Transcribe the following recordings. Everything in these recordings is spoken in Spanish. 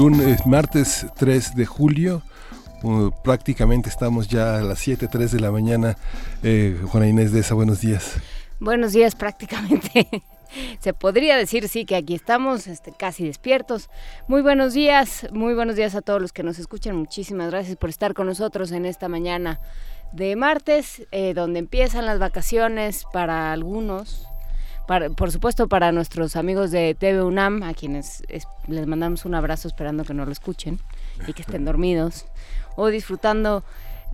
Lunes, martes 3 de julio. Uh, prácticamente estamos ya a las 7, 3 de la mañana. Eh, Juana Inés de esa, buenos días. Buenos días, prácticamente. Se podría decir, sí, que aquí estamos este, casi despiertos. Muy buenos días, muy buenos días a todos los que nos escuchan. Muchísimas gracias por estar con nosotros en esta mañana de martes, eh, donde empiezan las vacaciones para algunos, por supuesto para nuestros amigos de TV UNAM, a quienes les mandamos un abrazo esperando que no lo escuchen y que estén dormidos o disfrutando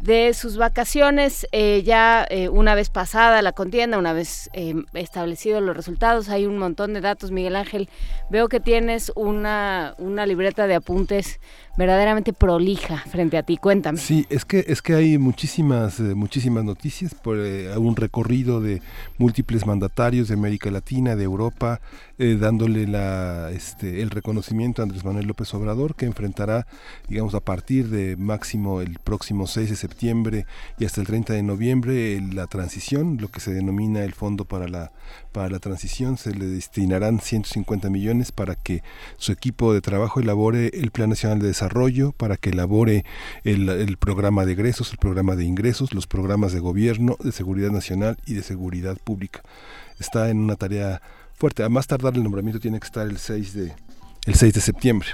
de sus vacaciones. Eh, ya eh, una vez pasada la contienda, una vez eh, establecidos los resultados, hay un montón de datos. Miguel Ángel, veo que tienes una, una libreta de apuntes verdaderamente prolija frente a ti. Cuéntame. Sí, es que es que hay muchísimas eh, muchísimas noticias por un recorrido de múltiples mandatarios de América Latina, de Europa, dándole la este el reconocimiento a Andrés Manuel López Obrador que enfrentará, digamos, a partir de máximo el próximo 6 de septiembre y hasta el 30 de noviembre la transición, lo que se denomina el Fondo para la para la transición se le destinarán 150 millones para que su equipo de trabajo elabore el Plan Nacional de Desarrollo, para que elabore el, programa de egresos, el programa de ingresos, los programas de gobierno, de seguridad nacional y de seguridad pública. Está en una tarea fuerte. A más tardar el nombramiento tiene que estar el 6 de, el 6 de septiembre.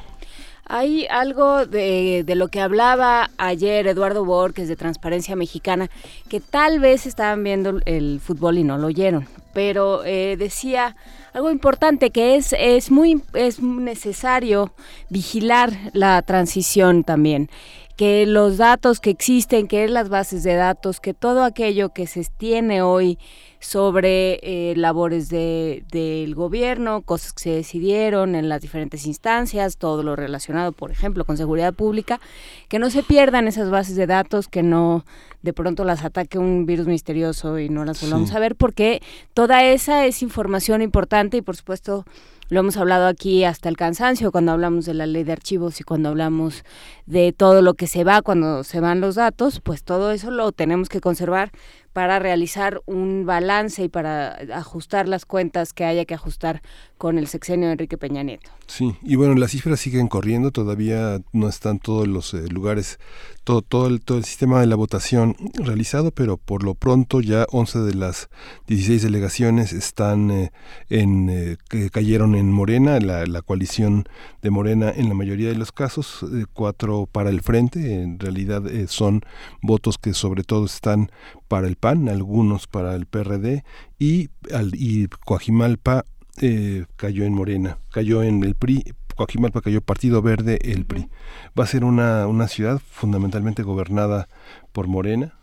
Hay algo de, de, lo que hablaba ayer Eduardo Borges de Transparencia Mexicana, que tal vez estaban viendo el fútbol y no lo oyeron pero eh, decía algo importante que es, es muy es necesario vigilar la transición también que los datos que existen, que las bases de datos, que todo aquello que se tiene hoy sobre eh, labores del de, gobierno, cosas que se decidieron en las diferentes instancias, todo lo relacionado, por ejemplo, con seguridad pública, que no se pierdan esas bases de datos, que no de pronto las ataque un virus misterioso y no las volvamos a ver, porque toda esa es información importante y por supuesto lo hemos hablado aquí hasta el cansancio cuando hablamos de la ley de archivos y cuando hablamos de todo lo que se va cuando se van los datos, pues todo eso lo tenemos que conservar para realizar un balance y para ajustar las cuentas que haya que ajustar con el sexenio de Enrique Peña Nieto. Sí, y bueno, las cifras siguen corriendo, todavía no están todos los eh, lugares, todo, todo, el, todo el sistema de la votación realizado, pero por lo pronto ya 11 de las 16 delegaciones están eh, en, eh, cayeron en Morena, la, la, coalición de Morena en la mayoría de los casos, cuatro para el frente, en realidad son votos que sobre todo están para el PAN, algunos para el PRD y, al, y Coajimalpa eh, cayó en Morena, cayó en el PRI, Coajimalpa cayó Partido Verde, el PRI. Va a ser una, una ciudad fundamentalmente gobernada por Morena,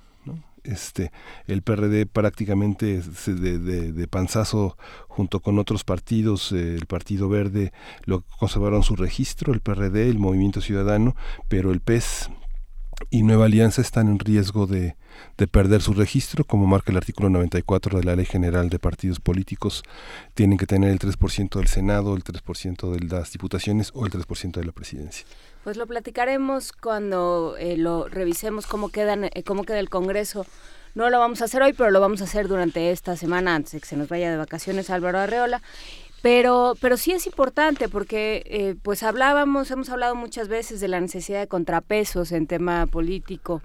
este el PRD prácticamente de, de, de, panzazo junto con otros partidos eh, el Partido Verde lo conservaron su registro el PRD el Movimiento Ciudadano pero el PES y Nueva Alianza están en riesgo de, de perder su registro, como marca el artículo 94 de la Ley General de Partidos Políticos, tienen que tener el 3% del Senado, el 3% de las diputaciones o el 3% de la presidencia. Pues lo platicaremos cuando eh, lo revisemos cómo, quedan, eh, cómo queda el Congreso. No lo vamos a hacer hoy, pero lo vamos a hacer durante esta semana antes de que se nos vaya de vacaciones Álvaro Arreola. Pero, pero sí es importante porque eh, pues hablábamos, hemos hablado muchas veces de la necesidad de contrapesos en tema político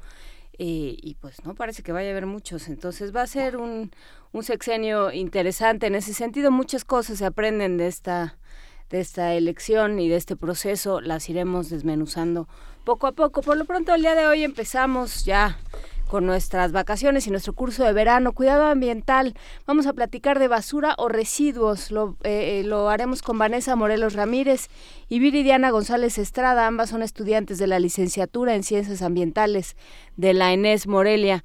eh, y pues no parece que vaya a haber muchos. Entonces va a ser un, un sexenio interesante en ese sentido. Muchas cosas se aprenden de esta, de esta elección y de este proceso. Las iremos desmenuzando poco a poco. Por lo pronto el día de hoy empezamos ya con nuestras vacaciones y nuestro curso de verano, cuidado ambiental. Vamos a platicar de basura o residuos. Lo, eh, eh, lo haremos con Vanessa Morelos Ramírez y Viridiana González Estrada. Ambas son estudiantes de la licenciatura en Ciencias Ambientales de la ENES Morelia.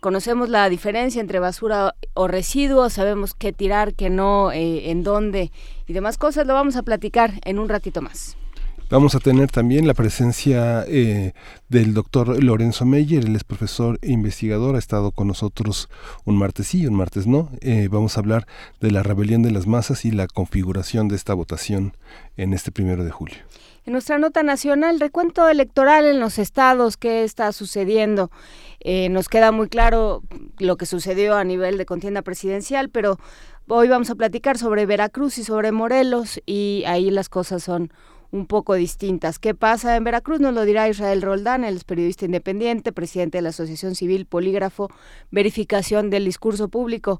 conocemos la diferencia entre basura o residuos, sabemos qué tirar, qué no, eh, en dónde y demás cosas. Lo vamos a platicar en un ratito más. Vamos a tener también la presencia eh, del doctor Lorenzo Meyer, él es profesor e investigador, ha estado con nosotros un martes sí, un martes no. Eh, vamos a hablar de la rebelión de las masas y la configuración de esta votación en este primero de julio. En nuestra nota nacional, recuento electoral en los estados, qué está sucediendo. Eh, nos queda muy claro lo que sucedió a nivel de contienda presidencial, pero hoy vamos a platicar sobre Veracruz y sobre Morelos y ahí las cosas son un poco distintas. ¿Qué pasa en Veracruz? Nos lo dirá Israel Roldán, el periodista independiente, presidente de la Asociación Civil Polígrafo, verificación del discurso público.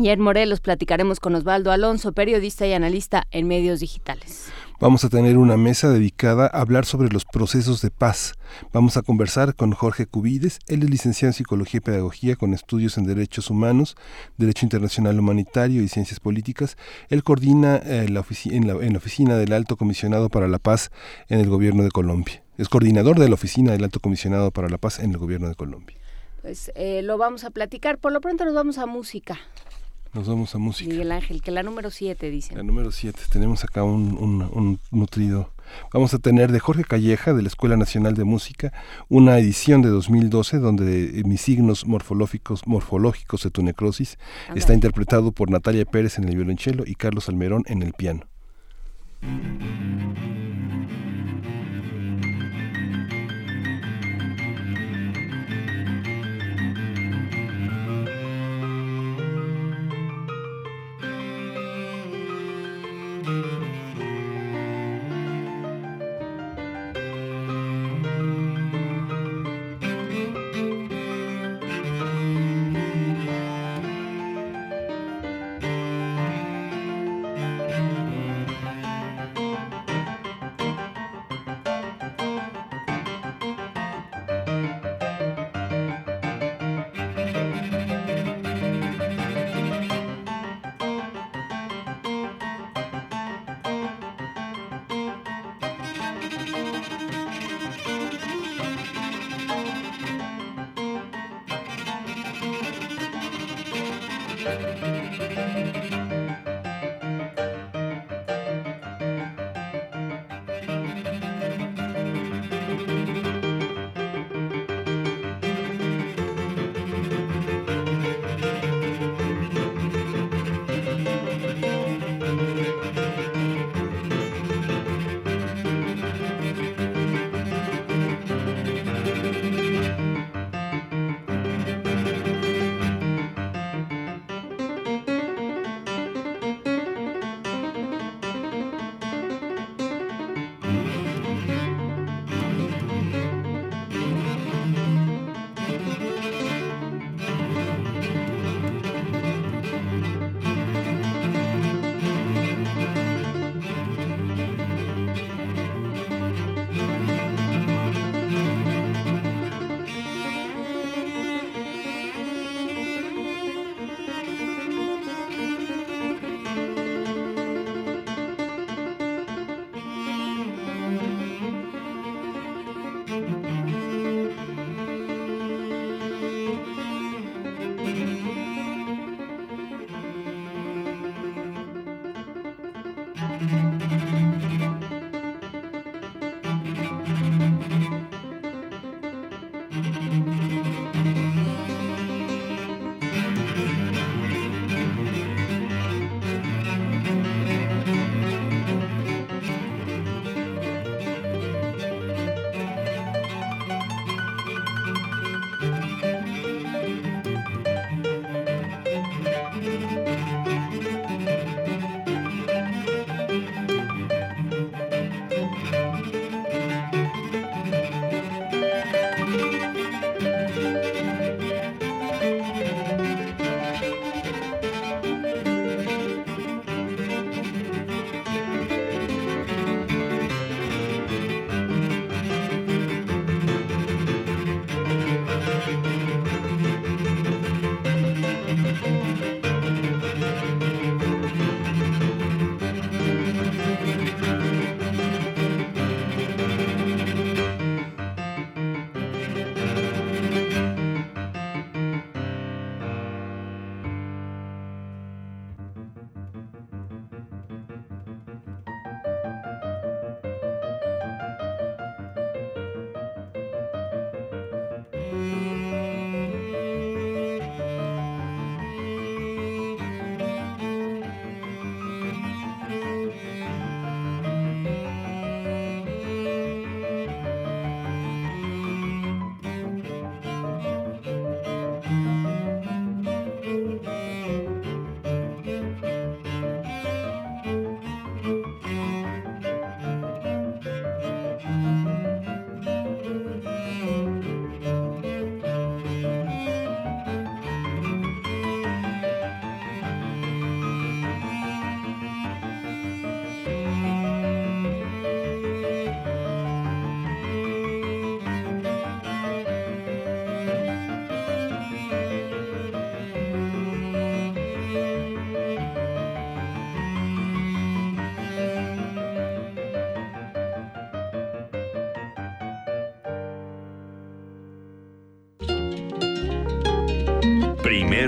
Y en Morelos platicaremos con Osvaldo Alonso, periodista y analista en medios digitales. Vamos a tener una mesa dedicada a hablar sobre los procesos de paz. Vamos a conversar con Jorge Cubides, él es licenciado en Psicología y Pedagogía con estudios en Derechos Humanos, Derecho Internacional Humanitario y Ciencias Políticas. Él coordina eh, la en, la, en la Oficina del Alto Comisionado para la Paz en el Gobierno de Colombia. Es coordinador de la Oficina del Alto Comisionado para la Paz en el Gobierno de Colombia. Pues eh, lo vamos a platicar. Por lo pronto nos vamos a música. Nos vamos a música. Miguel Ángel, que la número 7, dicen. La número 7. Tenemos acá un, un, nutrido. Vamos a tener de Jorge Calleja, de la Escuela Nacional de Música, una edición de 2012 donde mis signos morfológicos, morfológicos de tu necrosis está interpretado por Natalia Pérez en el violonchelo y Carlos Almerón en el piano.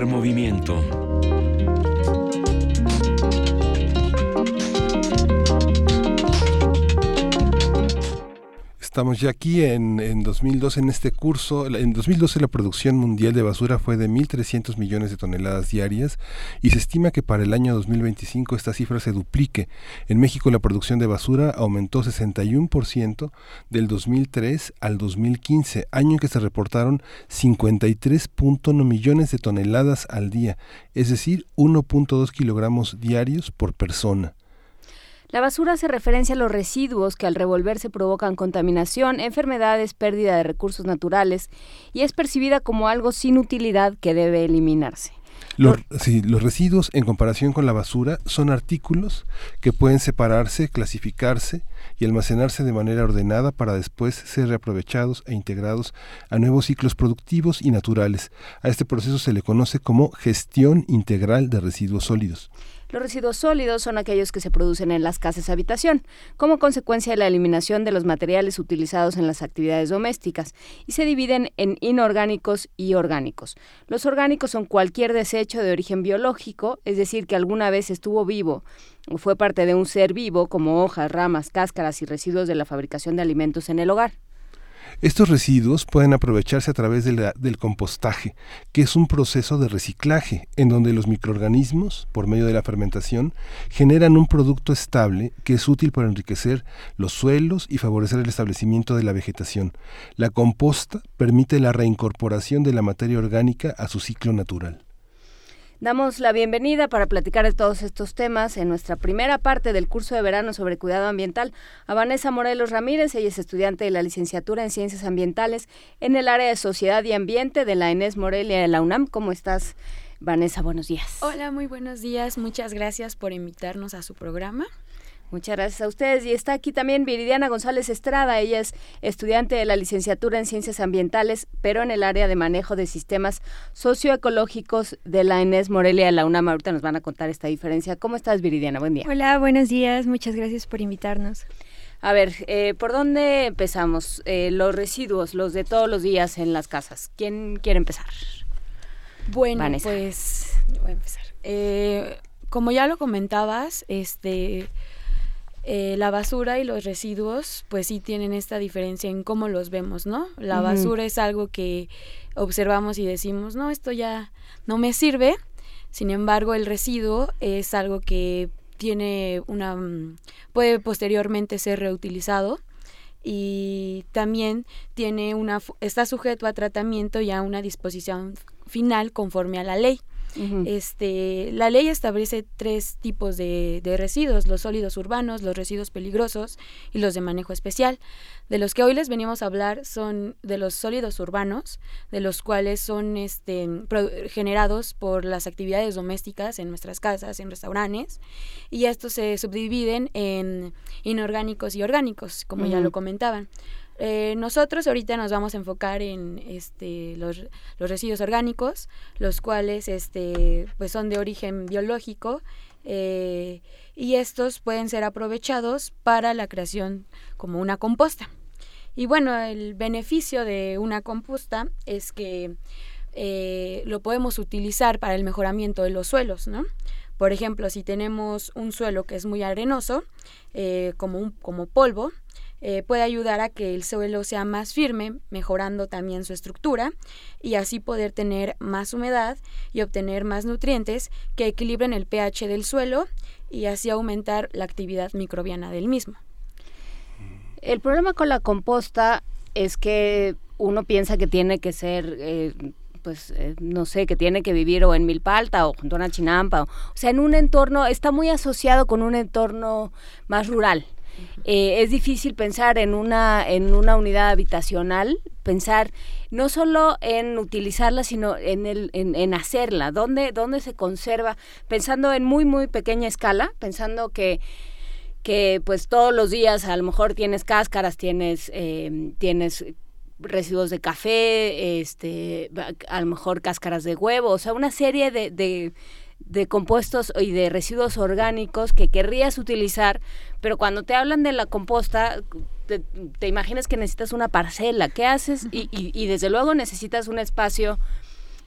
Movimiento. Estamos ya aquí en, en 2012 en este curso. En 2012 la producción mundial de basura fue de 1.300 millones de toneladas diarias y se estima que para el año 2025 esta cifra se duplique. En México la producción de basura aumentó 61% del 2003 al 2015, año en que se reportaron 53.1 millones de toneladas al día, es decir, 1.2 kilogramos diarios por persona. La basura hace referencia a los residuos que al revolverse provocan contaminación, enfermedades, pérdida de recursos naturales y es percibida como algo sin utilidad que debe eliminarse. Los, los residuos en comparación con la basura son artículos que pueden separarse, clasificarse y almacenarse de manera ordenada para después ser reaprovechados e integrados a nuevos ciclos productivos y naturales. A este proceso se le conoce como gestión integral de residuos sólidos. Los residuos sólidos son aquellos que se producen en las casas habitación, como consecuencia de la eliminación de los materiales utilizados en las actividades domésticas, y se dividen en inorgánicos y orgánicos. Los orgánicos son cualquier desecho de origen biológico, es decir, que alguna vez estuvo vivo o fue parte de un ser vivo, como hojas, ramas, cáscaras y residuos de la fabricación de alimentos en el hogar. Estos residuos pueden aprovecharse a través del compostaje, que es un proceso de reciclaje en donde los microorganismos, por medio de la fermentación, generan un producto estable que es útil para enriquecer los suelos y favorecer el establecimiento de la vegetación. La composta permite la reincorporación de la materia orgánica a su ciclo natural. Damos la bienvenida para platicar de todos estos temas en nuestra primera parte del curso de verano sobre cuidado ambiental a Vanessa Morelos Ramírez. Ella es estudiante de la licenciatura en Ciencias Ambientales en el área de Sociedad y Ambiente de la Enes Morelia de la UNAM. ¿Cómo estás, Vanessa? Buenos días. Hola, muy buenos días. Muchas gracias por invitarnos a su programa. Muchas gracias a ustedes. Y está aquí también Viridiana González Estrada. Ella es estudiante de la licenciatura en Ciencias Ambientales, pero en el área de manejo de sistemas socioecológicos de la ENES Morelia de la UNAM. Ahorita nos van a contar esta diferencia. ¿Cómo estás, Viridiana? Buen día. Hola, buenos días. Muchas gracias por invitarnos. A ver, eh, ¿por dónde empezamos? Eh, los residuos, los de todos los días en las casas. ¿Quién quiere empezar? Bueno, pues voy a empezar. Eh, como ya lo comentabas, este eh, la basura y los residuos, pues sí tienen esta diferencia en cómo los vemos, ¿no? La basura es algo que observamos y decimos, no, esto ya no me sirve. Sin embargo, el residuo es algo que tiene una mm, puede posteriormente ser reutilizado y también tiene una está sujeto a tratamiento y a una disposición final conforme a la ley este, la ley establece tres tipos de, residuos, los sólidos urbanos, los residuos peligrosos y los de manejo especial. De los que hoy les venimos a hablar son de los sólidos urbanos, de los cuales son este, generados por las actividades domésticas en nuestras casas, en restaurantes, y estos se subdividen en inorgánicos y orgánicos, como ya lo comentaban. Eh, nosotros ahorita nos vamos a enfocar en este, los, los, residuos orgánicos, los cuales este, pues son de origen biológico eh, y estos pueden ser aprovechados para la creación como una composta. Y bueno, el beneficio de una composta es que eh, lo podemos utilizar para el mejoramiento de los suelos, ¿no? Por ejemplo, si tenemos un suelo que es muy arenoso, como, un, como polvo, eh, puede ayudar a que el suelo sea más firme, mejorando también su estructura y así poder tener más humedad y obtener más nutrientes que equilibren el pH del suelo y así aumentar la actividad microbiana del mismo. El problema con la composta es que uno piensa que tiene que ser eh, pues eh, no sé, que tiene que vivir o en Milpalta o junto a una chinampa, o, sea, en un entorno, está muy asociado con un entorno más rural. Eh, es difícil pensar en una, en una unidad habitacional, pensar no solo en utilizarla, sino en, el, en, hacerla, ¿Dónde, dónde se conserva, pensando en muy, muy pequeña escala, pensando que que pues todos los días a lo mejor tienes cáscaras, tienes, eh, tienes residuos de café, este, a lo mejor cáscaras de huevo, o sea, una serie de, compuestos y de residuos orgánicos que querrías utilizar, pero cuando te hablan de la composta, te, imaginas que necesitas una parcela, ¿qué haces? Y, y, desde luego necesitas un espacio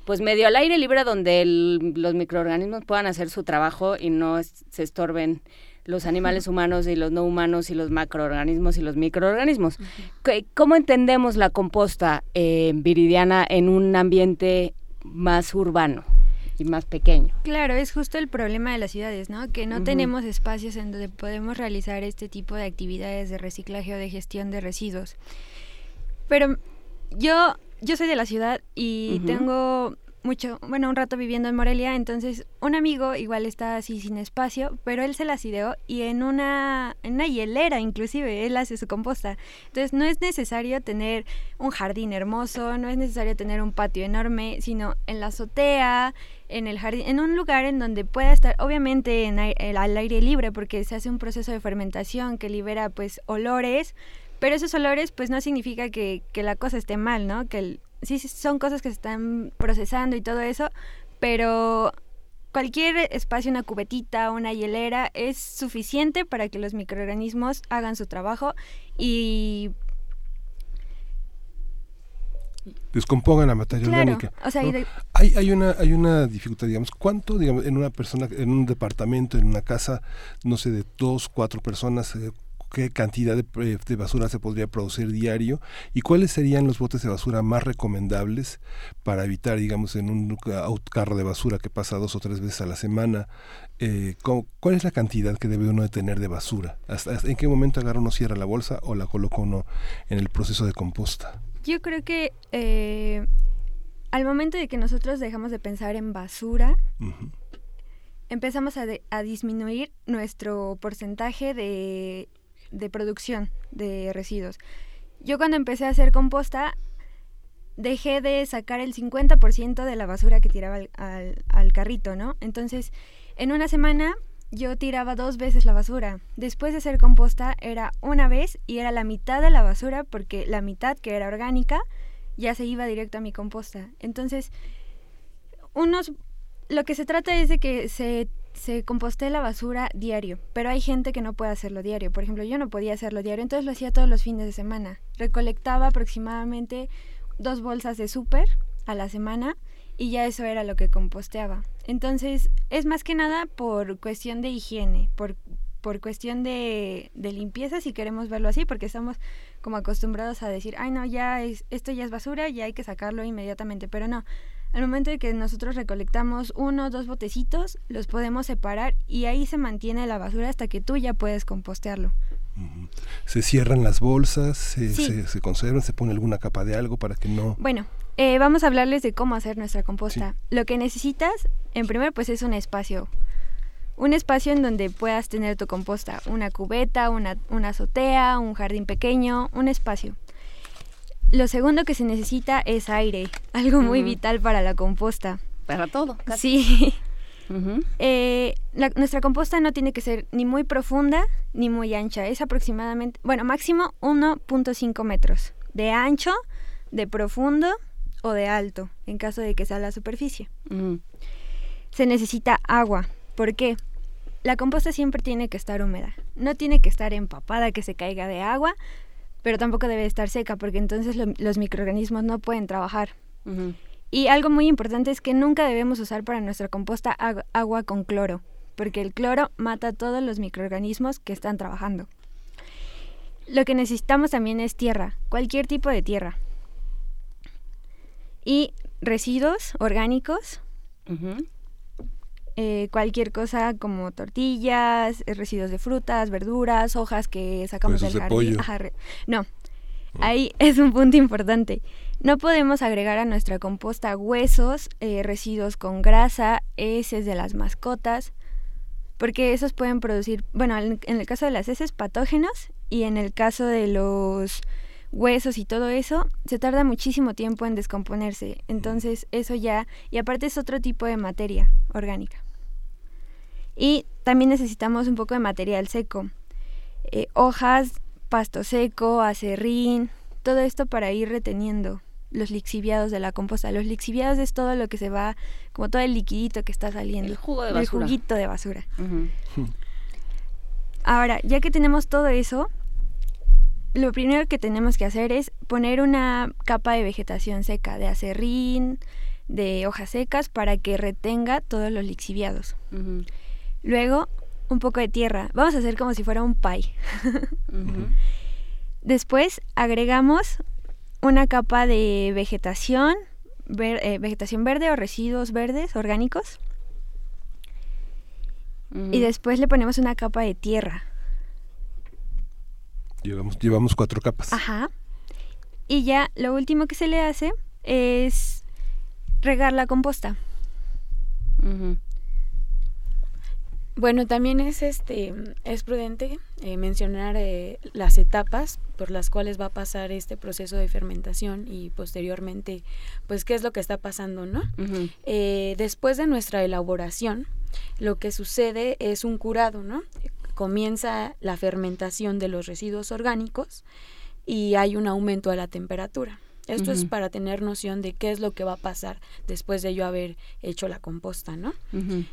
pues medio al aire libre donde los microorganismos puedan hacer su trabajo y no se estorben los animales humanos y los no humanos y los macroorganismos y los microorganismos. ¿Cómo entendemos la composta eh, viridiana en un ambiente más urbano? Y más pequeño. Claro, es justo el problema de las ciudades, ¿no? Que no tenemos espacios en donde podemos realizar este tipo de actividades de reciclaje o de gestión de residuos. Pero yo, yo soy de la ciudad y tengo mucho, bueno, un rato viviendo en Morelia, entonces un amigo igual está así sin espacio, pero él se las ideó y en una, en una hielera inclusive, él hace su composta. Entonces no es necesario tener un jardín hermoso, no es necesario tener un patio enorme, sino en la azotea, en el jardín, en un lugar en donde pueda estar, obviamente en al aire libre, porque se hace un proceso de fermentación que libera pues olores, pero esos olores pues no significa que, que la cosa esté mal, ¿no? Que el, sí son cosas que se están procesando y todo eso, pero cualquier espacio, una cubetita, una hielera, es suficiente para que los microorganismos hagan su trabajo y descompongan la materia orgánica. hay, hay, una, hay una dificultad, digamos, ¿cuánto, digamos, en una persona, en un departamento, en una casa, no sé, de dos, cuatro personas, eh, qué cantidad eh, de, basura se podría producir diario y cuáles serían los botes de basura más recomendables para evitar, digamos, en un carro de basura que pasa dos o tres veces a la semana, eh, ¿cuál es la cantidad que debe uno de tener de basura? ¿Hasta, ¿En qué momento agarra uno, cierra la bolsa o la coloca uno en el proceso de composta? Yo creo que eh, al momento de que nosotros dejamos de pensar en basura, empezamos a disminuir nuestro porcentaje de de producción de residuos. Yo cuando empecé a hacer composta, dejé de sacar el 50% de la basura que tiraba al, carrito, ¿no? Entonces, en una semana yo tiraba dos veces la basura. Después de hacer composta era una vez y era la mitad de la basura porque la mitad que era orgánica ya se iba directo a mi composta. Entonces, unos lo que se trata es de que se se composté la basura diario, pero hay gente que no puede hacerlo diario. Por ejemplo, yo no podía hacerlo diario, entonces lo hacía todos los fines de semana. Recolectaba aproximadamente dos bolsas de súper a la semana y ya eso era lo que composteaba. Entonces, es más que nada por cuestión de higiene, por, por cuestión de, de limpieza, si queremos verlo así, porque estamos como acostumbrados a decir, ay no, ya es, esto ya es basura, ya hay que sacarlo inmediatamente, pero no, al momento de que nosotros recolectamos uno o dos botecitos, los podemos separar y ahí se mantiene la basura hasta que tú ya puedes compostearlo. ¿Se cierran las bolsas? Se, se, conservan? ¿Se pone alguna capa de algo para que no...? Bueno, eh, vamos a hablarles de cómo hacer nuestra composta. Lo que necesitas, en primer, pues es un espacio. Un espacio en donde puedas tener tu composta. Una cubeta, una, una azotea, un jardín pequeño, un espacio. Lo segundo que se necesita es aire, algo muy vital para la composta. Para todo. Sí. Eh, nuestra composta no tiene que ser ni muy profunda ni muy ancha. Es aproximadamente, bueno, máximo 1.5 metros de ancho, de profundo o de alto, en caso de que sea la superficie. Se necesita agua. ¿Por qué? La composta siempre tiene que estar húmeda. No tiene que estar empapada, que se caiga de agua, pero tampoco debe estar seca porque entonces los microorganismos no pueden trabajar. Y algo muy importante es que nunca debemos usar para nuestra composta agua con cloro, porque el cloro mata a todos los microorganismos que están trabajando. Lo que necesitamos también es tierra, cualquier tipo de tierra. Y residuos orgánicos, eh, cualquier cosa como tortillas, eh, residuos de frutas, verduras, hojas que sacamos del jardín. no, ah. ahí es un punto importante. No podemos agregar a nuestra composta huesos, eh, residuos con grasa, heces de las mascotas, porque esos pueden producir, bueno, en el caso de las heces, patógenos y en el caso de los huesos y todo eso, se tarda muchísimo tiempo en descomponerse. Entonces eso ya, y aparte es otro tipo de materia orgánica. Y también necesitamos un poco de material seco. Eh, hojas, pasto seco, acerrín, todo esto para ir reteniendo los lixiviados de la composta. Los lixiviados es todo lo que se va, como todo el liquidito que está saliendo. El jugo de basura. El juguito de basura. Ahora, ya que tenemos todo eso, lo primero que tenemos que hacer es poner una capa de vegetación seca, de acerrín, de hojas secas, para que retenga todos los lixiviados. Luego, un poco de tierra. Vamos a hacer como si fuera un pie. Después agregamos una capa de vegetación, eh, vegetación verde o residuos verdes orgánicos. Y después le ponemos una capa de tierra. Llevamos, llevamos cuatro capas. Ajá. Y ya lo último que se le hace es regar la composta. Bueno, también es este es prudente eh, mencionar eh, las etapas por las cuales va a pasar este proceso de fermentación y posteriormente, pues qué es lo que está pasando, ¿no? Eh, después de nuestra elaboración, lo que sucede es un curado, ¿no? comienza la fermentación de los residuos orgánicos y hay un aumento de la temperatura. Esto es para tener noción de qué es lo que va a pasar después de yo haber hecho la composta, ¿no?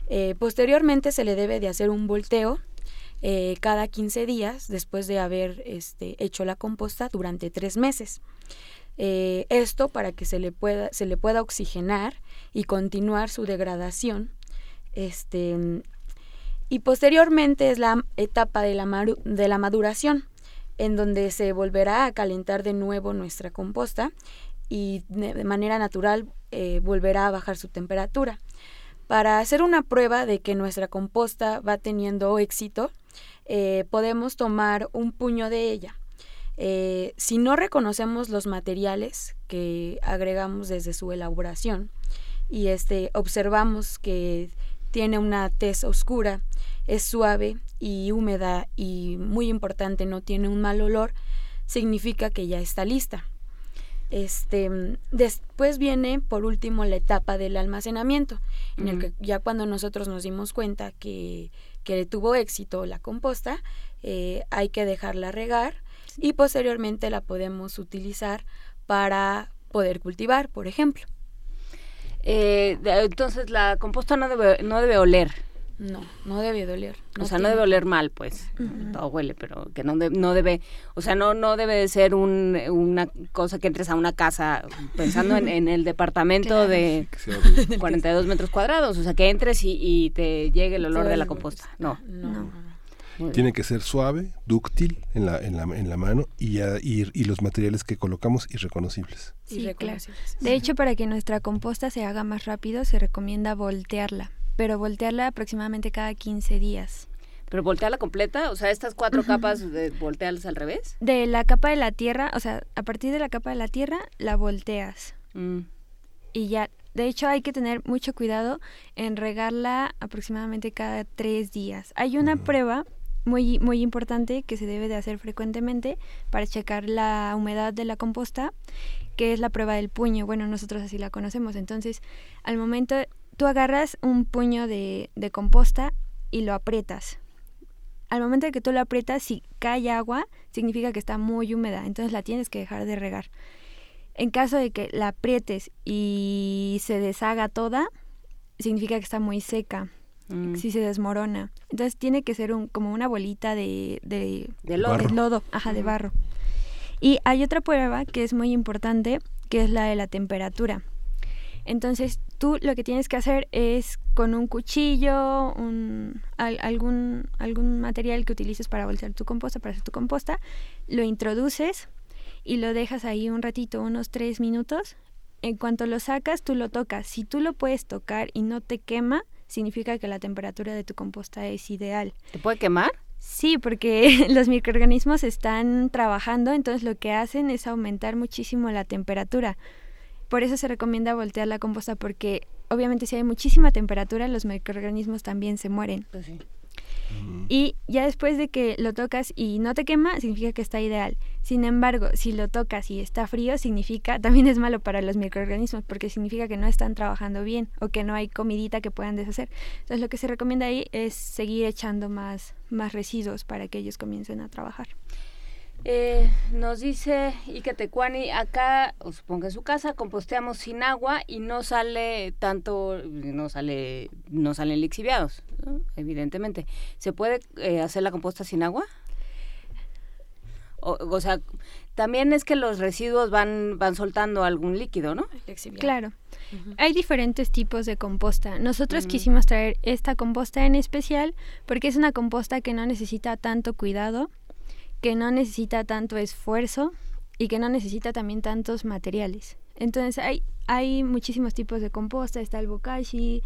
Eh, posteriormente se le debe de hacer un volteo eh, cada 15 días después de haber este, hecho la composta durante tres meses. Eh, esto para que se le, pueda, se le pueda oxigenar y continuar su degradación este, y posteriormente es la etapa de la, de la maduración, en donde se volverá a calentar de nuevo nuestra composta y de manera natural eh, volverá a bajar su temperatura. Para hacer una prueba de que nuestra composta va teniendo éxito, eh, podemos tomar un puño de ella. Eh, si no reconocemos los materiales que agregamos desde su elaboración y este, observamos que tiene una tez oscura, es suave y húmeda y muy importante, no tiene un mal olor, significa que ya está lista. Este, después viene por último la etapa del almacenamiento, en el que ya cuando nosotros nos dimos cuenta que, que tuvo éxito la composta, eh, hay que dejarla regar y posteriormente la podemos utilizar para poder cultivar, por ejemplo. Eh, entonces la composta no debe, no debe oler. No, no debe doler. o sea, no debe oler mal, pues. Todo huele, pero que no, no debe, o sea, no, no debe ser un, una cosa que entres a una casa pensando en, el departamento de 42 metros cuadrados. O sea, que entres y, te llegue el olor de la composta. No. no. Tiene que ser suave, dúctil en la, en la, en la mano y, y, los materiales que colocamos irreconocibles. Sí. De hecho, para que nuestra composta se haga más rápido, se recomienda voltearla, pero voltearla aproximadamente cada 15 días. ¿Pero voltearla completa? O sea, estas cuatro capas, de voltearlas al revés. De la capa de la tierra, o sea, a partir de la capa de la tierra, la volteas. Mm. Y ya, de hecho, hay que tener mucho cuidado en regarla aproximadamente cada tres días. Hay una prueba muy, muy importante que se debe de hacer frecuentemente para checar la humedad de la composta, que es la prueba del puño. Bueno, nosotros así la conocemos. Entonces, al momento, tú agarras un puño de, de composta y lo aprietas. Al momento de que tú lo aprietas, si cae agua, significa que está muy húmeda, entonces la tienes que dejar de regar. En caso de que la aprietes y se deshaga toda, significa que está muy seca. Mm. si se desmorona. Entonces tiene que ser un, como una bolita de, de, lodo. ajá, de barro. Y hay otra prueba que es muy importante, que es la de la temperatura. Entonces tú lo que tienes que hacer es con un cuchillo, un, algún, algún material que utilices para voltear tu composta, para hacer tu composta, lo introduces y lo dejas ahí un ratito, unos tres minutos. En cuanto lo sacas, tú lo tocas. Si tú lo puedes tocar y no te quema, significa que la temperatura de tu composta es ideal. ¿Te puede quemar? Sí, porque los microorganismos están trabajando, entonces lo que hacen es aumentar muchísimo la temperatura. Por eso se recomienda voltear la composta porque obviamente si hay muchísima temperatura los microorganismos también se mueren. Pues y ya después de que lo tocas y no te quema, significa que está ideal. Sin embargo, si lo tocas y está frío, significa, también es malo para los microorganismos, porque significa que no están trabajando bien o que no hay comidita que puedan deshacer. Entonces lo que se recomienda ahí es seguir echando más, más residuos para que ellos comiencen a trabajar. Eh, nos dice Ike Tecuani, acá, supongo que en su casa, composteamos sin agua y no sale tanto, no sale, no salen lixiviados, evidentemente. ¿Se puede eh, hacer la composta sin agua? O, sea, también es que los residuos van, van soltando algún líquido, ¿no? Claro. Hay diferentes tipos de composta. Nosotros quisimos traer esta composta en especial porque es una composta que no necesita tanto cuidado que no necesita tanto esfuerzo y que no necesita también tantos materiales. Entonces hay, hay muchísimos tipos de composta, está el bokashi,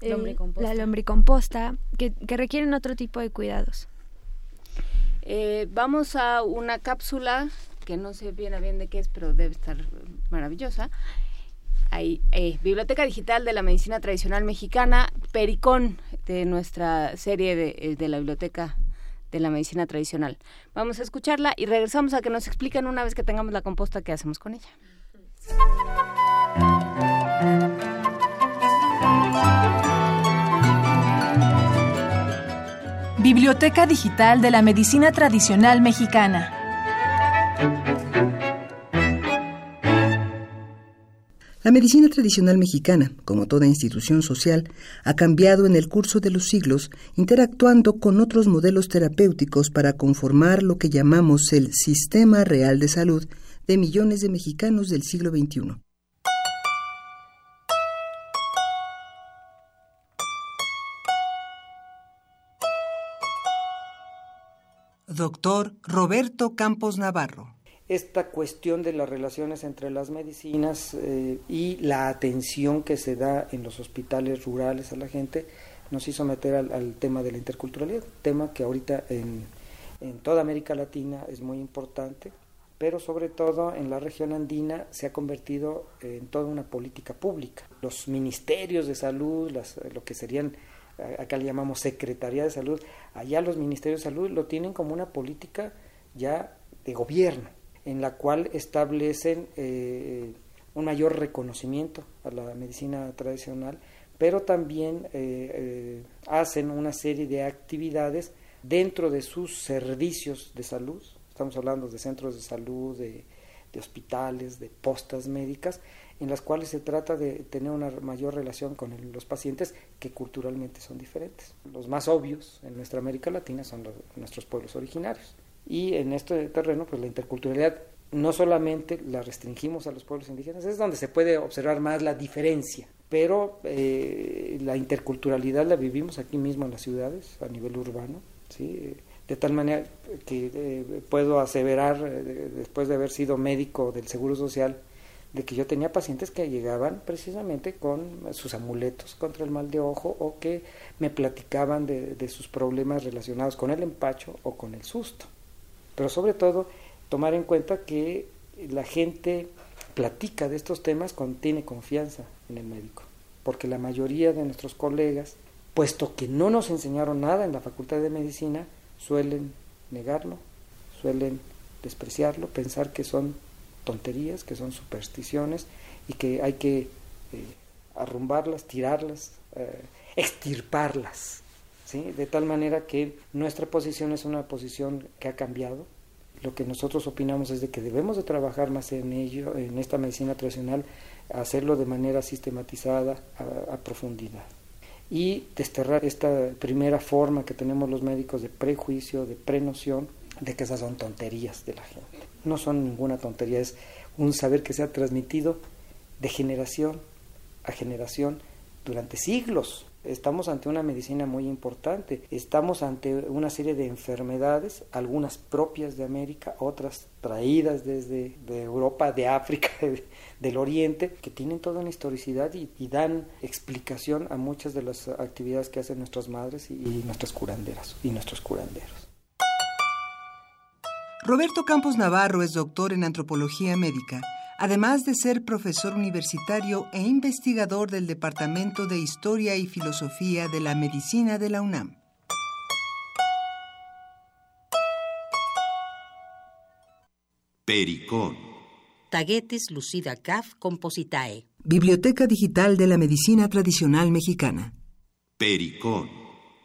eh, la lombricomposta, que, que requieren otro tipo de cuidados. Eh, vamos a una cápsula que no sé bien a bien de qué es, pero debe estar maravillosa. Hay, eh, Biblioteca Digital de la Medicina Tradicional Mexicana, Pericón, de nuestra serie de, de la Biblioteca de la medicina tradicional. Vamos a escucharla y regresamos a que nos expliquen una vez que tengamos la composta qué hacemos con ella. Biblioteca Digital de la Medicina Tradicional Mexicana. La medicina tradicional mexicana, como toda institución social, ha cambiado en el curso de los siglos, interactuando con otros modelos terapéuticos para conformar lo que llamamos el sistema real de salud de millones de mexicanos del siglo XXI. Doctor Roberto Campos Navarro esta cuestión de las relaciones entre las medicinas eh, y la atención que se da en los hospitales rurales a la gente nos hizo meter al, tema de la interculturalidad, tema que ahorita en, en, toda América Latina es muy importante, pero sobre todo en la región andina se ha convertido en toda una política pública. Los ministerios de salud, las, lo que serían, acá le llamamos Secretaría de Salud, allá los ministerios de salud lo tienen como una política ya de gobierno en la cual establecen eh, un mayor reconocimiento a la medicina tradicional, pero también eh, eh, hacen una serie de actividades dentro de sus servicios de salud, estamos hablando de centros de salud, de, hospitales, de postas médicas, en las cuales se trata de tener una mayor relación con los pacientes que culturalmente son diferentes. Los más obvios en nuestra América Latina son los, nuestros pueblos originarios. Y en este terreno, pues la interculturalidad no solamente la restringimos a los pueblos indígenas, es donde se puede observar más la diferencia, pero eh, la interculturalidad la vivimos aquí mismo en las ciudades, a nivel urbano, ¿sí? de tal manera que eh, puedo aseverar, eh, después de haber sido médico del Seguro Social, de que yo tenía pacientes que llegaban precisamente con sus amuletos contra el mal de ojo o que me platicaban de sus problemas relacionados con el empacho o con el susto pero sobre todo tomar en cuenta que la gente platica de estos temas cuando tiene confianza en el médico, porque la mayoría de nuestros colegas, puesto que no nos enseñaron nada en la Facultad de Medicina, suelen negarlo, suelen despreciarlo, pensar que son tonterías, que son supersticiones y que hay que eh, arrumbarlas, tirarlas, eh, extirparlas de tal manera que nuestra posición es una posición que ha cambiado. Lo que nosotros opinamos es de que debemos de trabajar más en ello, en esta medicina tradicional, hacerlo de manera sistematizada, a, profundidad. Y desterrar esta primera forma que tenemos los médicos de prejuicio, de prenoción, de que esas son tonterías de la gente. No son ninguna tontería, es un saber que se ha transmitido de generación a generación durante siglos. Estamos ante una medicina muy importante, estamos ante una serie de enfermedades, algunas propias de América, otras traídas desde de Europa, de África, del Oriente, que tienen toda una historicidad y, dan explicación a muchas de las actividades que hacen nuestras madres y, y nuestras curanderas y nuestros curanderos. Roberto Campos Navarro es doctor en antropología médica además de ser profesor universitario e investigador del Departamento de Historia y Filosofía de la Medicina de la UNAM. Pericón. Tagetes lucida caf compositae. Biblioteca Digital de la Medicina Tradicional Mexicana. Pericón.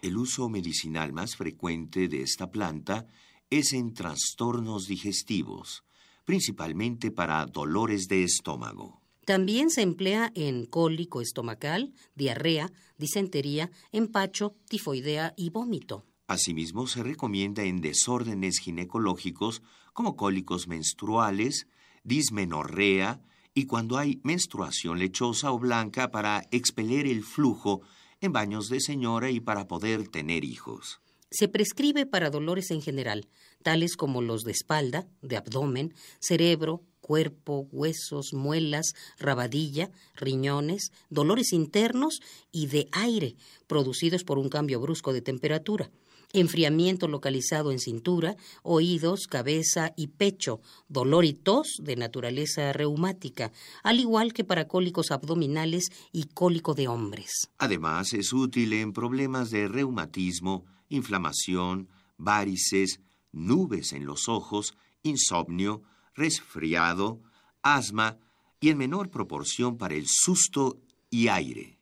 El uso medicinal más frecuente de esta planta es en trastornos digestivos principalmente para dolores de estómago. También se emplea en cólico estomacal, diarrea, disentería, empacho, tifoidea y vómito. Asimismo, se recomienda en desórdenes ginecológicos como cólicos menstruales, dismenorrea y cuando hay menstruación lechosa o blanca para expeler el flujo en baños de señora y para poder tener hijos. Se prescribe para dolores en general, tales como los de espalda, de abdomen, cerebro, cuerpo, huesos, muelas, rabadilla, riñones, dolores internos y de aire, producidos por un cambio brusco de temperatura, enfriamiento localizado en cintura, oídos, cabeza y pecho, dolor y tos de naturaleza reumática, al igual que para cólicos abdominales y cólico de hombres. Además, es útil en problemas de reumatismo, inflamación, varices, nubes en los ojos, insomnio, resfriado, asma y en menor proporción para el susto y aire.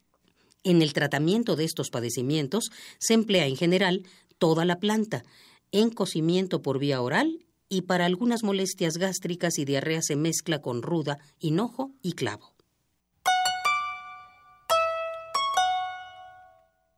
En el tratamiento de estos padecimientos se emplea en general toda la planta, en cocimiento por vía oral y para algunas molestias gástricas y diarrea se mezcla con ruda, hinojo y clavo.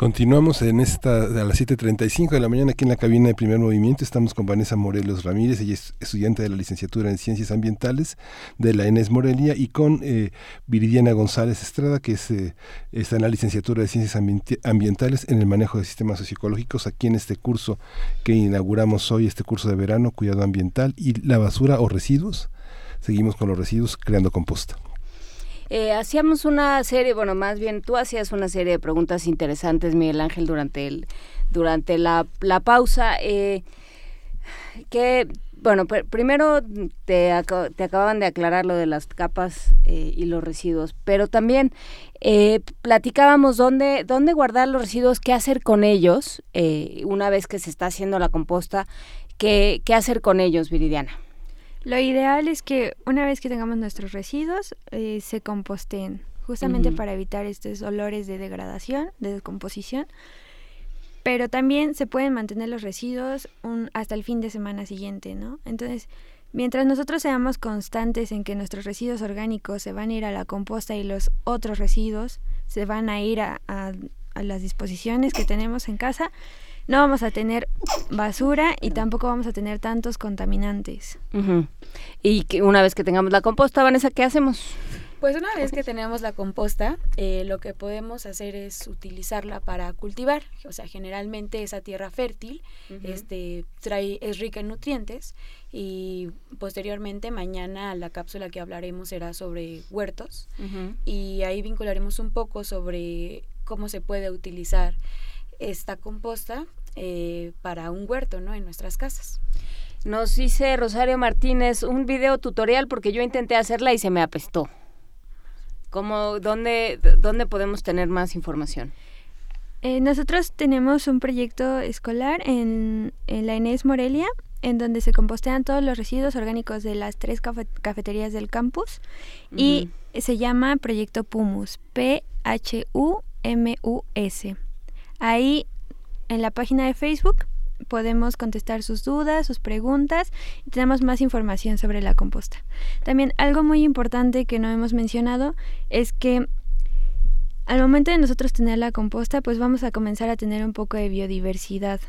Continuamos en esta a las 7.35 de la mañana aquí en la cabina de primer movimiento. Estamos con Vanessa Morelos Ramírez, ella es estudiante de la licenciatura en Ciencias Ambientales de la ENES Morelia, y con eh, Viridiana González Estrada, que es, eh, está en la licenciatura de Ciencias Ambientales en el manejo de sistemas socioecológicos, aquí en este curso que inauguramos hoy, este curso de verano, cuidado ambiental y la basura o residuos. Seguimos con los residuos creando composta. Eh, hacíamos una serie, bueno, más bien tú hacías una serie de preguntas interesantes, Miguel Ángel, durante el durante la, la pausa. Eh, que, bueno, primero te, te, acababan de aclarar lo de las capas eh, y los residuos, pero también eh, platicábamos dónde, dónde guardar los residuos, qué hacer con ellos una vez que se está haciendo la composta, qué, qué hacer con ellos, Viridiana. Lo ideal es que una vez que tengamos nuestros residuos eh, se composteen, justamente para evitar estos olores de degradación, de descomposición. Pero también se pueden mantener los residuos un, hasta el fin de semana siguiente, ¿no? Entonces, mientras nosotros seamos constantes en que nuestros residuos orgánicos se van a ir a la composta y los otros residuos se van a ir a, a las disposiciones que tenemos en casa, no vamos a tener basura y tampoco vamos a tener tantos contaminantes. Y que una vez que tengamos la composta, Vanessa, ¿qué hacemos? Pues una vez que tenemos la composta, eh, lo que podemos hacer es utilizarla para cultivar. O sea, generalmente esa tierra fértil este, trae, es rica en nutrientes y posteriormente mañana la cápsula que hablaremos será sobre huertos y ahí vincularemos un poco sobre cómo se puede utilizar esta composta eh, para un huerto, ¿no? En nuestras casas. Nos dice Rosario Martínez un video tutorial porque yo intenté hacerla y se me apestó. ¿Cómo, dónde, dónde podemos tener más información? Eh, nosotros tenemos un proyecto escolar en, en, la Inés Morelia, en donde se compostean todos los residuos orgánicos de las tres cafeterías del campus y se llama Proyecto PUMUS, P-H-U-M-U-S. Ahí en la página de Facebook podemos contestar sus dudas, sus preguntas y tenemos más información sobre la composta. También algo muy importante que no hemos mencionado es que al momento de nosotros tener la composta, pues vamos a comenzar a tener un poco de biodiversidad.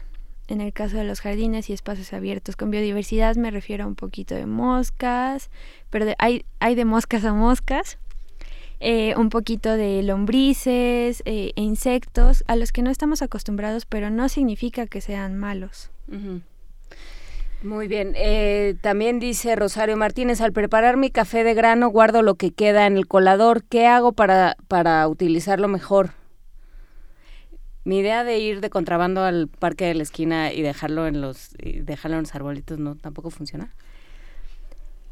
En el caso de los jardines y espacios abiertos, con biodiversidad me refiero a un poquito de moscas, pero hay, hay de moscas a moscas, eh, un poquito de lombrices eh, e insectos a los que no estamos acostumbrados, pero no significa que sean malos. Muy bien. Eh, también dice Rosario Martínez, al preparar mi café de grano guardo lo que queda en el colador. ¿Qué hago para, para utilizarlo mejor? Mi idea de ir de contrabando al parque de la esquina y dejarlo en los, dejarlo en los arbolitos no tampoco funciona.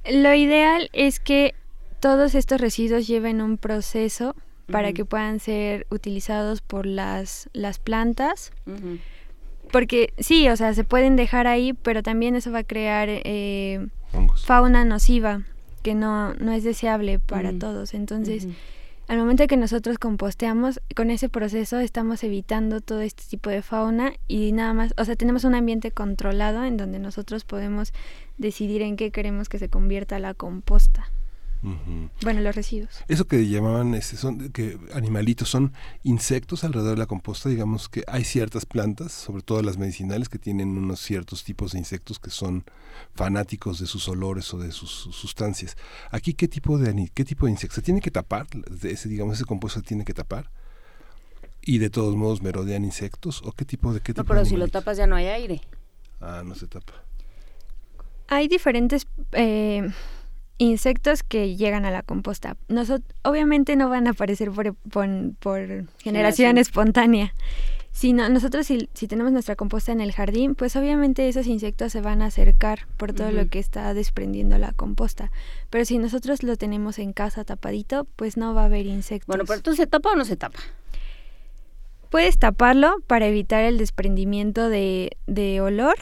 Lo ideal es que todos estos residuos lleven un proceso para que puedan ser utilizados por las, las plantas. Porque sí, o sea, se pueden dejar ahí, pero también eso va a crear eh, fauna nociva, que no, no es deseable para todos. Entonces, al momento de que nosotros composteamos, con ese proceso estamos evitando todo este tipo de fauna y nada más, o sea, tenemos un ambiente controlado en donde nosotros podemos decidir en qué queremos que se convierta la composta. Bueno, los residuos. Eso que llamaban este, son que animalitos son insectos alrededor de la composta, digamos que hay ciertas plantas, sobre todo las medicinales que tienen unos ciertos tipos de insectos que son fanáticos de sus olores o de sus sustancias. Aquí qué tipo de qué tipo de insectos se tiene que tapar, ese digamos ese composta tiene que tapar y de todos modos merodean insectos o qué tipo de qué No, pero si lo tapas ya no hay aire. Ah, no se tapa. Hay diferentes eh, insectos que llegan a la composta. obviamente no van a aparecer por, por, generación espontánea. Sino nosotros si, si, tenemos nuestra composta en el jardín, pues obviamente esos insectos se van a acercar por todo lo que está desprendiendo la composta. Pero si nosotros lo tenemos en casa tapadito, pues no va a haber insectos. Bueno, pero ¿tú se tapa o no se tapa? Puedes taparlo para evitar el desprendimiento de, de olor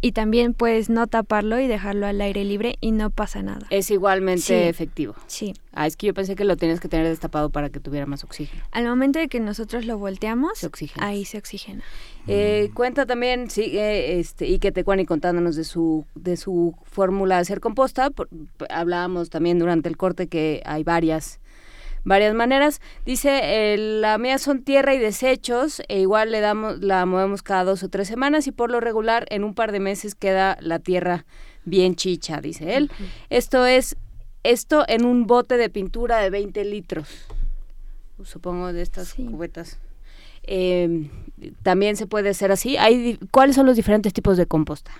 y también puedes no taparlo y dejarlo al aire libre y no pasa nada. Es igualmente efectivo. Sí. Ah, es que yo pensé que lo tienes que tener destapado para que tuviera más oxígeno. Al momento de que nosotros lo volteamos, ahí se oxigena. Eh, cuenta también, sí, este, y que Tecuani contándonos de su, de su fórmula de hacer composta. hablábamos también durante el corte que hay varias varias maneras. Dice, eh, la mía son tierra y desechos, e igual le damos, la movemos cada dos o tres semanas y por lo regular en un par de meses queda la tierra bien chicha, dice él. Esto es, esto en un bote de pintura de 20 litros, supongo de estas cubetas. Em, también se puede hacer así. Hay, ¿Cuáles son los diferentes tipos de composta?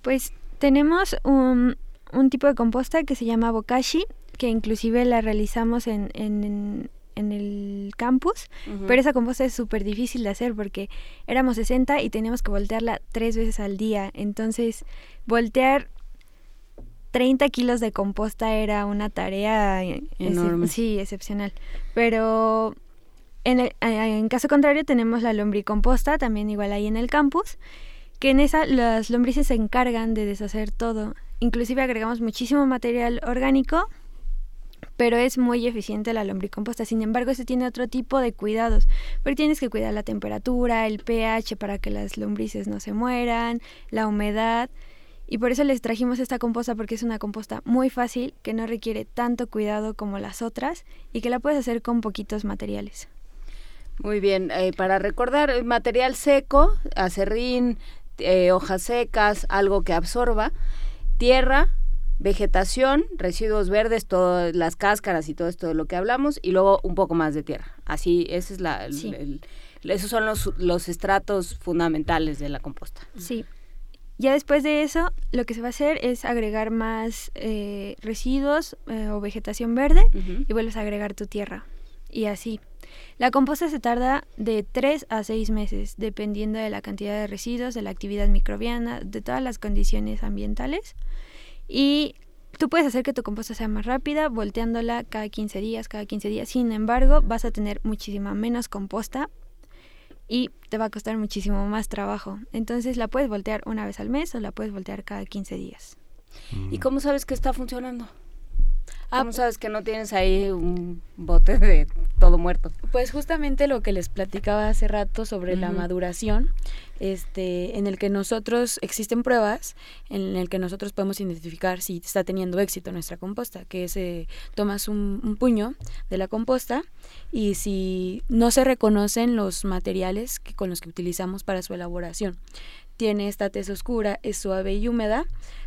Pues tenemos un, un tipo de composta que se llama bokashi, que inclusive la realizamos en, en, en el campus, pero esa composta es súper difícil de hacer porque éramos 60 y teníamos que voltearla tres veces al día. Entonces, voltear 30 kilos de composta era una tarea enorme. sí, excepcional. Pero en, el, en caso contrario tenemos la lombricomposta, también igual ahí en el campus, que en esa las lombrices se encargan de deshacer todo. Inclusive agregamos muchísimo material orgánico pero es muy eficiente la lombricomposta. Sin embargo, se tiene otro tipo de cuidados, porque tienes que cuidar la temperatura, el pH para que las lombrices no se mueran, la humedad. Y por eso les trajimos esta composta porque es una composta muy fácil, que no requiere tanto cuidado como las otras y que la puedes hacer con poquitos materiales. Muy bien, eh, para recordar, material seco, acerrín, eh, hojas secas, algo que absorba, tierra, vegetación, residuos verdes, todas las cáscaras y todo esto de lo que hablamos, y luego un poco más de tierra. Así, ese es la, esos son los, los estratos fundamentales de la composta. Sí. Ya después de eso, lo que se va a hacer es agregar más eh, residuos eh, o vegetación verde y vuelves a agregar tu tierra. Y así. La composta se tarda de 3 a 6 meses, dependiendo de la cantidad de residuos, de la actividad microbiana, de todas las condiciones ambientales. Y tú puedes hacer que tu composta sea más rápida volteándola cada 15 días, cada 15 días. Sin embargo, vas a tener muchísima menos composta y te va a costar muchísimo más trabajo. Entonces la puedes voltear una vez al mes o la puedes voltear cada 15 días. ¿Y cómo sabes que está funcionando? Ah, ¿Cómo sabes que no tienes ahí un bote de todo muerto? Pues justamente lo que les platicaba hace rato sobre la maduración, este, en el que nosotros existen pruebas en el que nosotros podemos identificar si está teniendo éxito nuestra composta, que es eh, tomas un, un, puño de la composta y si no se reconocen los materiales que, con los que utilizamos para su elaboración, tiene esta tez oscura, es suave y húmeda,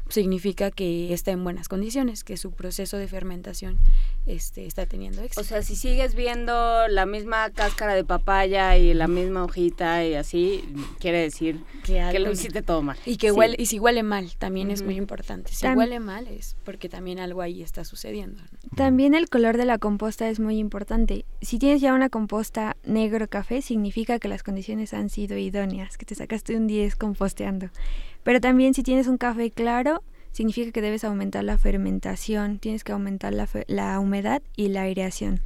significa que está en buenas condiciones, que su proceso de fermentación este, está teniendo éxito. O sea, si sigues viendo la misma cáscara de papaya y la misma hojita y así, quiere decir que, lo hiciste todo mal. Y que huele, y si huele mal, también es muy importante. Si huele mal es porque también algo ahí está sucediendo. También el color de la composta es muy importante. Si tienes ya una composta negro café, significa que las condiciones han sido idóneas, que te sacaste un 10 composteando. Pero también si tienes un café claro, significa que debes aumentar la fermentación, tienes que aumentar la, la humedad y la aireación.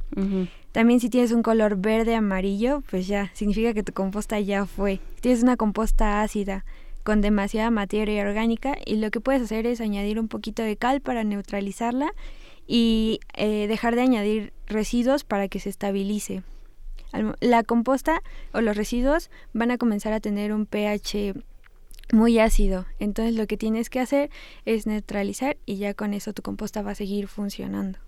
También si tienes un color verde amarillo, pues ya, significa que tu composta ya fue. tienes una composta ácida con demasiada materia orgánica y lo que puedes hacer es añadir un poquito de cal para neutralizarla y eh, dejar de añadir residuos para que se estabilice. La composta o los residuos van a comenzar a tener un pH muy ácido. Entonces lo que tienes que hacer es neutralizar y ya con eso tu composta va a seguir funcionando.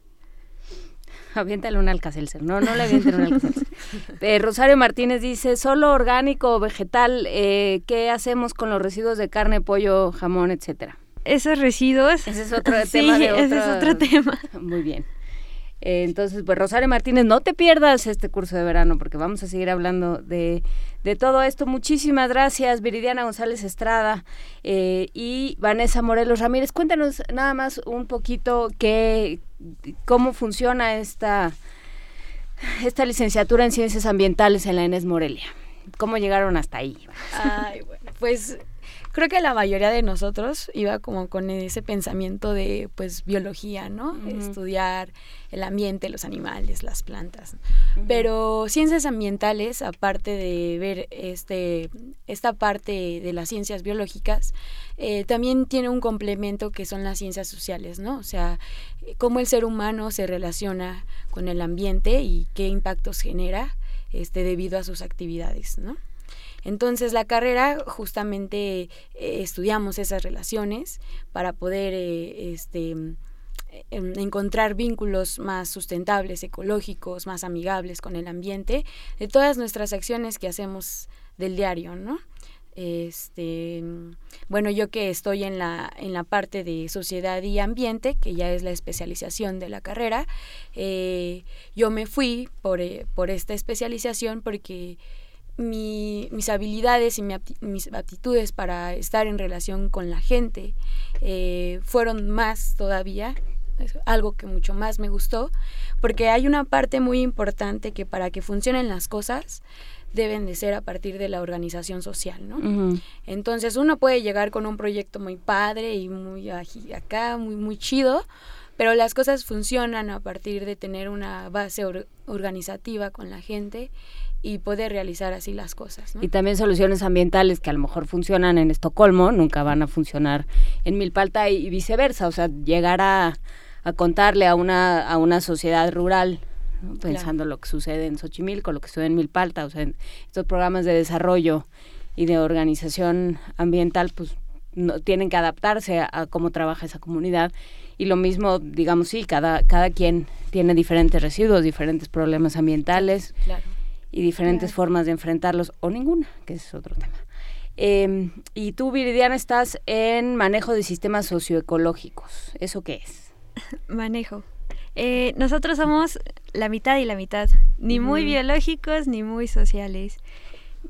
Aviéntale un alcacelser. No, no le avienten un alcacelser. Eh, Rosario Martínez dice, solo orgánico o vegetal, eh, ¿qué hacemos con los residuos de carne, pollo, jamón, etcétera? Esos residuos... Ese es otro tema de ese es otro tema. Muy bien. Eh, entonces, pues Rosario Martínez, no te pierdas este curso de verano porque vamos a seguir hablando de, todo esto. Muchísimas gracias, Viridiana González Estrada eh, y Vanessa Morelos Ramírez. Cuéntanos nada más un poquito qué, cómo funciona esta, esta licenciatura en Ciencias Ambientales en la ENES Morelia. ¿Cómo llegaron hasta ahí? Ay, bueno, pues creo que la mayoría de nosotros iba como con ese pensamiento de pues biología, ¿no? Estudiar el ambiente, los animales, las plantas. Pero ciencias ambientales, aparte de ver este esta parte de las ciencias biológicas, eh, también tiene un complemento que son las ciencias sociales, ¿no? O sea, cómo el ser humano se relaciona con el ambiente y qué impactos genera este debido a sus actividades, ¿no? Entonces la carrera justamente eh, estudiamos esas relaciones para poder eh, este, em, encontrar vínculos más sustentables, ecológicos, más amigables con el ambiente, de todas nuestras acciones que hacemos del diario, ¿no? Este, bueno, yo que estoy en la, en la parte de sociedad y ambiente, que ya es la especialización de la carrera, eh, yo me fui por, por esta especialización porque mis habilidades y mis aptitudes para estar en relación con la gente eh, fueron más todavía, algo que mucho más me gustó, porque hay una parte muy importante que para que funcionen las cosas deben de ser a partir de la organización social, ¿no? Entonces uno puede llegar con un proyecto muy padre y muy acá, muy, muy chido, pero las cosas funcionan a partir de tener una base organizativa con la gente y poder realizar así las cosas. Y también soluciones ambientales que a lo mejor funcionan en Estocolmo, nunca van a funcionar en Milpalta y, viceversa, o sea, llegar a, contarle a una, a una sociedad rural pensando lo que sucede en Xochimilco, lo que sucede en Milpalta, o sea, estos programas de desarrollo y de organización ambiental, pues no, tienen que adaptarse a, cómo trabaja esa comunidad. Y lo mismo, digamos, sí, cada, cada quien tiene diferentes residuos, diferentes problemas ambientales. Claro y diferentes formas de enfrentarlos, o ninguna, que es otro tema. Em, y tú, Viridiana, estás en manejo de sistemas socioecológicos. ¿Eso qué es? Manejo. Eh, nosotros somos la mitad y la mitad, ni muy biológicos ni muy sociales.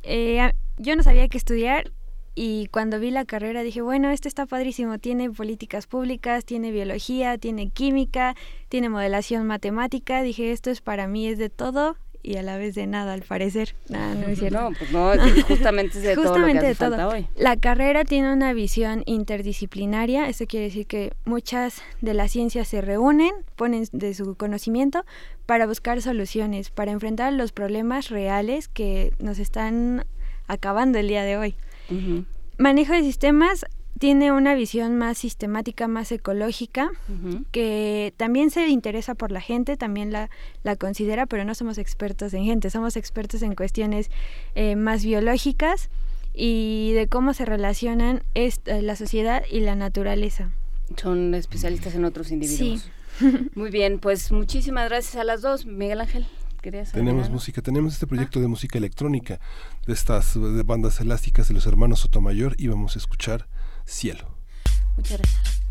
Eh, yo no sabía qué estudiar y cuando vi la carrera dije, bueno, esto está padrísimo, tiene políticas públicas, tiene biología, tiene química, tiene modelación matemática, dije, esto es para mí, es de todo y a la vez de nada, al parecer. no es cierto. No, pues no, justamente es de todo lo que hace falta hoy. La carrera tiene una visión interdisciplinaria, eso quiere decir que muchas de las ciencias se reúnen, ponen de su conocimiento para buscar soluciones, para enfrentar los problemas reales que nos están acabando el día de hoy. Manejo de sistemas tiene una visión más sistemática, más ecológica, que también se interesa por la gente, también la, la considera, pero no somos expertos en gente, somos expertos en cuestiones eh, más biológicas y de cómo se relacionan eh, la sociedad y la naturaleza. Son especialistas en otros individuos. Sí. Muy bien, pues muchísimas gracias a las dos, Miguel Ángel. Tenemos música, tenemos este proyecto de música electrónica de estas bandas elásticas de los hermanos Sotomayor y vamos a escuchar Cielo. Muchas gracias.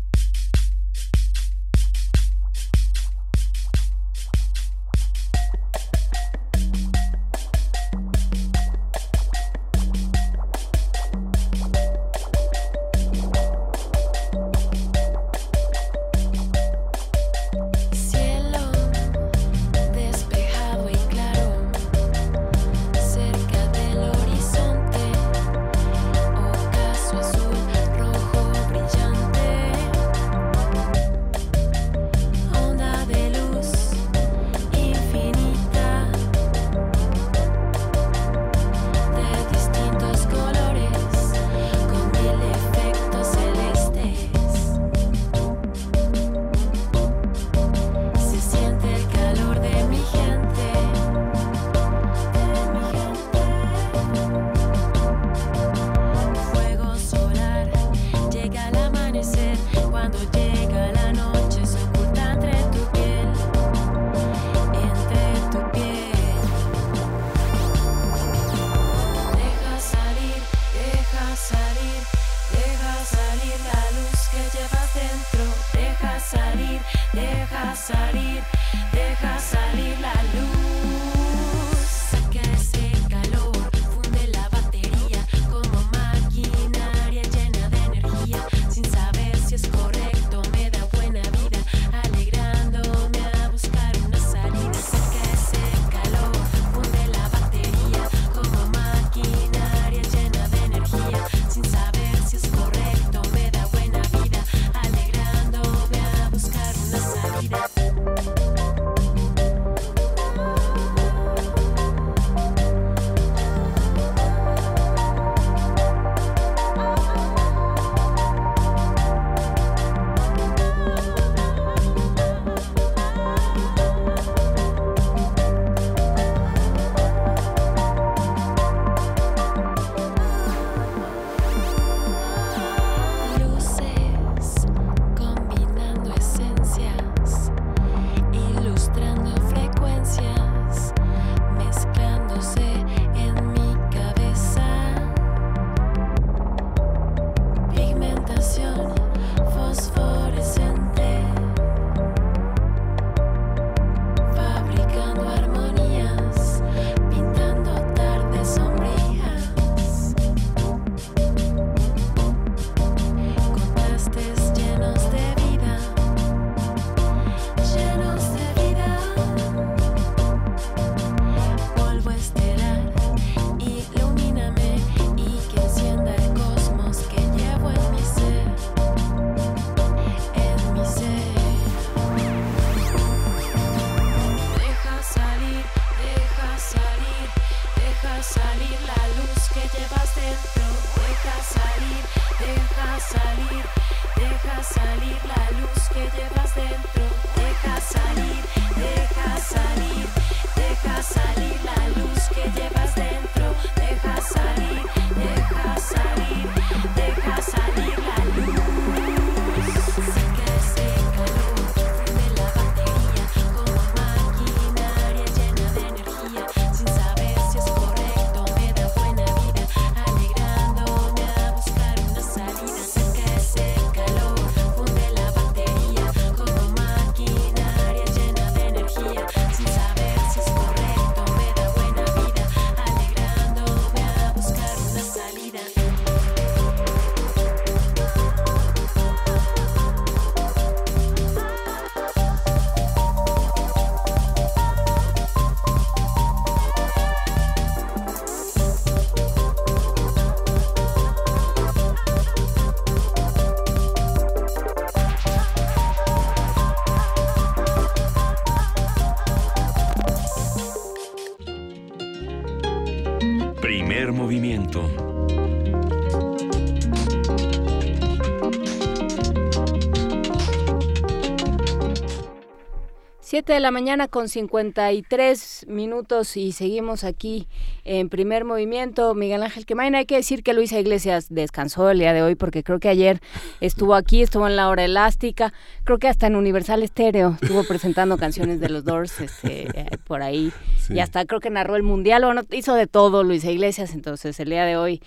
Siete de la mañana con 53 minutos y seguimos aquí en primer movimiento. Miguel Ángel Quemain, hay que decir que Luisa Iglesias descansó el día de hoy porque creo que ayer estuvo aquí, estuvo en la hora elástica, creo que hasta en Universal Estéreo estuvo presentando canciones de los Doors este, eh, por ahí. Y hasta creo que narró el Mundial, bueno, hizo de todo Luisa Iglesias, entonces el día de hoy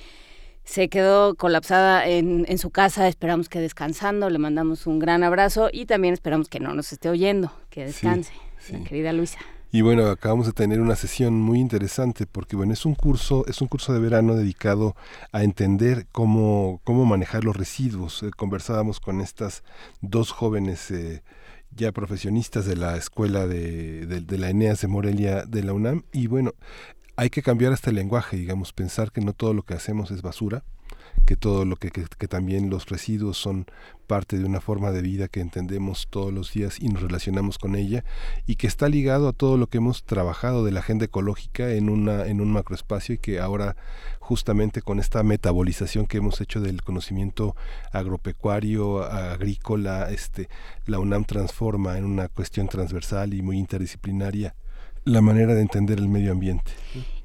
se quedó colapsada en, en, su casa, esperamos que descansando, le mandamos un gran abrazo y también esperamos que no nos esté oyendo, que descanse, querida Luisa. Y bueno, acabamos de tener una sesión muy interesante porque bueno, es un curso, es un curso de verano dedicado a entender cómo, cómo manejar los residuos. Eh, conversábamos con estas dos jóvenes eh, ya profesionistas de la escuela de, de, de, la Eneas de Morelia de la UNAM y bueno, hay que cambiar hasta el lenguaje, digamos, pensar que no todo lo que hacemos es basura, que todo lo que, que, también los residuos son parte de una forma de vida que entendemos todos los días y nos relacionamos con ella y que está ligado a todo lo que hemos trabajado de la agenda ecológica en una en un macroespacio y que ahora justamente con esta metabolización que hemos hecho del conocimiento agropecuario agrícola este la UNAM transforma en una cuestión transversal y muy interdisciplinaria la manera de entender el medio ambiente.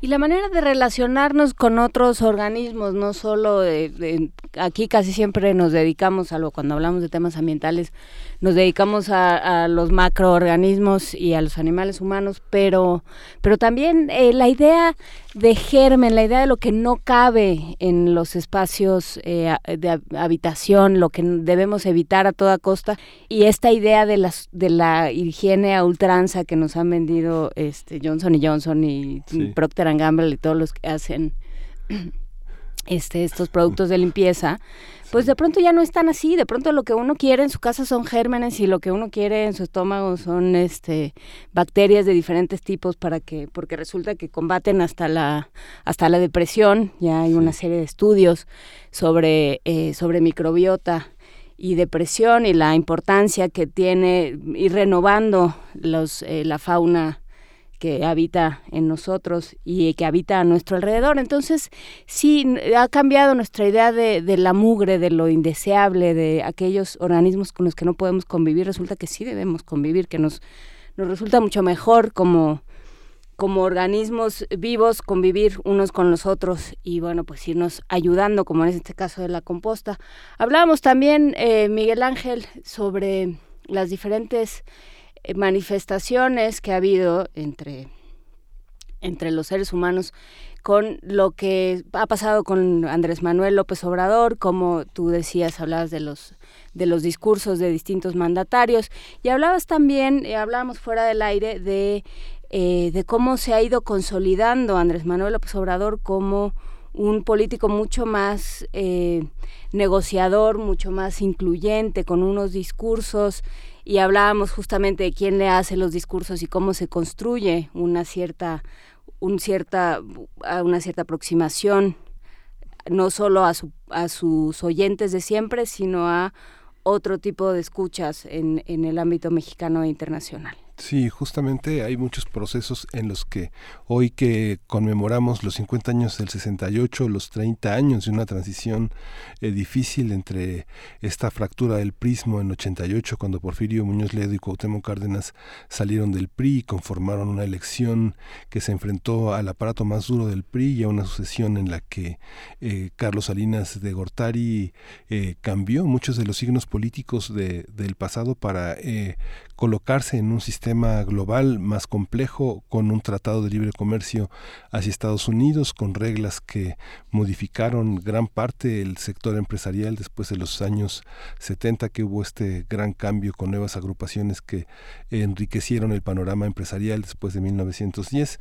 Y la manera de relacionarnos con otros organismos, no solo de, aquí casi siempre nos dedicamos a lo cuando hablamos de temas ambientales, nos dedicamos a, los macroorganismos y a los animales humanos, pero, pero también eh, la idea de germen, la idea de lo que no cabe en los espacios eh, de habitación, lo que debemos evitar a toda costa, y esta idea de, las, de la higiene a ultranza que nos han vendido este, Johnson y Johnson y Procter Gamble y todos los que hacen este, estos productos de limpieza, pues de pronto ya no están así, de pronto lo que uno quiere en su casa son gérmenes y lo que uno quiere en su estómago son este bacterias de diferentes tipos para que porque resulta que combaten hasta la hasta la depresión, ya hay una serie de estudios sobre eh, sobre microbiota y depresión y la importancia que tiene ir renovando los eh, la fauna que habita en nosotros y que habita a nuestro alrededor. Entonces, sí, ha cambiado nuestra idea de, la mugre, de lo indeseable, de aquellos organismos con los que no podemos convivir. Resulta que sí debemos convivir, que nos, nos resulta mucho mejor como, como organismos vivos convivir unos con los otros y bueno, pues irnos ayudando, como en este caso de la composta. Hablábamos también, eh, Miguel Ángel, sobre las diferentes manifestaciones que ha habido entre, entre los seres humanos con lo que ha pasado con Andrés Manuel López Obrador, como tú decías, hablabas de los de los discursos de distintos mandatarios y hablabas también, eh, hablábamos fuera del aire de, eh, de cómo se ha ido consolidando Andrés Manuel López Obrador como un político mucho más negociador, mucho más incluyente, con unos discursos y hablábamos justamente de quién le hace los discursos y cómo se construye una cierta, cierta, una cierta aproximación no solo a, su, a sus oyentes de siempre, sino a otro tipo de escuchas en, en el ámbito mexicano e internacional. Sí, justamente hay muchos procesos en los que hoy que conmemoramos los 50 años del 68, los 30 años de una transición eh, difícil entre esta fractura del prismo en 88, cuando Porfirio Muñoz Ledo y Cuauhtémoc Cárdenas salieron del PRI y conformaron una elección que se enfrentó al aparato más duro del PRI y a una sucesión en la que eh, Carlos Salinas de Gortari eh, cambió muchos de los signos políticos de, del pasado para colocarse en un sistema global más complejo con un tratado de libre comercio hacia Estados Unidos, con reglas que modificaron gran parte del sector empresarial después de los años 70 que hubo este gran cambio con nuevas agrupaciones que enriquecieron el panorama empresarial después de 1910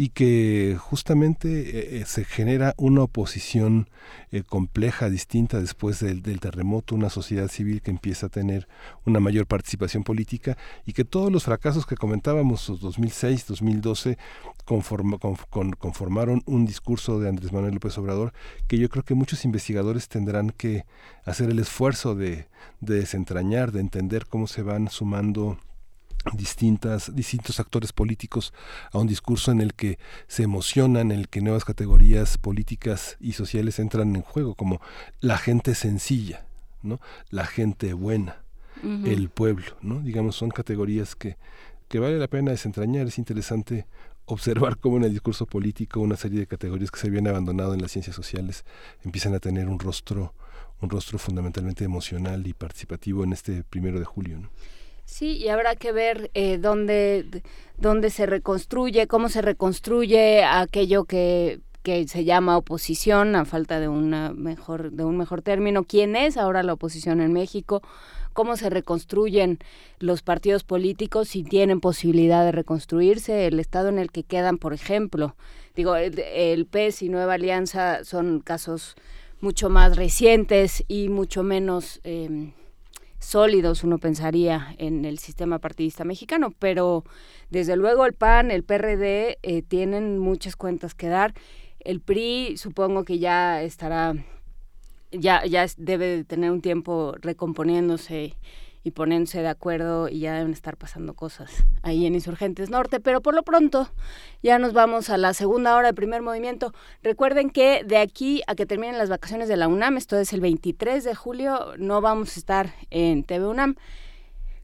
y que justamente eh, eh, se genera una oposición eh, compleja, distinta después del, terremoto, una sociedad civil que empieza a tener una mayor participación política y que todos los fracasos que comentábamos, 2006, 2012, conformaron un discurso de Andrés Manuel López Obrador que yo creo que muchos investigadores tendrán que hacer el esfuerzo de, de desentrañar, de entender cómo se van sumando distintas, distintos actores políticos a un discurso en el que se emocionan, en el que nuevas categorías políticas y sociales entran en juego, como la gente sencilla, ¿no? la gente buena, el pueblo, ¿no? digamos, son categorías que que vale la pena desentrañar. Es interesante observar cómo en el discurso político una serie de categorías que se habían abandonado en las ciencias sociales empiezan a tener un rostro un rostro fundamentalmente emocional y participativo en este primero de julio. Sí, y habrá que ver eh, dónde, dónde se reconstruye, cómo se reconstruye aquello que que se llama oposición a falta de una mejor de un mejor término quién es ahora la oposición en México cómo se reconstruyen los partidos políticos si tienen posibilidad de reconstruirse el estado en el que quedan por ejemplo. Digo el, el PES y Nueva Alianza son casos mucho más recientes y mucho menos em, sólidos, uno pensaría, en el sistema partidista mexicano, pero desde luego el PAN, el PRD eh, tienen muchas cuentas que dar. El PRI supongo que ya estará, ya, ya debe de tener un tiempo recomponiéndose y poniéndose de acuerdo y ya deben estar pasando cosas ahí en Insurgentes Norte. Pero por lo pronto ya nos vamos a la segunda hora de primer movimiento. Recuerden que de aquí a que terminen las vacaciones de la UNAM, esto es el 23 de julio, no vamos a estar en TV UNAM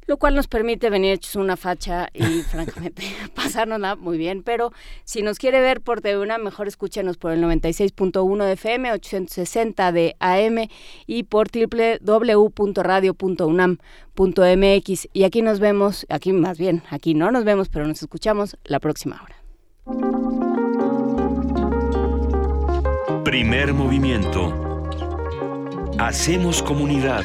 lo cual nos permite venir hechos una facha y francamente pasárnosla muy bien, pero si nos quiere ver por TV una mejor escúchenos por el 96.1 de FM, 860 de AM y por www.radio.unam.mx y aquí nos vemos, aquí más bien, aquí no nos vemos, pero nos escuchamos la próxima hora. Primer movimiento. Hacemos comunidad.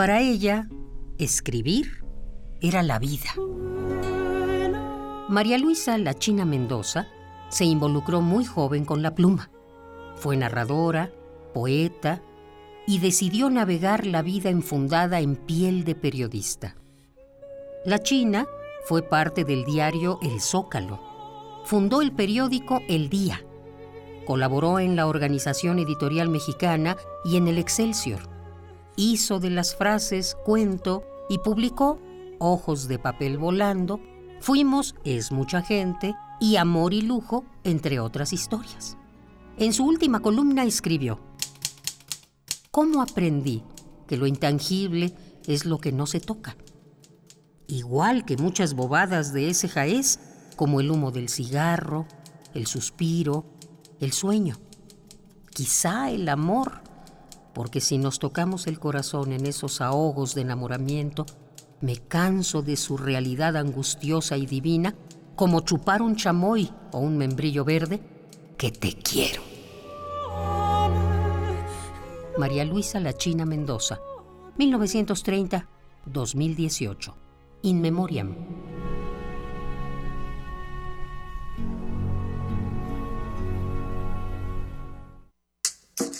Para ella, escribir era la vida. María Luisa La China Mendoza se involucró muy joven con la pluma. Fue narradora, poeta y decidió navegar la vida enfundada en piel de periodista. La China fue parte del diario El Zócalo. Fundó el periódico El Día. Colaboró en la Organización Editorial Mexicana y en el Excelsior hizo de las frases cuento y publicó Ojos de papel volando, Fuimos es mucha gente y Amor y lujo, entre otras historias. En su última columna escribió, ¿Cómo aprendí que lo intangible es lo que no se toca? Igual que muchas bobadas de ese jaez, como el humo del cigarro, el suspiro, el sueño. Quizá el amor porque si nos tocamos el corazón en esos ahogos de enamoramiento, me canso de su realidad angustiosa y divina, como chupar un chamoy o un membrillo verde, que te quiero. María Luisa La China Mendoza, 1930-2018. In Memoriam.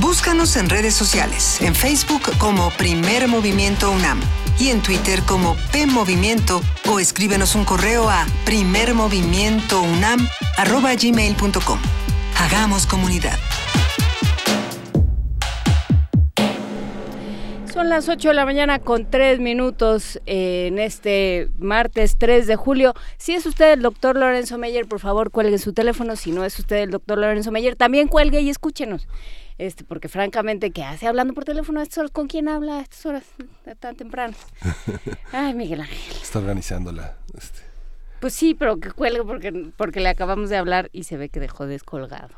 Búscanos en redes sociales, en Facebook como Primer Movimiento UNAM y en Twitter como P Movimiento o escríbenos un correo a primermovimientounam@gmail.com. Hagamos comunidad. Son las 8 de la mañana con 3 minutos eh, en este martes 3 de julio. Si es usted el doctor Lorenzo Meyer, por favor cuelgue su teléfono. Si no es usted el doctor Lorenzo Meyer, también cuelgue y escúchenos. Este, porque francamente, ¿qué hace hablando por teléfono a estas horas? ¿Con quién habla a estas horas tan temprano? Ay, Miguel Ángel. Está organizándola. Este. Pues sí, pero que cuelgue porque, porque le acabamos de hablar y se ve que dejó descolgado.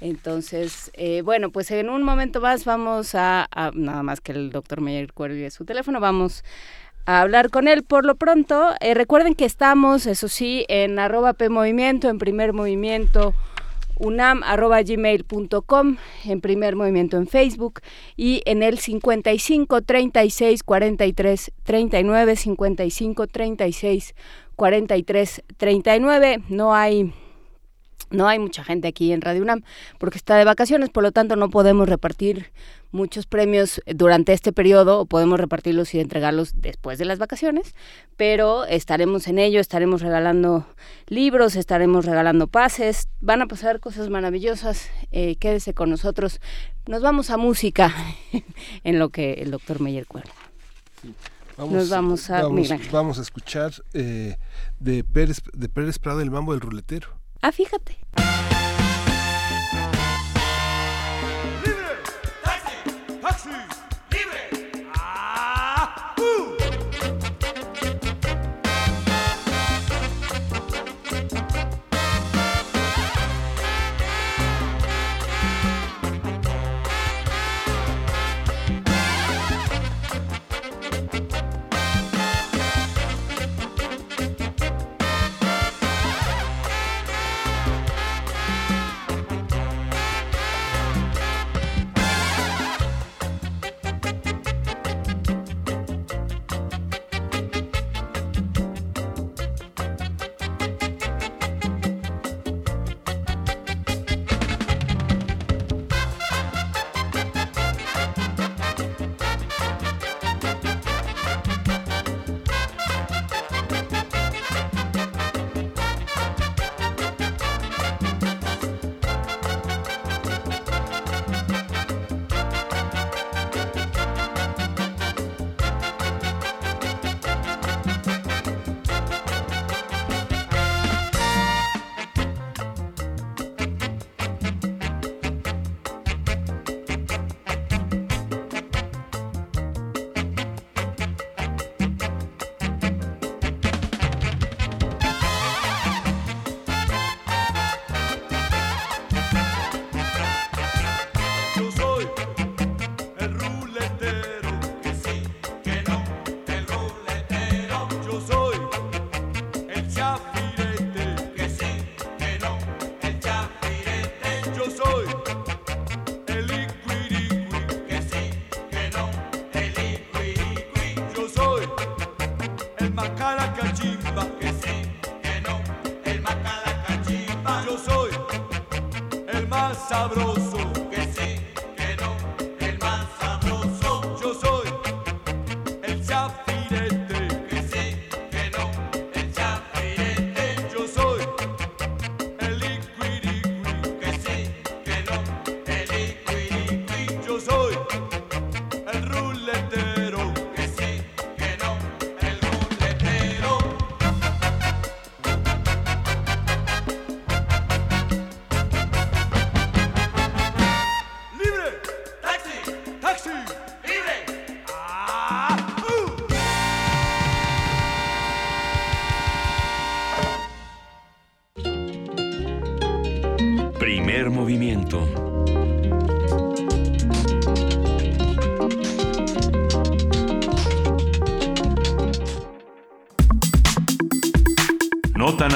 Entonces, eh, bueno, pues en un momento más vamos a, nada más que el doctor Meyer cuelgue su teléfono, vamos a hablar con él. Por lo pronto, eh, recuerden que estamos, eso sí, en arroba P Movimiento, en primer movimiento unam.gmail.com, en primer movimiento en Facebook y en el 55 36 43 39, 55 36 43 39. No hay no hay mucha gente aquí en Radio UNAM porque está de vacaciones, por lo tanto no podemos repartir muchos premios durante este periodo o podemos repartirlos y entregarlos después de las vacaciones, pero estaremos en ello, estaremos regalando libros, estaremos regalando pases, van a pasar cosas maravillosas, eh, quédese con nosotros, nos vamos a música en lo que el doctor Meyer cuelga. nos vamos a vamos, a escuchar eh, de Pérez de Pérez Prado el mambo del ruletero. Ah, fíjate.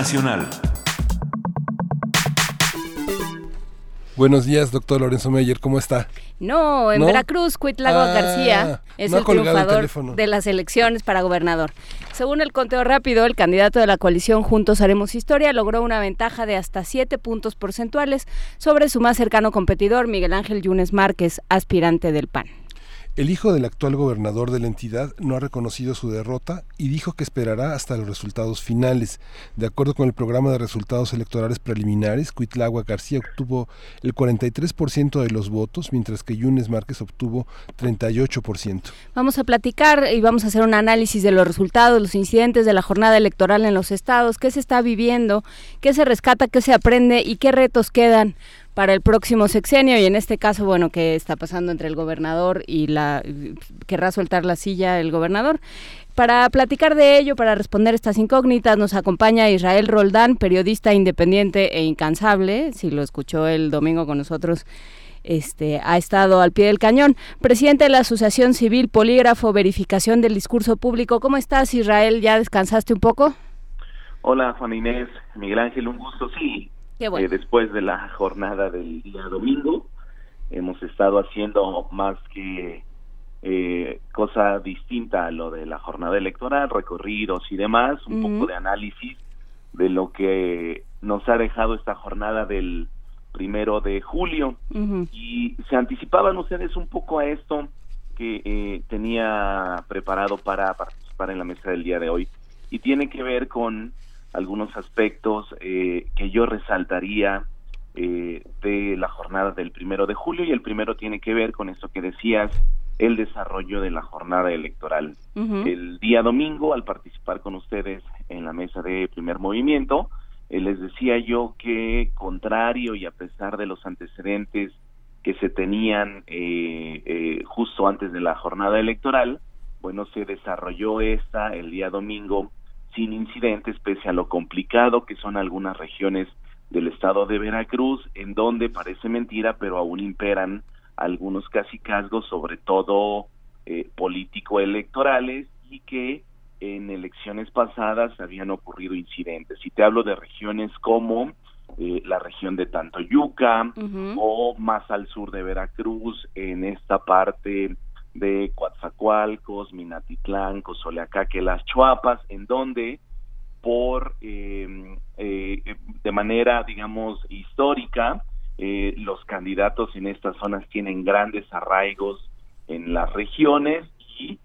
Nacional. Buenos días, doctor Lorenzo Meyer, ¿cómo está? No, en Veracruz, Cuitlago ah, García es el triunfador de las elecciones para gobernador. Según el conteo rápido, el candidato de la coalición Juntos Haremos Historia logró una ventaja de hasta siete puntos porcentuales sobre su más cercano competidor, Miguel Ángel Yunes Márquez, aspirante del PAN. El hijo del actual gobernador de la entidad no ha reconocido su derrota y dijo que esperará hasta los resultados finales. De acuerdo con el programa de resultados electorales preliminares, Cuitlagua García obtuvo el 43% de los votos, mientras que Yunes Márquez obtuvo 38%. Vamos a platicar y vamos a hacer un análisis de los resultados, los incidentes de la jornada electoral en los estados, qué se está viviendo, qué se rescata, qué se aprende y qué retos quedan para el próximo sexenio y en este caso, bueno, ¿qué está pasando entre el gobernador y la querrá soltar la silla el gobernador. Para platicar de ello, para responder estas incógnitas, nos acompaña Israel Roldán, periodista independiente e incansable, si lo escuchó el domingo con nosotros. Este, ha estado al pie del cañón. Presidente de la Asociación Civil Polígrafo Verificación del Discurso Público. ¿Cómo estás, Israel? ¿Ya descansaste un poco? Hola, Juan Inés, Miguel Ángel, un gusto. Sí, eh, después de la jornada del día domingo. Hemos estado haciendo más que eh, cosa distinta a lo de la jornada electoral, recorridos y demás, un poco de análisis de lo que nos ha dejado esta jornada del primero de julio. Y se anticipaban ustedes un poco a esto que eh, tenía preparado para participar en la mesa del día de hoy. Y tiene que ver con algunos aspectos eh, que yo resaltaría eh, de la jornada del primero de julio y el primero tiene que ver con eso que decías, el desarrollo de la jornada electoral. El día domingo, al participar con ustedes en la mesa de primer movimiento, eh, les decía yo que contrario y a pesar de los antecedentes que se tenían justo antes de la jornada electoral, bueno, se desarrolló esta el día domingo sin incidentes pese a lo complicado que son algunas regiones del estado de Veracruz, en donde parece mentira, pero aún imperan algunos casicazgos, sobre todo eh, político-electorales, y que en elecciones pasadas habían ocurrido incidentes. Y te hablo de regiones como eh, la región de Tantoyuca o más al sur de Veracruz, en esta parte de Coatzacoalcos, Minatitlán, Cozoleacaque, Las Chuapas, en donde por em, eh, de manera, digamos, histórica, eh, los candidatos en estas zonas tienen grandes arraigos en las regiones y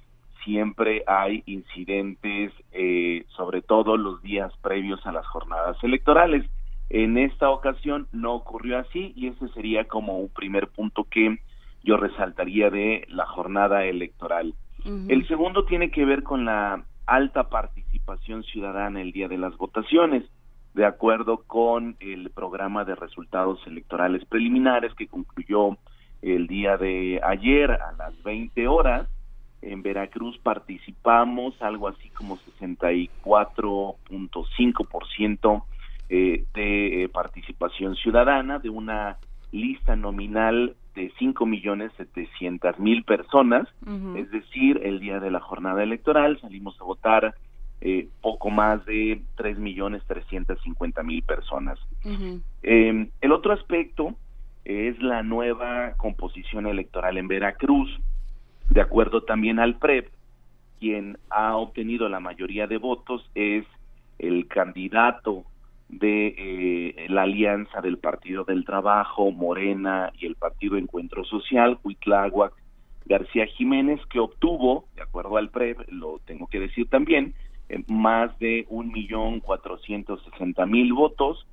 siempre hay incidentes, eh, sobre todo los días previos a las jornadas electorales. En esta ocasión no ocurrió así y ese sería como un primer punto que yo resaltaría de la jornada electoral. El segundo tiene que ver con la alta participación ciudadana el día de las votaciones, de acuerdo con el programa de resultados electorales preliminares que concluyó el día de ayer a las 20 horas. En Veracruz participamos algo así como 64.5% eh, de eh, participación ciudadana de una lista nominal de 5 millones 700 mil personas, es decir, el día de la jornada electoral salimos a votar eh, poco más de 3 millones 350 mil personas. Em, el otro aspecto es la nueva composición electoral en Veracruz. De acuerdo también al PREP, quien ha obtenido la mayoría de votos es el candidato de eh, la alianza del Partido del Trabajo, Morena y el Partido Encuentro Social, Huitláhuac García Jiménez, que obtuvo, de acuerdo al PREP, lo tengo que decir también, eh, más de un millón cuatrocientos sesenta mil votos,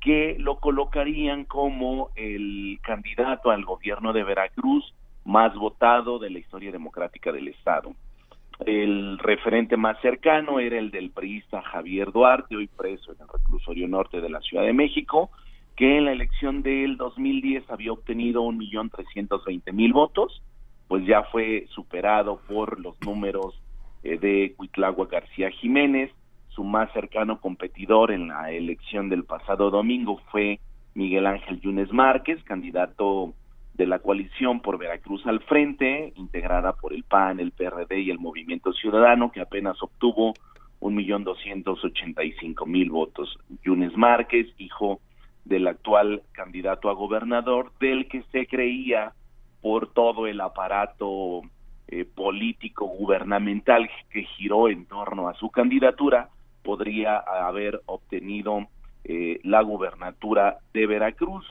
que lo colocarían como el candidato al gobierno de Veracruz más votado de la historia democrática del Estado. El referente más cercano era el del priista Javier Duarte, hoy preso en el reclusorio norte de la Ciudad de México, que en la elección del 2010 había obtenido un millón trescientos veinte mil votos, pues ya fue superado por los números eh, de Cuitlagua García Jiménez. Su más cercano competidor en la elección del pasado domingo fue Miguel Ángel Yunes Márquez, candidato de la coalición por Veracruz al frente, integrada por el PAN, el PRD y el Movimiento Ciudadano, que apenas obtuvo un millón doscientos ochenta y cinco mil votos. Yunes Márquez, hijo del actual candidato a gobernador, del que se creía por todo el aparato eh, político gubernamental que giró en torno a su candidatura, podría haber obtenido eh, la gubernatura de Veracruz.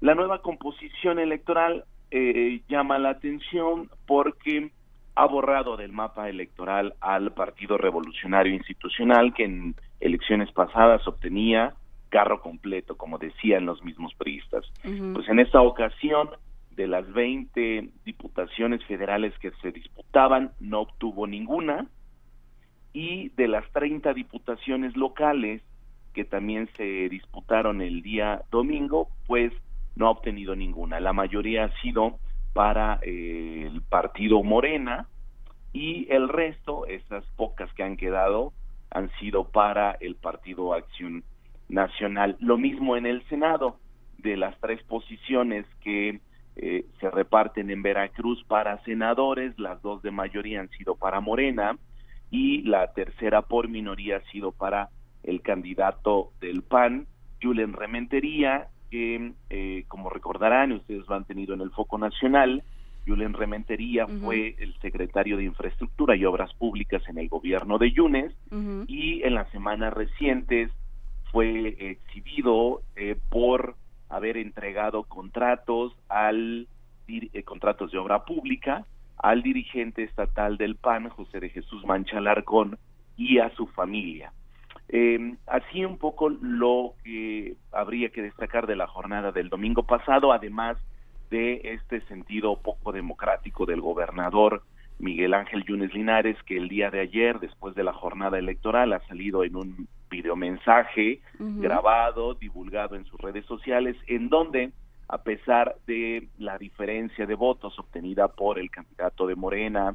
La nueva composición electoral eh, llama la atención porque ha borrado del mapa electoral al Partido Revolucionario Institucional que en elecciones pasadas obtenía carro completo, como decían los mismos priistas. Pues en esta ocasión, de las 20 diputaciones federales que se disputaban, no obtuvo ninguna, y de las 30 diputaciones locales que también se disputaron el día domingo, pues no ha obtenido ninguna. La mayoría ha sido para eh, el partido Morena y el resto, esas pocas que han quedado, han sido para el partido Acción Nacional. Lo mismo en el Senado, de las tres posiciones que eh, se reparten en Veracruz para senadores, las dos de mayoría han sido para Morena y la tercera por minoría ha sido para el candidato del PAN, Julen Rementería, que, eh, como recordarán, ustedes lo han tenido en el foco nacional, Julen Rementería fue el secretario de Infraestructura y Obras Públicas en el gobierno de Yunes y en las semanas recientes fue exhibido eh, por haber entregado contratos al eh, contratos de obra pública al dirigente estatal del PAN, José de Jesús Mancha Larcón, y a su familia. Eh, así un poco lo que habría que destacar de la jornada del domingo pasado, además de este sentido poco democrático del gobernador Miguel Ángel Yunes Linares, que el día de ayer, después de la jornada electoral, ha salido en un videomensaje grabado, divulgado en sus redes sociales, en donde, a pesar de la diferencia de votos obtenida por el candidato de Morena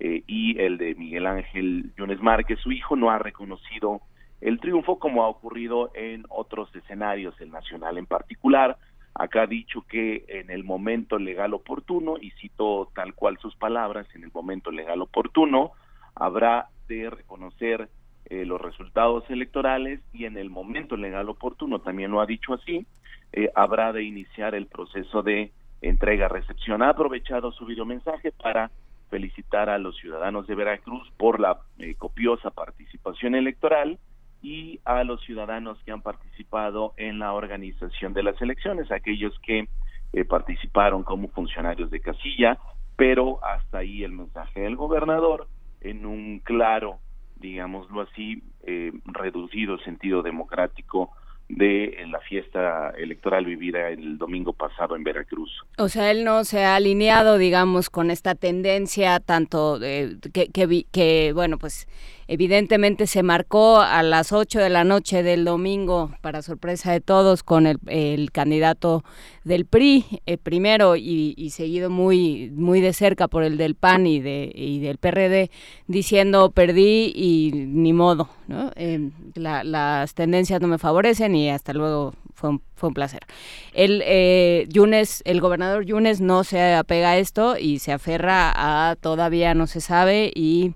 eh, y el de Miguel Ángel Yunes Márquez, su hijo no ha reconocido el triunfo como ha ocurrido en otros escenarios, el nacional en particular. Acá ha dicho que en el momento legal oportuno, y cito tal cual sus palabras, en el momento legal oportuno, habrá de reconocer eh, los resultados electorales y en el momento legal oportuno, también lo ha dicho así, eh, habrá de iniciar el proceso de entrega-recepción. Ha aprovechado su videomensaje para felicitar a los ciudadanos de Veracruz por la eh, copiosa participación electoral y a los ciudadanos que han participado en la organización de las elecciones, aquellos que eh, participaron como funcionarios de casilla, pero hasta ahí el mensaje del gobernador en un claro, digámoslo así, eh, reducido sentido democrático de la fiesta electoral vivida el domingo pasado en Veracruz. O sea, él no se ha alineado, digamos, con esta tendencia tanto de, que, que, que, bueno, pues evidentemente se marcó a las 8 de la noche del domingo, para sorpresa de todos, con el, candidato del PRI eh, primero y, seguido muy, muy de cerca por el del PAN y, de, y del PRD, diciendo perdí y ni modo, ¿no? Eh, las tendencias no me favorecen y hasta luego fue un, fue un placer. El, eh, Yunes, el gobernador Yunes no se apega a esto y se aferra a todavía no se sabe y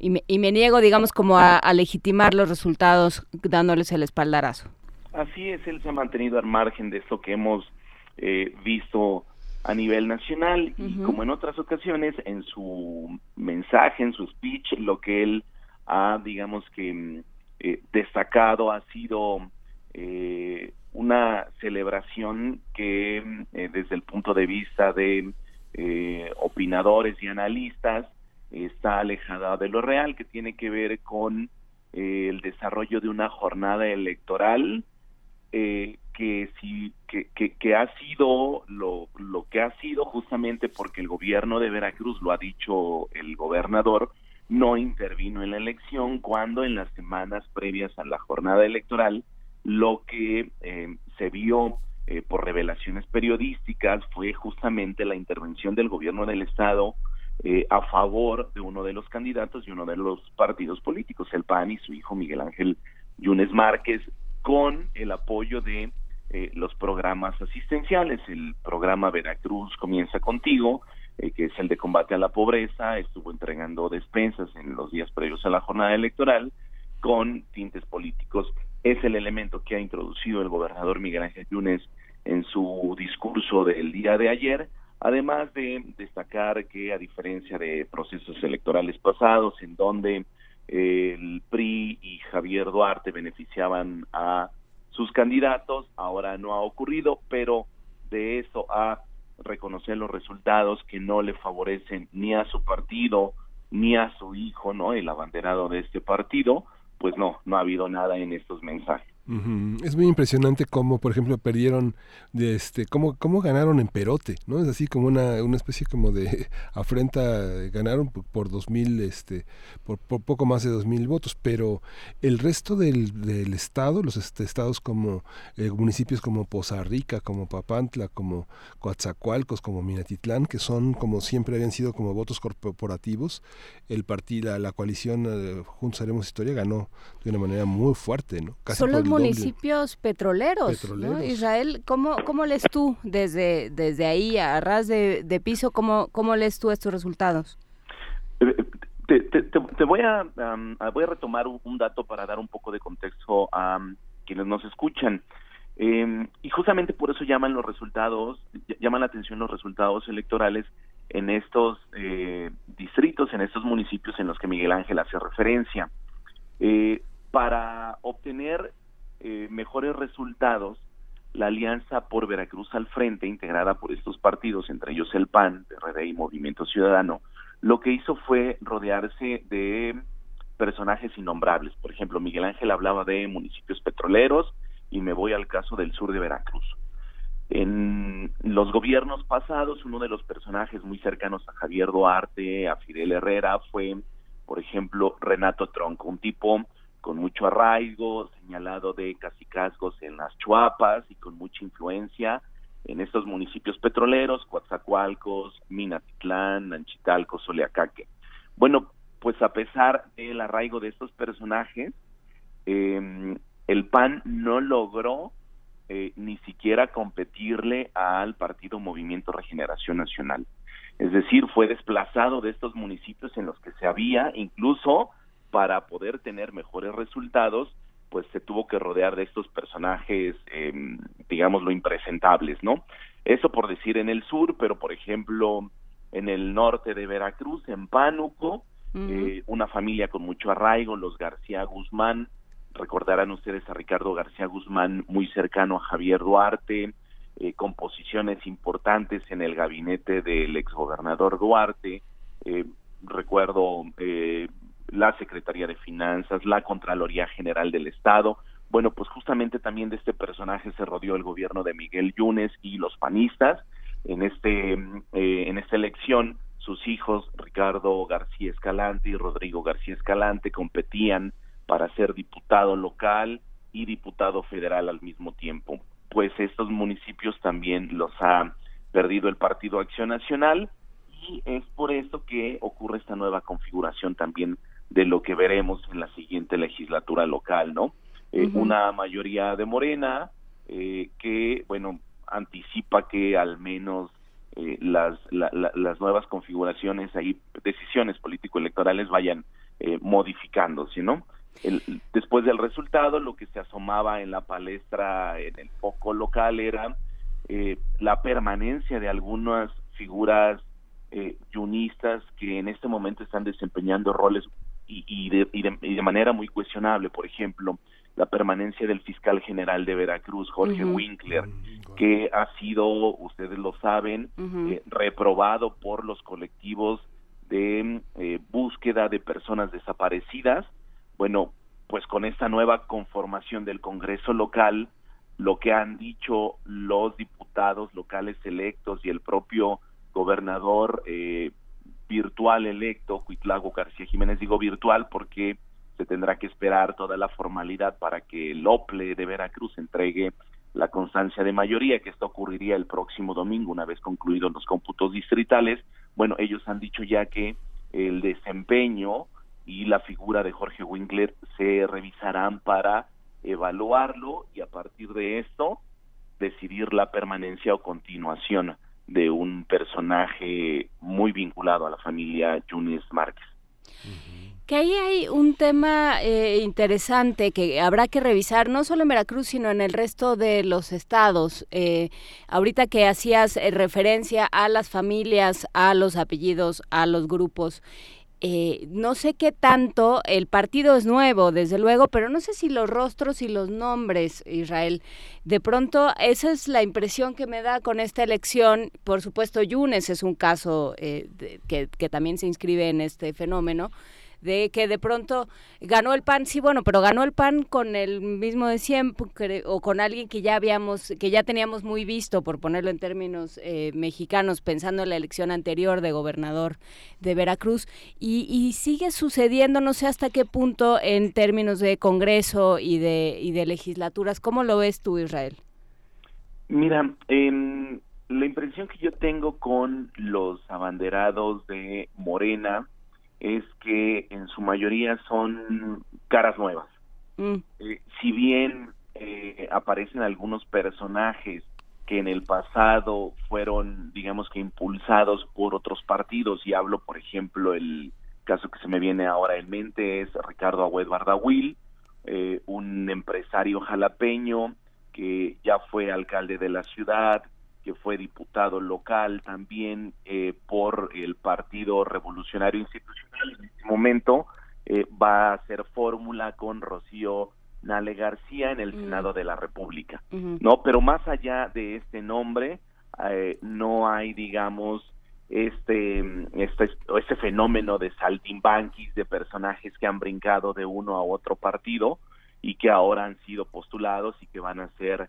y me, y me niego, digamos, como a, legitimar los resultados dándoles el espaldarazo. Así es, él se ha mantenido al margen de esto que hemos eh, visto a nivel nacional y como en otras ocasiones, en su mensaje, en su speech, lo que él ha, digamos que, mm, eh, destacado ha sido eh, una celebración que mm, desde el punto de vista de opinadores y analistas está alejada de lo real, que tiene que ver con eh, el desarrollo de una jornada electoral eh, que, sí, que, que, ha sido lo, lo que ha sido justamente porque el gobierno de Veracruz, lo ha dicho el gobernador, no intervino en la elección cuando en las semanas previas a la jornada electoral lo que eh, se vio por revelaciones periodísticas fue justamente la intervención del gobierno del estado eh, a favor de uno de los candidatos y uno de los partidos políticos, el PAN y su hijo Miguel Ángel Yunes Márquez, con el apoyo de eh, los programas asistenciales. El programa Veracruz comienza contigo, eh, que es el de combate a la pobreza, estuvo entregando despensas en los días previos a la jornada electoral con tintes políticos. Es el elemento que ha introducido el gobernador Miguel Ángel Yunes en su discurso del día de ayer, además de destacar que a diferencia de procesos electorales pasados en donde el PRI y Javier Duarte beneficiaban a sus candidatos, ahora no ha ocurrido, pero de eso a reconocer los resultados que no le favorecen ni a su partido ni a su hijo, ¿no? El abanderado de este partido, pues no, no ha habido nada en estos mensajes. Es muy impresionante cómo, por ejemplo, perdieron, de este, cómo, cómo ganaron en Perote, ¿no? Es así como una, una especie como de afrenta, ganaron por, dos mil, este, por, poco más de dos mil votos, pero el resto del, del estado, los este, estados como eh, municipios como Poza Rica, como Papantla, como Coatzacoalcos, como Minatitlán, que son como siempre habían sido como votos corporativos, el partido, la, coalición eh, Juntos Haremos Historia ganó de una manera muy fuerte, ¿no? Casi municipios petroleros, Israel, ¿cómo, ¿cómo lees tú desde, desde ahí, a ras de, piso, cómo, cómo lees tú estos resultados? Eh, te, te, voy, a, voy a retomar un dato para dar un poco de contexto a quienes nos escuchan. Em, y justamente por eso llaman los resultados, llaman la atención los resultados electorales en estos eh, distritos, en estos municipios en los que Miguel Ángel hace referencia. Eh, para obtener eh, mejores resultados, la Alianza por Veracruz al Frente, integrada por estos partidos, entre ellos el PAN, PRD y Movimiento Ciudadano, lo que hizo fue rodearse de personajes innombrables. Por ejemplo, Miguel Ángel hablaba de municipios petroleros y me voy al caso del sur de Veracruz. En los gobiernos pasados, uno de los personajes muy cercanos a Javier Duarte, a Fidel Herrera, fue, por ejemplo, Renato Tronco, un tipo con mucho arraigo, señalado de casicazgos en las Chuapas y con mucha influencia en estos municipios petroleros, Coatzacoalcos, Minatitlán, Anchitalco, Soleacaque. Bueno, pues a pesar del arraigo de estos personajes, eh, el PAN no logró eh, ni siquiera competirle al partido Movimiento Regeneración Nacional. Es decir, fue desplazado de estos municipios en los que se había incluso para poder tener mejores resultados, pues se tuvo que rodear de estos personajes, eh, digamos, lo impresentables, ¿no? Eso por decir en el sur, pero por ejemplo, en el norte de Veracruz, en Pánuco, eh, una familia con mucho arraigo, los García Guzmán, recordarán ustedes a Ricardo García Guzmán, muy cercano a Javier Duarte, eh, con posiciones importantes en el gabinete del exgobernador Duarte, eh, recuerdo eh, la Secretaría de Finanzas, la Contraloría General del Estado. Bueno, pues justamente también de este personaje se rodeó el gobierno de Miguel Yunes y los panistas. En, este, eh, en esta elección, sus hijos, Ricardo García Escalante y Rodrigo García Escalante, competían para ser diputado local y diputado federal al mismo tiempo. Pues estos municipios también los ha perdido el Partido Acción Nacional y es por eso que ocurre esta nueva configuración también de lo que veremos en la siguiente legislatura local, ¿no? Eh, una mayoría de Morena eh, que, bueno, anticipa que al menos eh, las, las nuevas configuraciones, ahí decisiones político-electorales vayan modificándose, ¿no? El, después del resultado, lo que se asomaba en la palestra, en el foco local, era la permanencia de algunas figuras yunistas que en este momento están desempeñando roles y, de, y, de, manera muy cuestionable, por ejemplo, la permanencia del fiscal general de Veracruz, Jorge Winkler, mm, que ha sido, ustedes lo saben, eh, reprobado por los colectivos de eh, búsqueda de personas desaparecidas. Bueno, pues con esta nueva conformación del Congreso local, lo que han dicho los diputados locales electos y el propio gobernador eh, virtual electo, Cuitlago García Jiménez, digo virtual porque se tendrá que esperar toda la formalidad para que el OPLE de Veracruz entregue la constancia de mayoría, que esto ocurriría el próximo domingo, una vez concluidos los cómputos distritales. Bueno, ellos han dicho ya que el desempeño y la figura de Jorge Winkler se revisarán para evaluarlo y a partir de esto decidir la permanencia o continuación de un personaje muy vinculado a la familia Yunes Márquez. Que ahí hay un tema eh, interesante que habrá que revisar, no solo en Veracruz, sino en el resto de los estados. Eh, ahorita que hacías eh, referencia a las familias, a los apellidos, a los grupos. No sé qué tanto, el partido es nuevo, desde luego, pero no sé si los rostros y los nombres, Israel, de pronto esa es la impresión que me da con esta elección. Por supuesto, Yunes es un caso que, que también se inscribe en este fenómeno de que de pronto ganó el PAN, sí, bueno, pero ganó el PAN con el mismo de siempre o con alguien que ya habíamos, que ya teníamos muy visto, por ponerlo en términos eh, mexicanos, pensando en la elección anterior de gobernador de Veracruz, y, y, sigue sucediendo, no sé hasta qué punto en términos de Congreso y de, y de legislaturas. ¿Cómo lo ves tú, Israel? Mira, la impresión que yo tengo con los abanderados de Morena, es que en su mayoría son caras nuevas. Mm. Eh, si bien eh, aparecen algunos personajes que en el pasado fueron, digamos que impulsados por otros partidos, y hablo, por ejemplo, el caso que se me viene ahora en mente es Ricardo Agüed Bardawil, eh, un empresario jalapeño que ya fue alcalde de la ciudad, que fue diputado local también eh, por el Partido Revolucionario Institucional. En este momento eh, va a hacer fórmula con Rocío Nale García en el mm. Senado de la República. No, pero más allá de este nombre, eh, no hay, digamos, este, este, este fenómeno de saltimbanquis, de personajes que han brincado de uno a otro partido y que ahora han sido postulados y que van a ser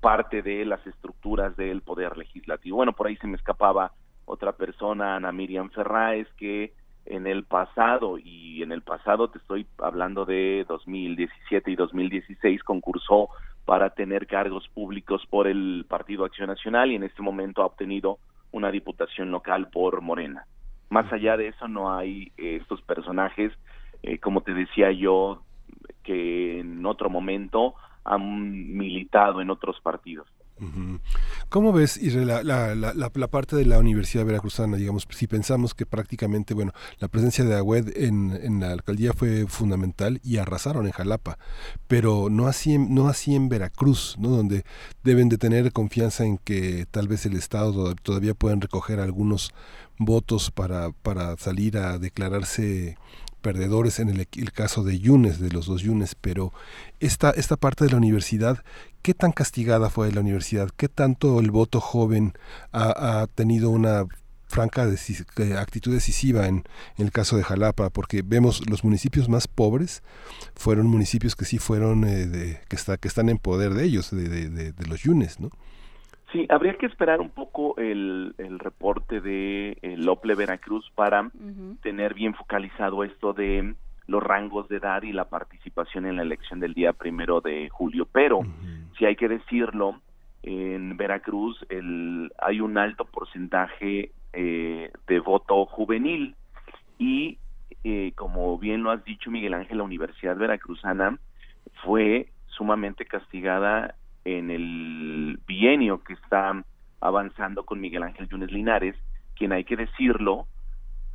parte de las estructuras del poder legislativo. Bueno, por ahí se me escapaba otra persona, Ana Miriam Ferráez, que en el pasado, y en el pasado te estoy hablando de 2017 y 2016, concursó para tener cargos públicos por el Partido Acción Nacional y en este momento ha obtenido una diputación local por Morena. Más allá de eso no hay eh, estos personajes, eh, como te decía yo, que en otro momento han militado en otros partidos. ¿Cómo ves la, la, la, la, parte de la Universidad Veracruzana? Digamos, si pensamos que prácticamente, bueno, la presencia de Agüed en, en, la alcaldía fue fundamental y arrasaron en Jalapa, pero no así en, no así en Veracruz, ¿no? donde deben de tener confianza en que tal vez el Estado todavía puedan recoger algunos votos para, para salir a declararse perdedores en el, caso de Yunes, de los dos Yunes, pero esta, esta parte de la universidad, ¿qué tan castigada fue la universidad? ¿Qué tanto el voto joven ha, tenido una franca eh, actitud decisiva en, el caso de Jalapa, porque vemos los municipios más pobres fueron municipios que sí fueron, eh, de, que, está, que están en poder de ellos, de, de los Yunes, ¿no? Sí, habría que esperar un poco el, el reporte de el Ople Veracruz para tener bien focalizado esto de los rangos de edad y la participación en la elección del día primero de julio. Pero, si hay que decirlo, en Veracruz el, hay un alto porcentaje eh, de voto juvenil. Y, eh, como bien lo has dicho, Miguel Ángel, la Universidad Veracruzana fue sumamente castigada en el bienio que está avanzando con Miguel Ángel Yunes Linares, quien hay que decirlo,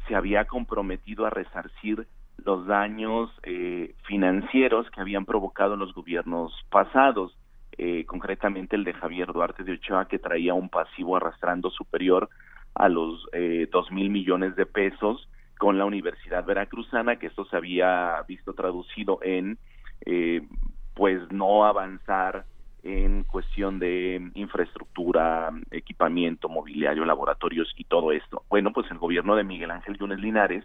se había comprometido a resarcir los daños eh, financieros que habían provocado los gobiernos pasados, eh, concretamente el de Javier Duarte de Ochoa, que traía un pasivo arrastrando superior a los eh, dos mil millones de pesos con la Universidad Veracruzana, que esto se había visto traducido en, pues, no avanzar en cuestión de infraestructura, equipamiento, mobiliario, laboratorios y todo esto. Bueno, pues el gobierno de Miguel Ángel Yunes Linares,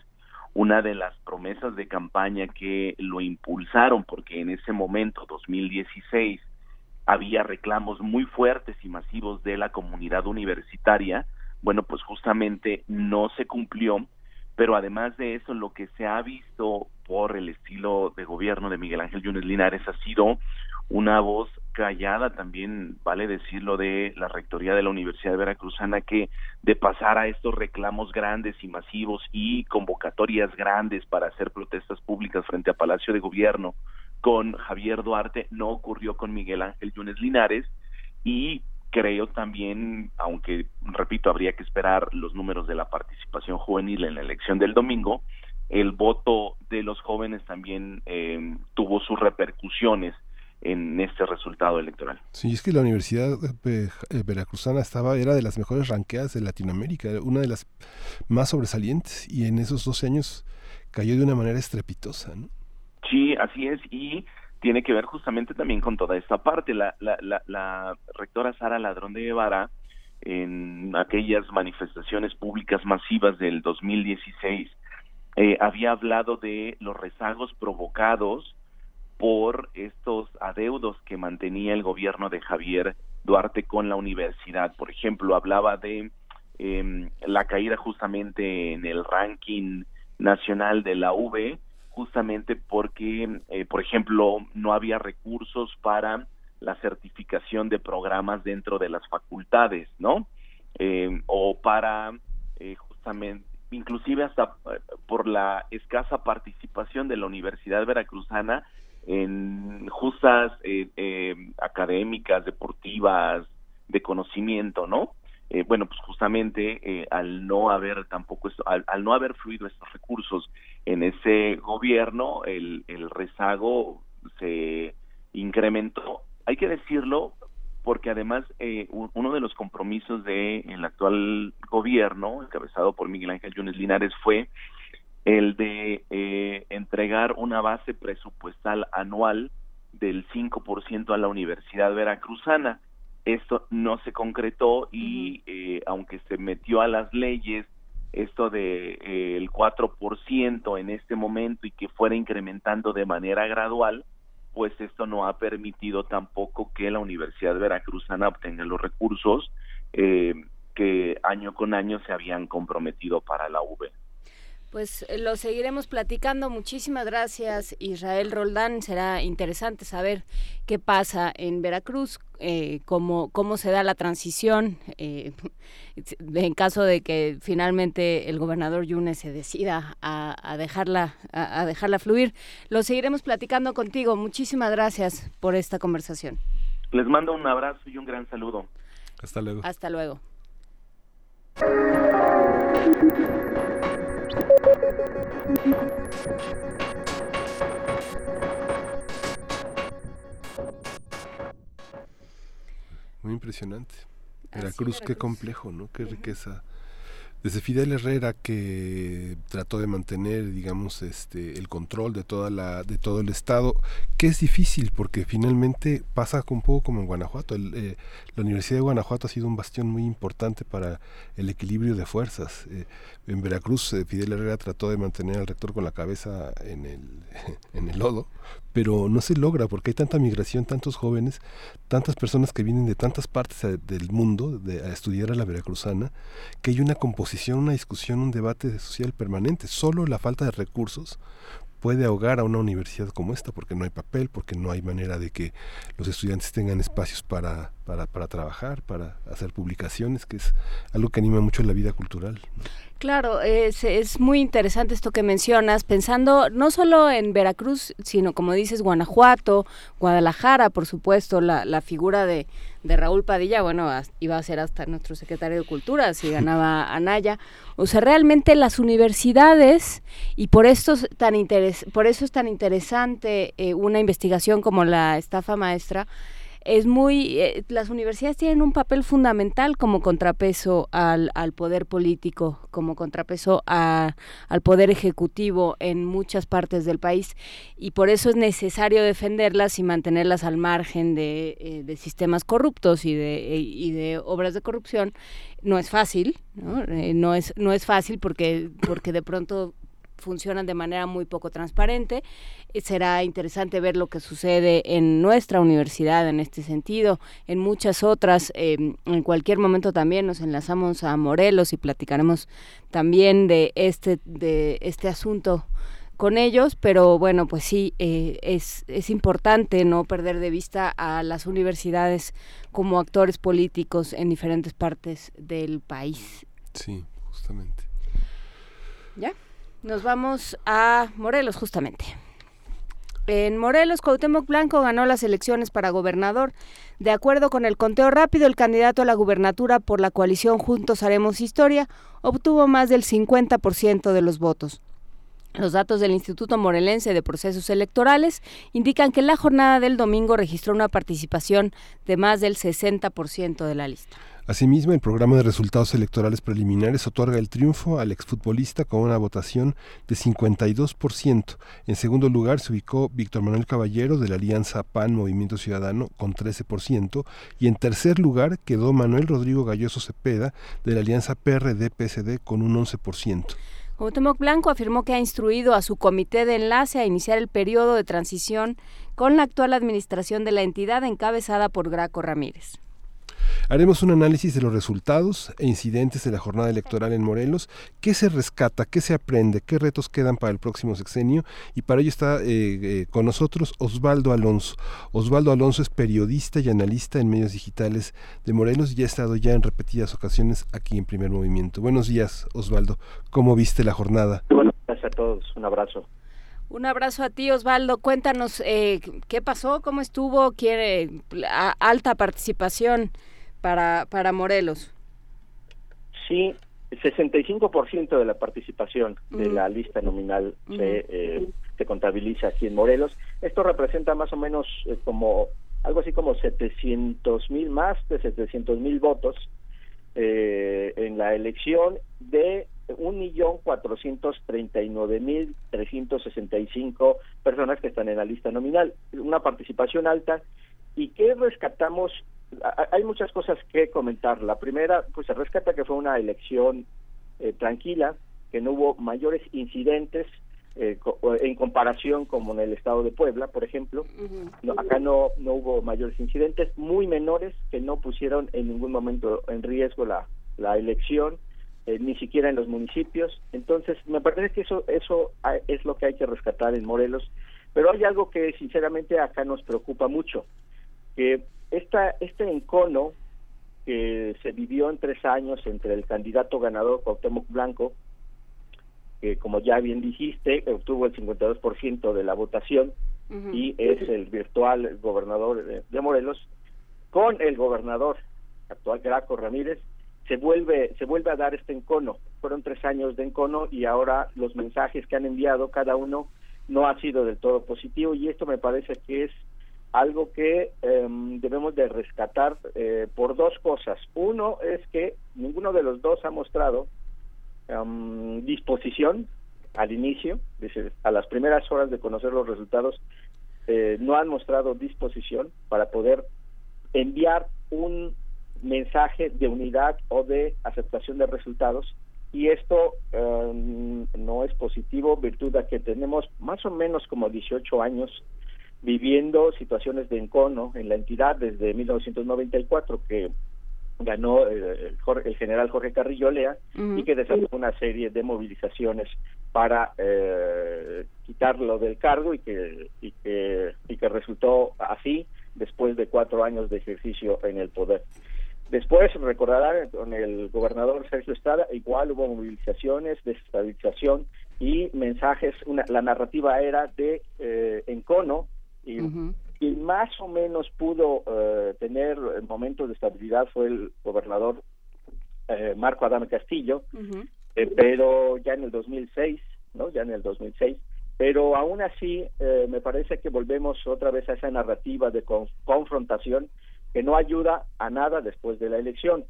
una de las promesas de campaña que lo impulsaron, porque en ese momento, 2016, había reclamos muy fuertes y masivos de la comunidad universitaria, bueno, pues justamente no se cumplió, pero además de eso, lo que se ha visto por el estilo de gobierno de Miguel Ángel Yunes Linares ha sido una voz callada también, vale decirlo, de la Rectoría de la Universidad de Veracruzana, que de pasar a estos reclamos grandes y masivos y convocatorias grandes para hacer protestas públicas frente a Palacio de Gobierno, con Javier Duarte, no ocurrió con Miguel Ángel Yunes Linares. Y creo también, aunque repito, habría que esperar los números de la participación juvenil en la elección del domingo, el voto de los jóvenes también eh, tuvo sus repercusiones en este resultado electoral. Sí, es que la Universidad eh, Veracruzana estaba, era de las mejores ranqueadas de Latinoamérica, una de las más sobresalientes, y en esos 12 años cayó de una manera estrepitosa, ¿no? Sí, así es, y tiene que ver justamente también con toda esta parte. La, la, la, rectora Sara Ladrón de Guevara, en aquellas manifestaciones públicas masivas del 2016, eh, había hablado de los rezagos provocados por estos adeudos que mantenía el gobierno de Javier Duarte con la universidad. Por ejemplo, hablaba de em, la caída justamente en el ranking nacional de la V, justamente porque, eh, por ejemplo, no había recursos para la certificación de programas dentro de las facultades, ¿no? Eh, o para eh, justamente, inclusive hasta por la escasa participación de la Universidad Veracruzana en justas eh, eh, académicas, deportivas, de conocimiento, ¿no? Eh, bueno, pues justamente al no haber tampoco, esto, al, no haber fluido estos recursos en ese gobierno, el, el rezago se incrementó. Hay que decirlo porque además uno de los compromisos del el actual gobierno, encabezado por Miguel Ángel Yunes Linares, fue el de eh, entregar una base presupuestal anual del 5% a la Universidad Veracruzana. Esto no se concretó y eh, aunque se metió a las leyes esto de eh, el 4% en este momento y que fuera incrementando de manera gradual, pues esto no ha permitido tampoco que la Universidad Veracruzana obtenga los recursos que año con año se habían comprometido para la UV pues eh, lo seguiremos platicando. Muchísimas gracias, Israel Roldán. Será interesante saber qué pasa en Veracruz, eh, cómo, cómo se da la transición eh, en caso de que finalmente el gobernador Yunes se decida a, dejarla, a dejarla fluir. Lo seguiremos platicando contigo. Muchísimas gracias por esta conversación. Les mando un abrazo y un gran saludo. Hasta luego. Hasta luego. Muy impresionante. Veracruz, qué complejo, ¿no? Qué riqueza desde Fidel Herrera que trató de mantener digamos este el control de toda la de todo el estado que es difícil porque finalmente pasa un poco como en Guanajuato. Eh, la Universidad de Guanajuato ha sido un bastión muy importante para el equilibrio de fuerzas. Eh, en Veracruz eh, Fidel Herrera trató de mantener al rector con la cabeza en el en el lodo pero no se logra porque hay tanta migración, tantos jóvenes, tantas personas que vienen de tantas partes del mundo de, a estudiar a la veracruzana, que hay una composición, una discusión, un debate social permanente. Solo la falta de recursos puede ahogar a una universidad como esta porque no hay papel, porque no hay manera de que los estudiantes tengan espacios para, para, para trabajar, para hacer publicaciones, que es algo que anima mucho la vida cultural. Claro, es, es muy interesante esto que mencionas, pensando no solo en Veracruz, sino como dices, Guanajuato, Guadalajara, por supuesto, la, figura de, de Raúl Padilla, bueno, iba a ser hasta nuestro secretario de Cultura si ganaba Anaya. O sea, realmente las universidades, y por, esto tan interes por eso es tan interesante eh, una investigación como la estafa maestra, es muy, eh, las universidades tienen un papel fundamental como contrapeso al, al poder político, como contrapeso a, al poder ejecutivo en muchas partes del país y por eso es necesario defenderlas y mantenerlas al margen de, eh, de sistemas corruptos y de, y de obras de corrupción. No es fácil, ¿no? Eh, no, es, no es fácil porque, porque de pronto funcionan de manera muy poco transparente. Eh, será interesante ver lo que sucede en nuestra universidad en este sentido, en muchas otras. Em, en cualquier momento también nos enlazamos a Morelos y platicaremos también de este, de este asunto con ellos, pero bueno, pues sí, eh, es, es importante no perder de vista a las universidades como actores políticos en diferentes partes del país. Sí, justamente. ¿Ya? Nos vamos a Morelos, justamente. En Morelos, Cuauhtémoc Blanco ganó las elecciones para gobernador. De acuerdo con el conteo rápido, el candidato a la gubernatura por la coalición Juntos Haremos Historia obtuvo más del 50% de los votos. Los datos del Instituto Morelense de Procesos Electorales indican que la jornada del domingo registró una participación de más del 60% de la lista. Asimismo, el programa de resultados electorales preliminares otorga el triunfo al exfutbolista con una votación de 52%. En segundo lugar se ubicó Víctor Manuel Caballero de la Alianza PAN Movimiento Ciudadano con 13% y en tercer lugar quedó Manuel Rodrigo Galloso Cepeda de la Alianza PRD-PSD con un 11%. Cuauhtémoc Blanco afirmó que ha instruido a su comité de enlace a iniciar el periodo de transición con la actual administración de la entidad encabezada por Graco Ramírez. Haremos un análisis de los resultados e incidentes de la jornada electoral en Morelos, qué se rescata, qué se aprende, qué retos quedan para el próximo sexenio y para ello está eh, eh, con nosotros Osvaldo Alonso. Osvaldo Alonso es periodista y analista en medios digitales de Morelos y ha estado ya en repetidas ocasiones aquí en Primer Movimiento. Buenos días, Osvaldo. ¿Cómo viste la jornada? Buenas a todos. Un abrazo. Un abrazo a ti, Osvaldo. Cuéntanos eh, qué pasó, cómo estuvo, quiere alta participación para, para Morelos. Sí, 65% de la participación de la lista nominal se, eh, se, contabiliza aquí en Morelos. Esto representa más o menos eh, como algo así como 700 mil más de 700 mil votos eh, en la elección de un millón cuatrocientos treinta y nueve mil trescientos sesenta y cinco personas que están en la lista nominal, una participación alta. Y que rescatamos hay muchas cosas que comentar. La primera, pues se rescata que fue una elección eh, tranquila, que no hubo mayores incidentes eh, en comparación como en el estado de Puebla, por ejemplo. acá no, no hubo mayores incidentes, muy menores que no pusieron en ningún momento en riesgo la, la elección, eh, ni siquiera en los municipios. Entonces, me parece que eso, eso es lo que hay que rescatar en Morelos. Pero hay algo que sinceramente acá nos preocupa mucho, que esta, este encono que se vivió en tres años entre el candidato ganador Cuauhtémoc Blanco, que como ya bien dijiste, obtuvo el 52% de la votación y es el virtual gobernador de, Morelos, con el gobernador actual Graco Ramírez, se vuelve, se vuelve a dar este encono. Fueron tres años de encono y ahora los mensajes que han enviado cada uno no ha sido del todo positivo y esto me parece que es algo que em, debemos de rescatar eh, por dos cosas. Uno es que ninguno de los dos ha mostrado em, disposición al inicio, a las primeras horas de conocer los resultados, eh, no han mostrado disposición para poder enviar un mensaje de unidad o de aceptación de resultados y esto em, no es positivo virtud de que tenemos más o menos como 18 años viviendo situaciones de encono en la entidad desde 1994 que ganó eh, el, general Jorge Carrillo Lea y que desató una serie de movilizaciones para eh, quitarlo del cargo y que, y que y que resultó así después de cuatro años de ejercicio en el poder. Después, recordarán, con el gobernador Sergio Estrada, igual hubo movilizaciones, desestabilización y mensajes, una, la narrativa era de eh, encono y quien más o menos pudo eh, tener momentos de estabilidad fue el gobernador eh, Marco Adame Castillo, eh, pero ya en el 2006, ¿no? Ya en el 2006, pero aún así me parece que volvemos otra vez a esa narrativa de confrontación que no ayuda a nada después de la elección.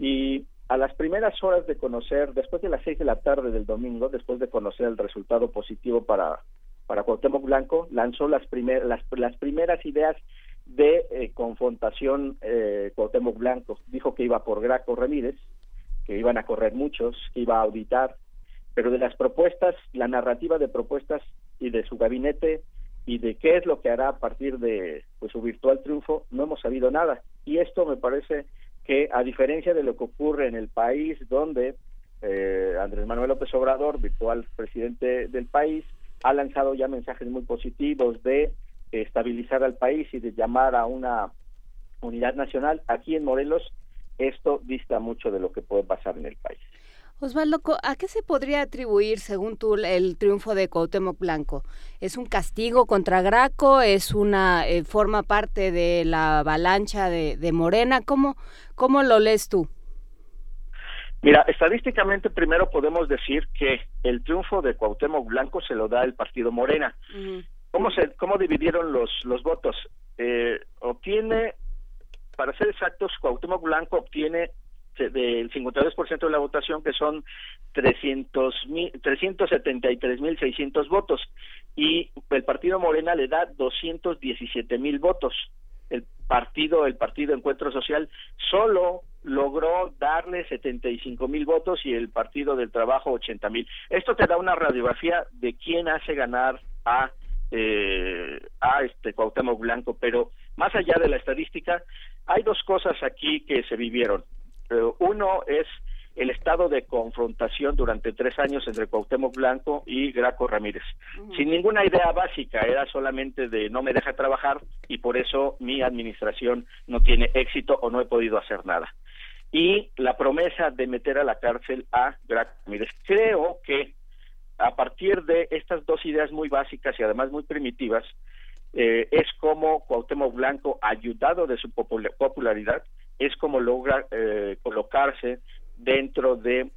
Y a las primeras horas de conocer, después de las seis de la tarde del domingo, después de conocer el resultado positivo para para Cuauhtémoc Blanco, lanzó las, las, las primeras ideas de eh, confrontación eh, Cuauhtémoc Blanco. Dijo que iba por Graco Ramírez, que iban a correr muchos, que iba a auditar, pero de las propuestas, la narrativa de propuestas y de su gabinete y de qué es lo que hará a partir de pues, su virtual triunfo, no hemos sabido nada. Y esto me parece que, a diferencia de lo que ocurre en el país, donde eh, Andrés Manuel López Obrador, virtual presidente del país, ha lanzado ya mensajes muy positivos de estabilizar al país y de llamar a una unidad nacional. Aquí en Morelos esto dista mucho de lo que puede pasar en el país. Osvaldo, ¿a qué se podría atribuir, según tú, el triunfo de Cuauhtémoc Blanco? ¿Es un castigo contra Graco? ¿Es una eh, forma parte de la avalancha de, Morena? ¿Cómo, ¿Cómo lo lees tú? Mira, estadísticamente primero podemos decir que el triunfo de Cuauhtémoc Blanco se lo da el partido Morena. ¿Cómo, se, ¿Cómo dividieron los, los votos? Eh, obtiene, para ser exactos, Cuauhtémoc Blanco obtiene del 52% de la votación, que son 300 373.600 votos, y el partido Morena le da 217.000 votos. El partido, el partido Encuentro Social, solo logró darle 75.000 votos y el Partido del Trabajo 80.000. Esto te da una radiografía de quién hace ganar a eh, a este Cuauhtémoc Blanco, pero más allá de la estadística, hay dos cosas aquí que se vivieron. Eh, uno es el estado de confrontación durante tres años entre Cuauhtémoc Blanco y Graco Ramírez, sin ninguna idea básica, era solamente de no me deja trabajar y por eso mi administración no tiene éxito o no he podido hacer nada. Y la promesa de meter a la cárcel a Graco Ramírez. Creo que a partir de estas dos ideas muy básicas y además muy primitivas, eh, es como Cuauhtémoc Blanco, ayudado de su popularidad, es como logra eh, colocarse dentro de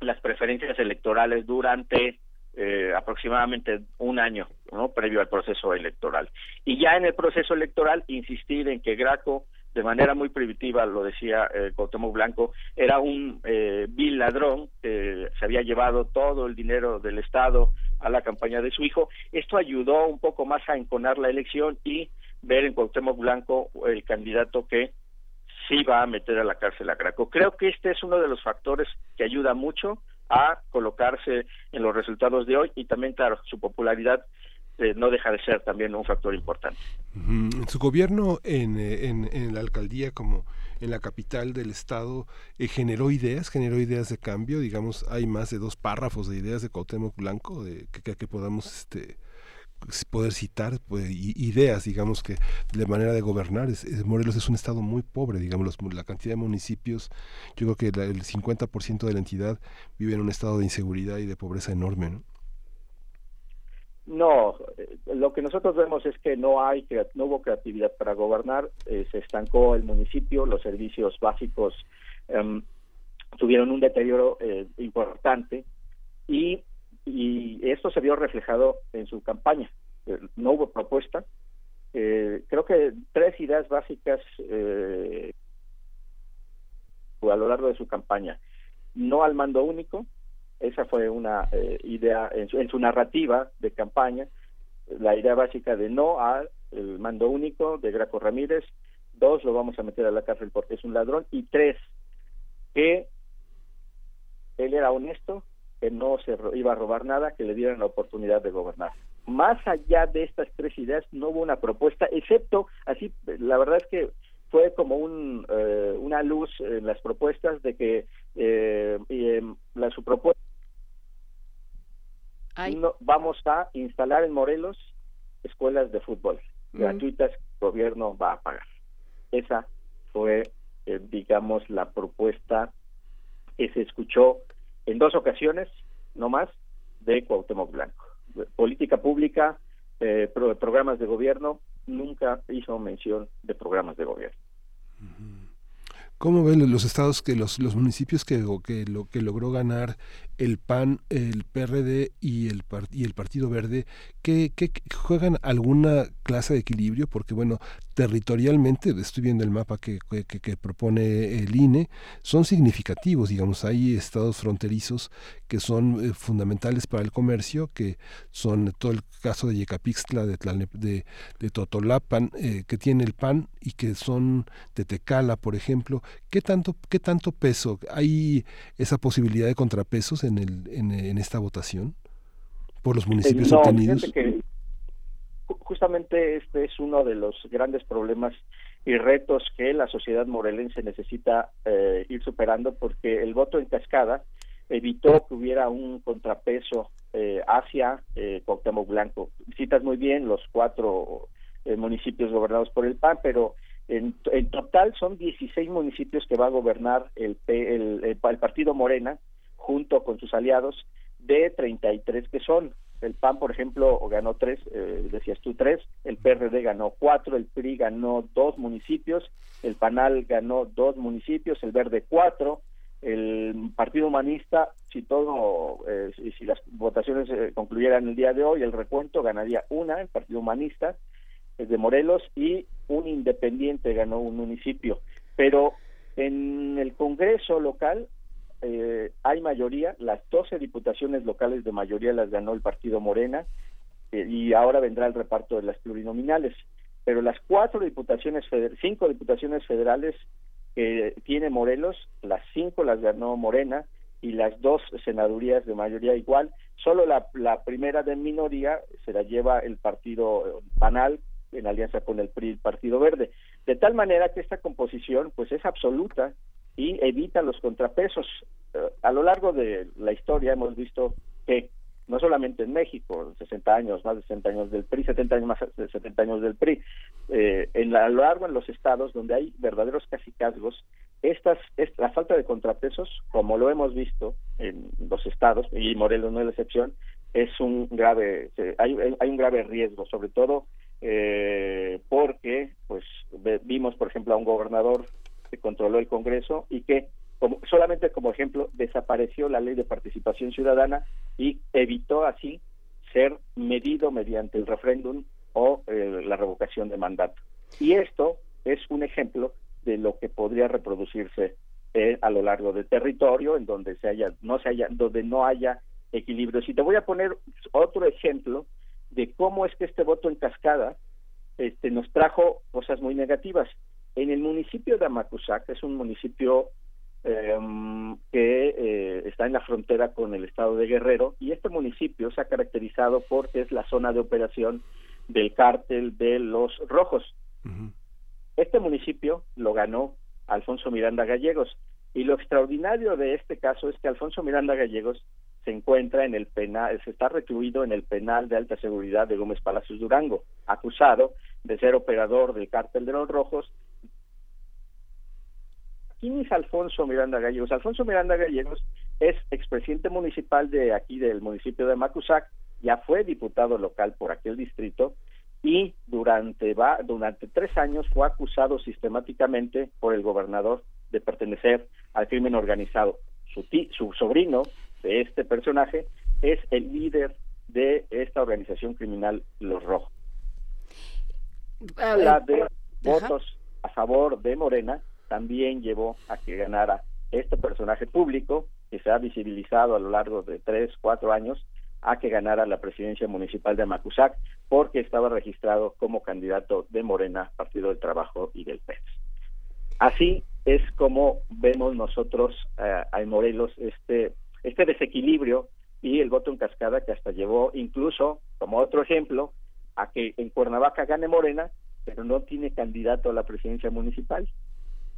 las preferencias electorales durante eh, aproximadamente un año previo al proceso electoral. Y ya en el proceso electoral insistir en que Graco, de manera muy primitiva, lo decía eh, Blanco, era un eh, vil ladrón que se había llevado todo el dinero del Estado a la campaña de su hijo. Esto ayudó un poco más a enconar la elección y ver en Cuauhtémoc Blanco el candidato que sí va a meter a la cárcel a Graco. Creo que este es uno de los factores que ayuda mucho a colocarse en los resultados de hoy y también, claro, su popularidad eh, no deja de ser también un factor importante. Su gobierno en, eh, en, en, la alcaldía como en la capital del estado eh, generó ideas, generó ideas de cambio, digamos, hay más de dos párrafos de ideas de Cuauhtémoc Blanco de que, que podamos este poder citar pues, ideas, digamos que de manera de gobernar. Es, Morelos es un estado muy pobre, digamos, la cantidad de municipios, yo creo que el 50% de la entidad vive en un estado de inseguridad y de pobreza enorme. ¿no? No, eh, lo que nosotros vemos es que no hay no hubo creatividad para gobernar, eh, se estancó el municipio, los servicios básicos em, tuvieron un deterioro eh, importante y y esto se vio reflejado en su campaña. Eh, no hubo propuesta. Eh, creo que tres ideas básicas eh, a lo largo de su campaña. No al mando único, esa fue una idea en su, en su, narrativa de campaña. La idea básica de no al mando único de Graco Ramírez. Dos, lo vamos a meter a la cárcel porque es un ladrón. Y tres, que él era honesto, que no se iba a robar nada, que le dieran la oportunidad de gobernar. Más allá de estas tres ideas, no hubo una propuesta, excepto, así, la verdad es que fue como un, eh, una luz en las propuestas de que eh, la, su propuesta no, vamos a instalar en Morelos escuelas de fútbol gratuitas que el gobierno va a pagar. Esa fue, eh, digamos, la propuesta que se escuchó en dos ocasiones, no más, de Cuauhtémoc Blanco. Política pública, eh, programas de gobierno, nunca hizo mención de programas de gobierno. ¿Cómo ven los estados que los, los municipios que, que lo que logró ganar el PAN, el PRD y el, y el Partido Verde, que, juegan alguna clase de equilibrio, porque bueno, territorialmente, estoy viendo el mapa que, que, propone el INE, son significativos, digamos, hay estados fronterizos que son eh, fundamentales para el comercio, que son todo el caso de Yecapixtla, de, de, de Totolapan, eh, que tiene el PAN y que son de Tecala, por ejemplo, ¿qué tanto, qué tanto peso? ¿Hay esa posibilidad de contrapesos en, el, en, esta votación por los municipios no, obtenidos? Que justamente este es uno de los grandes problemas y retos que la sociedad morelense necesita eh, ir superando porque el voto en cascada evitó que hubiera un contrapeso eh, hacia eh, Cuauhtémoc Blanco. Citas muy bien los cuatro eh, municipios gobernados por el PAN, pero en, total son 16 municipios que va a gobernar el, el, el Partido Morena junto con sus aliados, de 33 que son. El PAN, por ejemplo, ganó tres, eh, decías tú tres, el PRD ganó cuatro, el PRI ganó dos municipios, el PANAL ganó dos municipios, el Verde cuatro, el Partido Humanista, si todo, eh, si, las votaciones eh, concluyeran el día de hoy, el recuento ganaría una, el Partido Humanista, de Morelos, y un independiente ganó un municipio. Pero en el Congreso local eh, hay mayoría, las 12 diputaciones locales de mayoría las ganó el Partido Morena, y ahora vendrá el reparto de las plurinominales. Pero las cuatro diputaciones, cinco diputaciones federales que tiene Morelos, las cinco las ganó Morena y las dos senadurías de mayoría igual. Solo la, la primera de minoría se la lleva el partido Banal en alianza con el PRI, el Partido Verde. De tal manera que esta composición pues es absoluta y evita los contrapesos. Eh, a lo largo de la historia hemos visto que no solamente en México, 60 años, más de 60 años del PRI, 70 años más de 70 años del PRI, eh, en la, a lo largo en los estados donde hay verdaderos casicazgos, estas, es, la falta de contrapesos, como lo hemos visto en los estados, y Morelos no es la excepción, es un grave, hay, hay un grave riesgo, sobre todo eh, porque pues vimos, por ejemplo, a un gobernador que controló el Congreso y que como, solamente como ejemplo, desapareció la ley de participación ciudadana y evitó así ser medido mediante el referéndum o eh, la revocación de mandato. Y esto es un ejemplo de lo que podría reproducirse eh, a lo largo del territorio en donde se haya no se haya donde no haya equilibrio. Si te voy a poner otro ejemplo de cómo es que este voto en cascada este, nos trajo cosas muy negativas. En el municipio de Amacuzac, es un municipio Em, que eh, está en la frontera con el estado de Guerrero y este municipio se ha caracterizado porque es la zona de operación del cártel de los rojos. Este municipio lo ganó Alfonso Miranda Gallegos y lo extraordinario de este caso es que Alfonso Miranda Gallegos se encuentra en el penal, se está recluido en el penal de alta seguridad de Gómez Palacios Durango, acusado de ser operador del cártel de los rojos ¿Quién es Alfonso Miranda Gallegos? Alfonso Miranda Gallegos es expresidente municipal de aquí del municipio de Macusac, ya fue diputado local por aquel distrito y durante va, durante tres años fue acusado sistemáticamente por el gobernador de pertenecer al crimen organizado. Su, su sobrino de este personaje es el líder de esta organización criminal Los Rojos. La de votos a favor de Morena también llevó a que ganara este personaje público que se ha visibilizado a lo largo de tres, cuatro años a que ganara la presidencia municipal de Macusac porque estaba registrado como candidato de Morena, Partido del Trabajo y del PES. Así es como vemos nosotros eh, en Morelos este, este desequilibrio y el voto en cascada que hasta llevó incluso, como otro ejemplo, a que en Cuernavaca gane Morena, pero no tiene candidato a la presidencia municipal.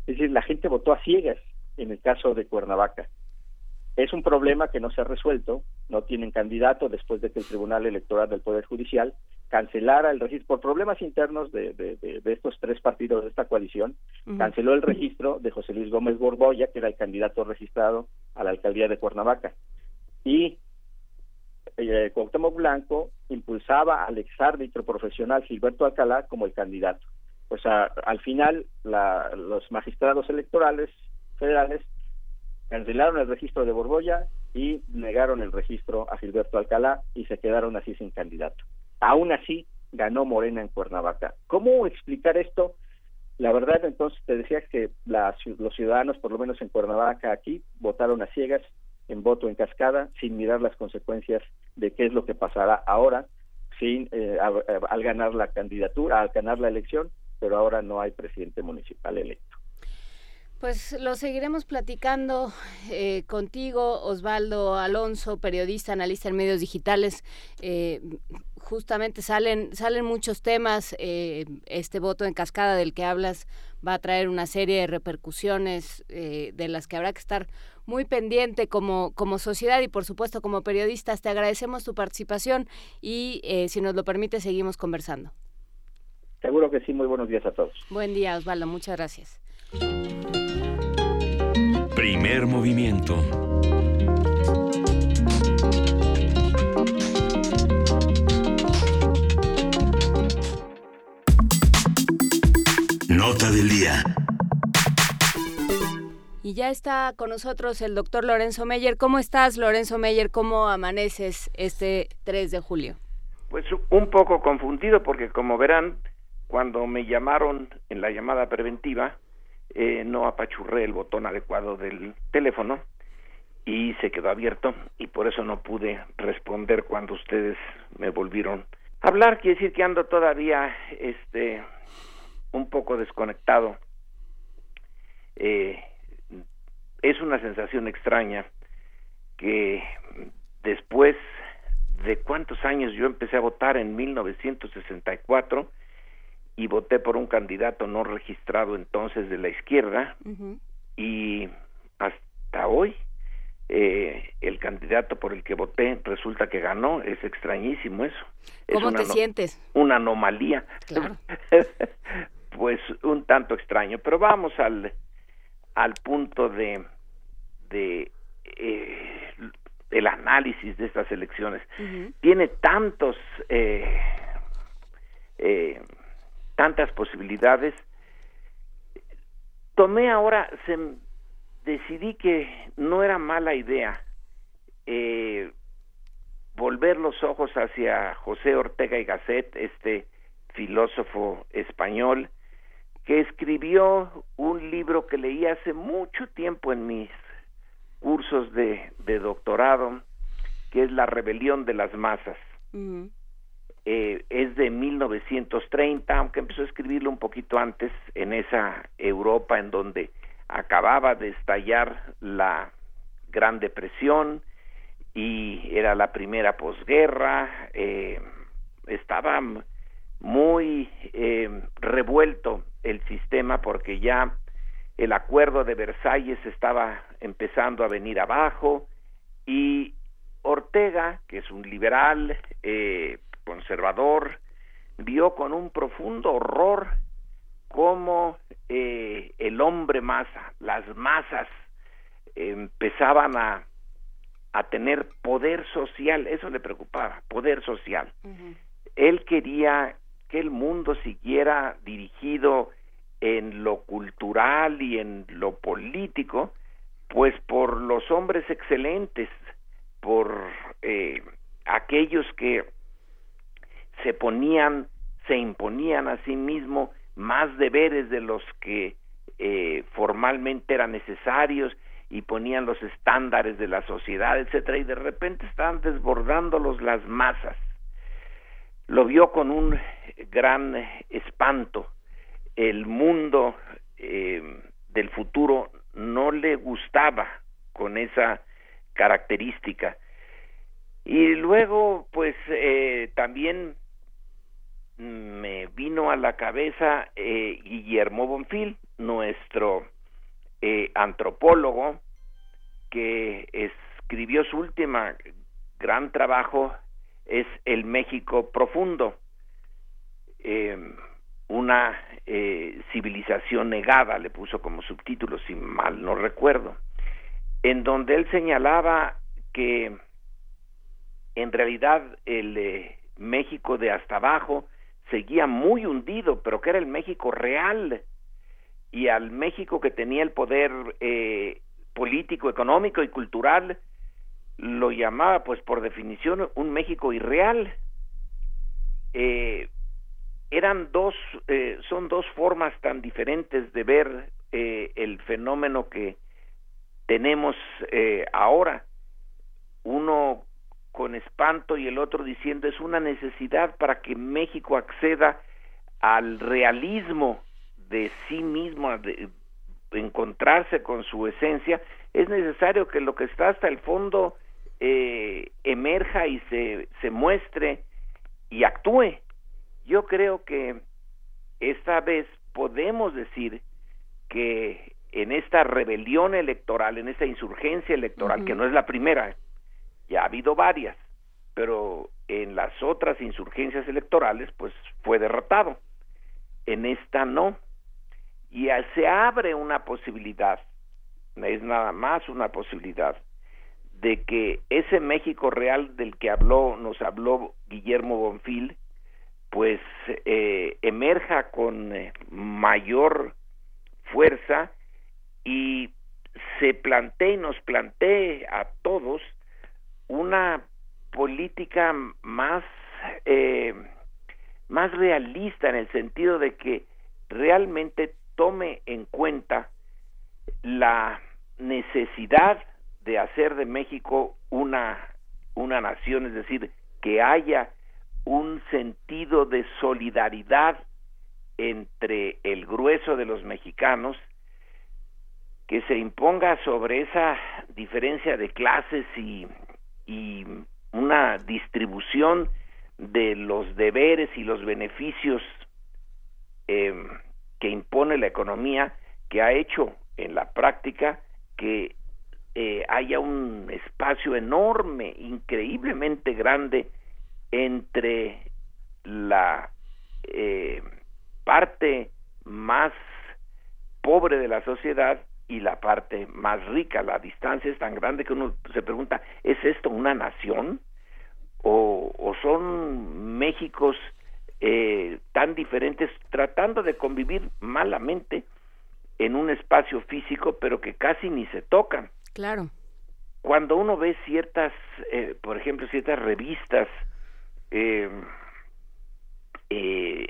Es decir, la gente votó a ciegas en el caso de Cuernavaca. Es un problema que no se ha resuelto, no tienen candidato después de que el Tribunal Electoral del Poder Judicial cancelara el registro, por problemas internos de, estos tres partidos de esta coalición, canceló el registro de José Luis Gómez Borboya, que era el candidato registrado a la alcaldía de Cuernavaca. Y eh, Cuauhtémoc Blanco impulsaba al exárbitro profesional Gilberto Alcalá como el candidato. Pues al final los magistrados electorales federales cancelaron el registro de Borbolla y negaron el registro a Gilberto Alcalá y se quedaron así sin candidato. Aún así, ganó Morena en Cuernavaca. ¿Cómo explicar esto? La verdad, entonces, te decía que los ciudadanos, por lo menos en Cuernavaca aquí, votaron a ciegas en voto en cascada, sin mirar las consecuencias de qué es lo que pasará ahora, sin eh, al ganar la candidatura, al ganar la elección, pero ahora no hay presidente municipal electo. Pues lo seguiremos platicando eh, contigo, Osvaldo Alonso, periodista, analista en medios digitales. Eh, justamente salen, salen muchos temas. Eh, este voto en cascada del que hablas va a traer una serie de repercusiones de las que habrá que estar muy pendiente como, como sociedad y por supuesto como periodistas. Te agradecemos tu participación y si nos lo permite seguimos conversando. Seguro que sí, muy buenos días a todos. Buen día, Osvaldo, muchas gracias. Primer movimiento. Nota del día. Y ya está con nosotros el doctor Lorenzo Meyer. ¿Cómo estás, Lorenzo Meyer? ¿Cómo amaneces este 3 de julio? Pues un poco confundido porque como verán, cuando me llamaron en la llamada preventiva, eh, no apachurré el botón adecuado del teléfono y se quedó abierto y por eso no pude responder cuando ustedes me volvieron a hablar. Quiere decir que ando todavía este, un poco desconectado. Eh, es una sensación extraña que después de cuántos años yo empecé a votar en 1964 y voté por un candidato no registrado entonces de la izquierda y hasta hoy eh, el candidato por el que voté resulta que ganó es extrañísimo eso ¿Cómo te sientes? Una anomalía. pues un tanto extraño, pero vamos al al punto de, de eh, el análisis de estas elecciones. Tiene tantos, eh, tantas posibilidades. Tomé ahora, se, decidí que no era mala idea volver los ojos hacia José Ortega y Gasset, este filósofo español, que escribió un libro que leí hace mucho tiempo en mis cursos de, doctorado, que es La rebelión de las masas. Eh, es de 1930, aunque empezó a escribirlo un poquito antes, en esa Europa en donde acababa de estallar la Gran Depresión y era la primera posguerra, eh, estaba muy eh, revuelto el sistema porque ya el acuerdo de Versalles estaba empezando a venir abajo y Ortega, que es un liberal eh, conservador, vio con un profundo horror cómo eh, el hombre masa, las masas empezaban a, a tener poder social, eso le preocupaba, poder social. Él quería que el mundo siguiera dirigido en lo cultural y en lo político, pues por los hombres excelentes, por eh, aquellos que se ponían, se imponían a sí mismos más deberes de los que eh, formalmente eran necesarios y ponían los estándares de la sociedad, etcétera, y de repente estaban desbordándolos las masas. Lo vio con un gran espanto el mundo eh, del futuro no le gustaba con esa característica. Y luego, pues, eh, también me vino a la cabeza eh, Guillermo Bonfil, nuestro antropólogo, que escribió su última gran trabajo, es El México Profundo una eh, civilización negada, le puso como subtítulo, si mal no recuerdo, en donde él señalaba que en realidad el eh, México de hasta abajo seguía muy hundido, pero que era el México real, y al México que tenía el poder eh, político, económico y cultural, lo llamaba, pues por definición, un México irreal. Eh, eran dos, eh, son dos formas tan diferentes de ver eh, el fenómeno que tenemos eh, ahora. Uno con espanto y el otro diciendo es una necesidad para que México acceda al realismo de sí mismo, de encontrarse con su esencia, es necesario que lo que está hasta el fondo emerja y se, se muestre y actúe yo creo que esta vez podemos decir que en esta rebelión electoral, en esta insurgencia electoral, que no es la primera, ya ha habido varias, pero en las otras insurgencias electorales, pues fue derrotado. En esta no. Y se abre una posibilidad, es nada más una posibilidad, de que ese México real del que habló, nos habló Guillermo Bonfil, pues eh, emerja con eh, mayor fuerza y se plantee y nos plantee a todos una política más eh, más realista en el sentido de que realmente tome en cuenta la necesidad de hacer de México una una nación, es decir, que haya un sentido de solidaridad entre el grueso de los mexicanos que se imponga sobre esa diferencia de clases y, y una distribución de los deberes y los beneficios eh, que impone la economía que ha hecho en la práctica que eh, haya un espacio enorme, increíblemente grande entre la eh, parte más pobre de la sociedad y la parte más rica. La distancia es tan grande que uno se pregunta, ¿es esto una nación? ¿O, o son Méxicos eh, tan diferentes tratando de convivir malamente en un espacio físico pero que casi ni se tocan? Claro. Cuando uno ve ciertas, eh, por ejemplo, ciertas revistas eh, eh,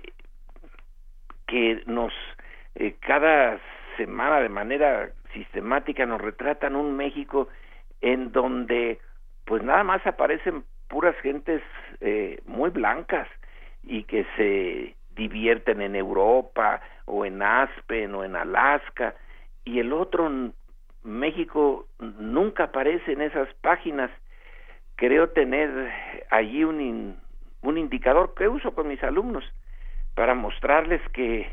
que nos eh, cada semana de manera sistemática nos retratan un México en donde pues nada más aparecen puras gentes eh, muy blancas y que se divierten en Europa o en Aspen o en Alaska y el otro México nunca aparece en esas páginas. Creo tener allí un, un indicador que uso con mis alumnos para mostrarles que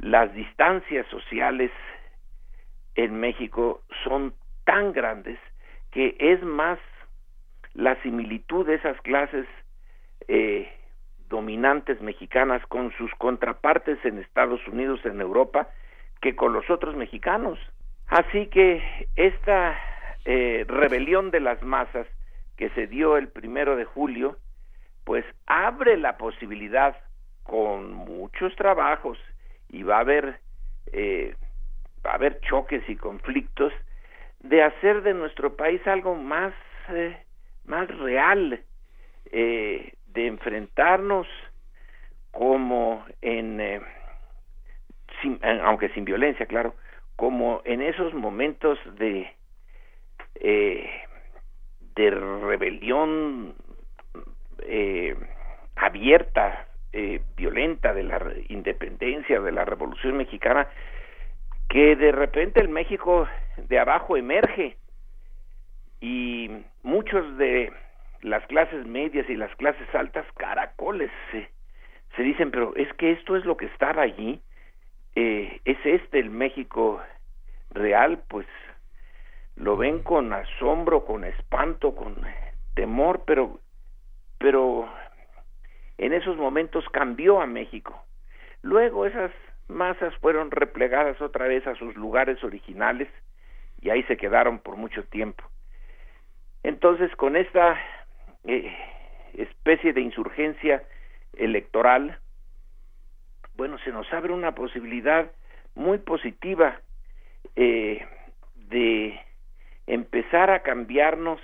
las distancias sociales en México son tan grandes que es más la similitud de esas clases eh, dominantes mexicanas con sus contrapartes en Estados Unidos, en Europa, que con los otros mexicanos. Así que esta eh, rebelión de las masas que se dio el primero de julio, pues abre la posibilidad con muchos trabajos y va a haber eh, va a haber choques y conflictos de hacer de nuestro país algo más eh, más real eh, de enfrentarnos como en sin, aunque sin violencia claro como en esos momentos de de rebelión eh, abierta, eh, violenta de la independencia, de la revolución mexicana, que de repente el México de abajo emerge. Y muchos de las clases medias y las clases altas caracoles se, dicen, pero es que esto es lo que estaba allí, eh, es este el México real, pues lo ven con asombro, con espanto, con temor, pero pero en esos momentos cambió a México. Luego esas masas fueron replegadas otra vez a sus lugares originales y ahí se quedaron por mucho tiempo. Entonces, con esta eh, especie de insurgencia electoral, bueno, se nos abre una posibilidad muy positiva eh, de empezar a cambiarnos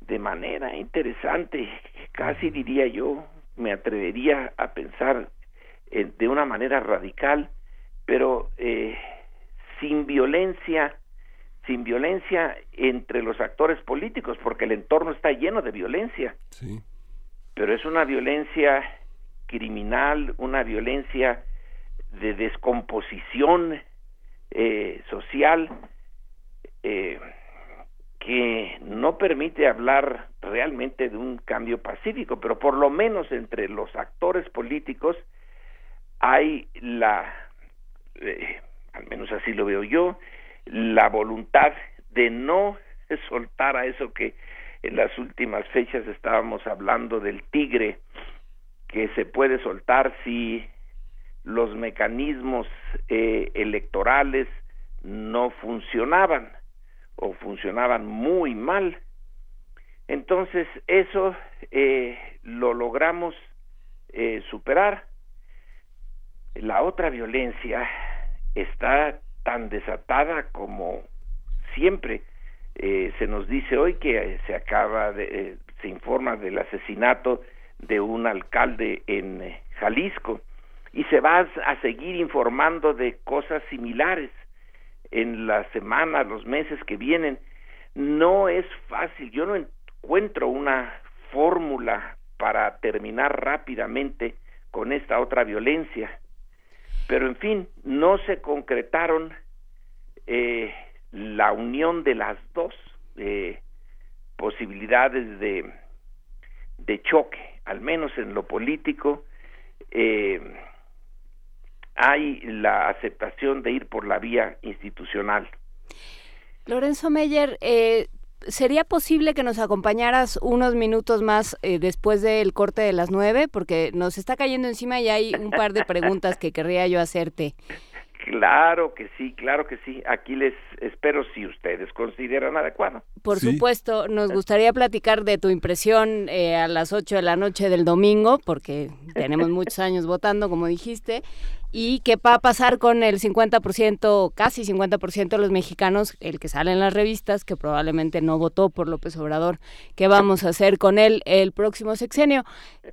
de manera interesante, casi diría yo, me atrevería a pensar eh, de una manera radical, pero eh, sin violencia, sin violencia entre los actores políticos, porque el entorno está lleno de violencia. Sí. Pero es una violencia criminal, una violencia de descomposición eh, social, eh, que no permite hablar realmente de un cambio pacífico, pero por lo menos entre los actores políticos hay la, eh, al menos así lo veo yo, la voluntad de no soltar a eso que en las últimas fechas estábamos hablando del tigre, que se puede soltar si los mecanismos eh, electorales no funcionaban o funcionaban muy mal. Entonces eso eh, lo logramos eh, superar. La otra violencia está tan desatada como siempre. Eh, se nos dice hoy que se acaba de, se informa del asesinato de un alcalde en Jalisco y se va a seguir informando de cosas similares en las semanas, los meses que vienen. No es fácil, yo no encuentro una fórmula para terminar rápidamente con esta otra violencia. Pero en fin, no se concretaron eh, la unión de las dos eh, posibilidades de, choque, al menos en lo político. Eh, hay la aceptación de ir por la vía institucional. Lorenzo Meyer, eh, ¿sería posible que nos acompañaras unos minutos más eh, después del corte de las nueve? Porque nos está cayendo encima y hay un par de preguntas que querría yo hacerte. Claro que sí, claro que sí. Aquí les espero si ustedes consideran adecuado. Por supuesto, nos gustaría platicar de tu impresión eh, a las 8 de la noche del domingo, porque tenemos muchos años votando, como dijiste, y qué va a pasar con el 50%, casi 50% de los mexicanos, el que sale en las revistas, que probablemente no votó por López Obrador, qué vamos a hacer con él el próximo sexenio.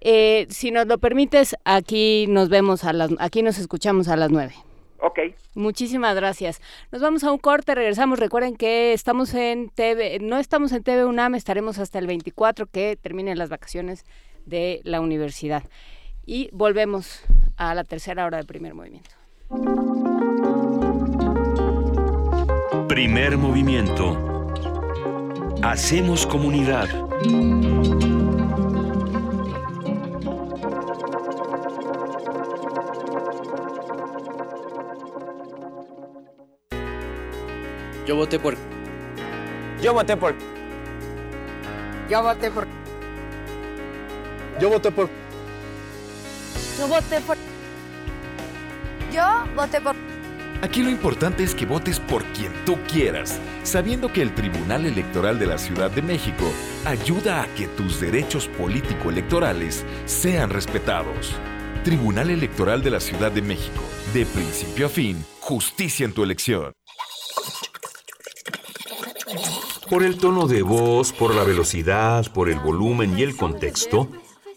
Eh, si nos lo permites, aquí nos vemos a las, aquí nos escuchamos a las 9. Ok. Muchísimas gracias. Nos vamos a un corte, regresamos. Recuerden que estamos en TV, no estamos en TV UNAM, estaremos hasta el 24 que terminen las vacaciones de la universidad. Y volvemos a la tercera hora del primer movimiento. Primer movimiento. Hacemos comunidad. Yo voté por. Yo voté por. Yo voté por. Yo voté por. Yo voté por. Yo voté por. Aquí lo importante es que votes por quien tú quieras, sabiendo que el Tribunal Electoral de la Ciudad de México ayuda a que tus derechos político-electorales sean respetados. Tribunal Electoral de la Ciudad de México, de principio a fin, justicia en tu elección. Por el tono de voz, por la velocidad, por el volumen y el contexto,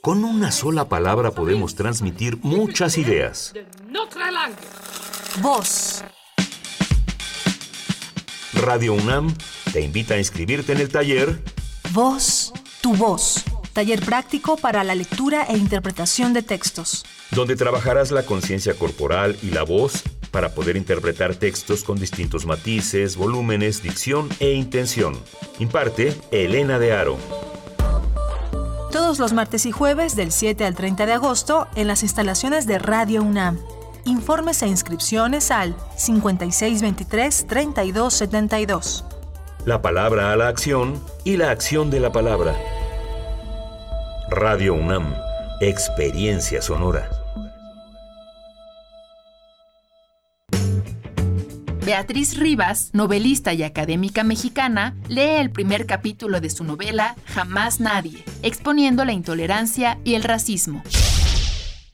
con una sola palabra podemos transmitir muchas ideas. Voz. Radio UNAM te invita a inscribirte en el taller Voz, tu voz. Taller práctico para la lectura e interpretación de textos. donde trabajarás la conciencia corporal y la voz para poder interpretar textos con distintos matices, volúmenes, dicción e intención. Imparte Elena de Aro. Todos los martes y jueves del 7 al 30 de agosto en las instalaciones de Radio UNAM. Informes e inscripciones al 5623-3272. La palabra a la acción y la acción de la palabra. Radio UNAM. Experiencia sonora. Beatriz Rivas, novelista y académica mexicana, lee el primer capítulo de su novela Jamás Nadie, exponiendo la intolerancia y el racismo.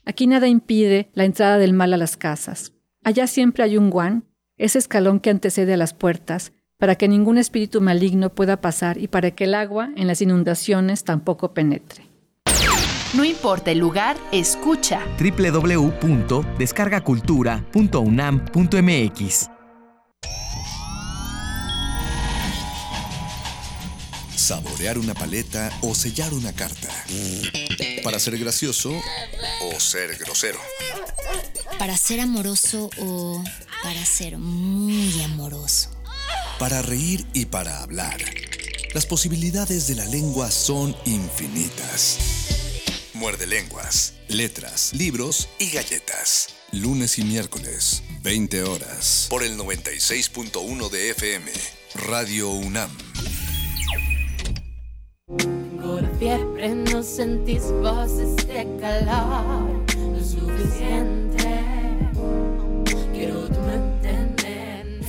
Aquí nada impide la entrada del mal a las casas. Allá siempre hay un guan, ese escalón que antecede a las puertas, para que ningún espíritu maligno pueda pasar y para que el agua en las inundaciones tampoco penetre. No importa el lugar, escucha. www.descargacultura.unam.mx Saborear una paleta o sellar una carta. Para ser gracioso o ser grosero. Para ser amoroso o para ser muy amoroso. Para reír y para hablar. Las posibilidades de la lengua son infinitas. Muerde lenguas, letras, libros y galletas. Lunes y miércoles, 20 horas. Por el 96.1 de FM. Radio UNAM. La fiebre, no sentís voces de calor lo suficiente. Quiero tu mente.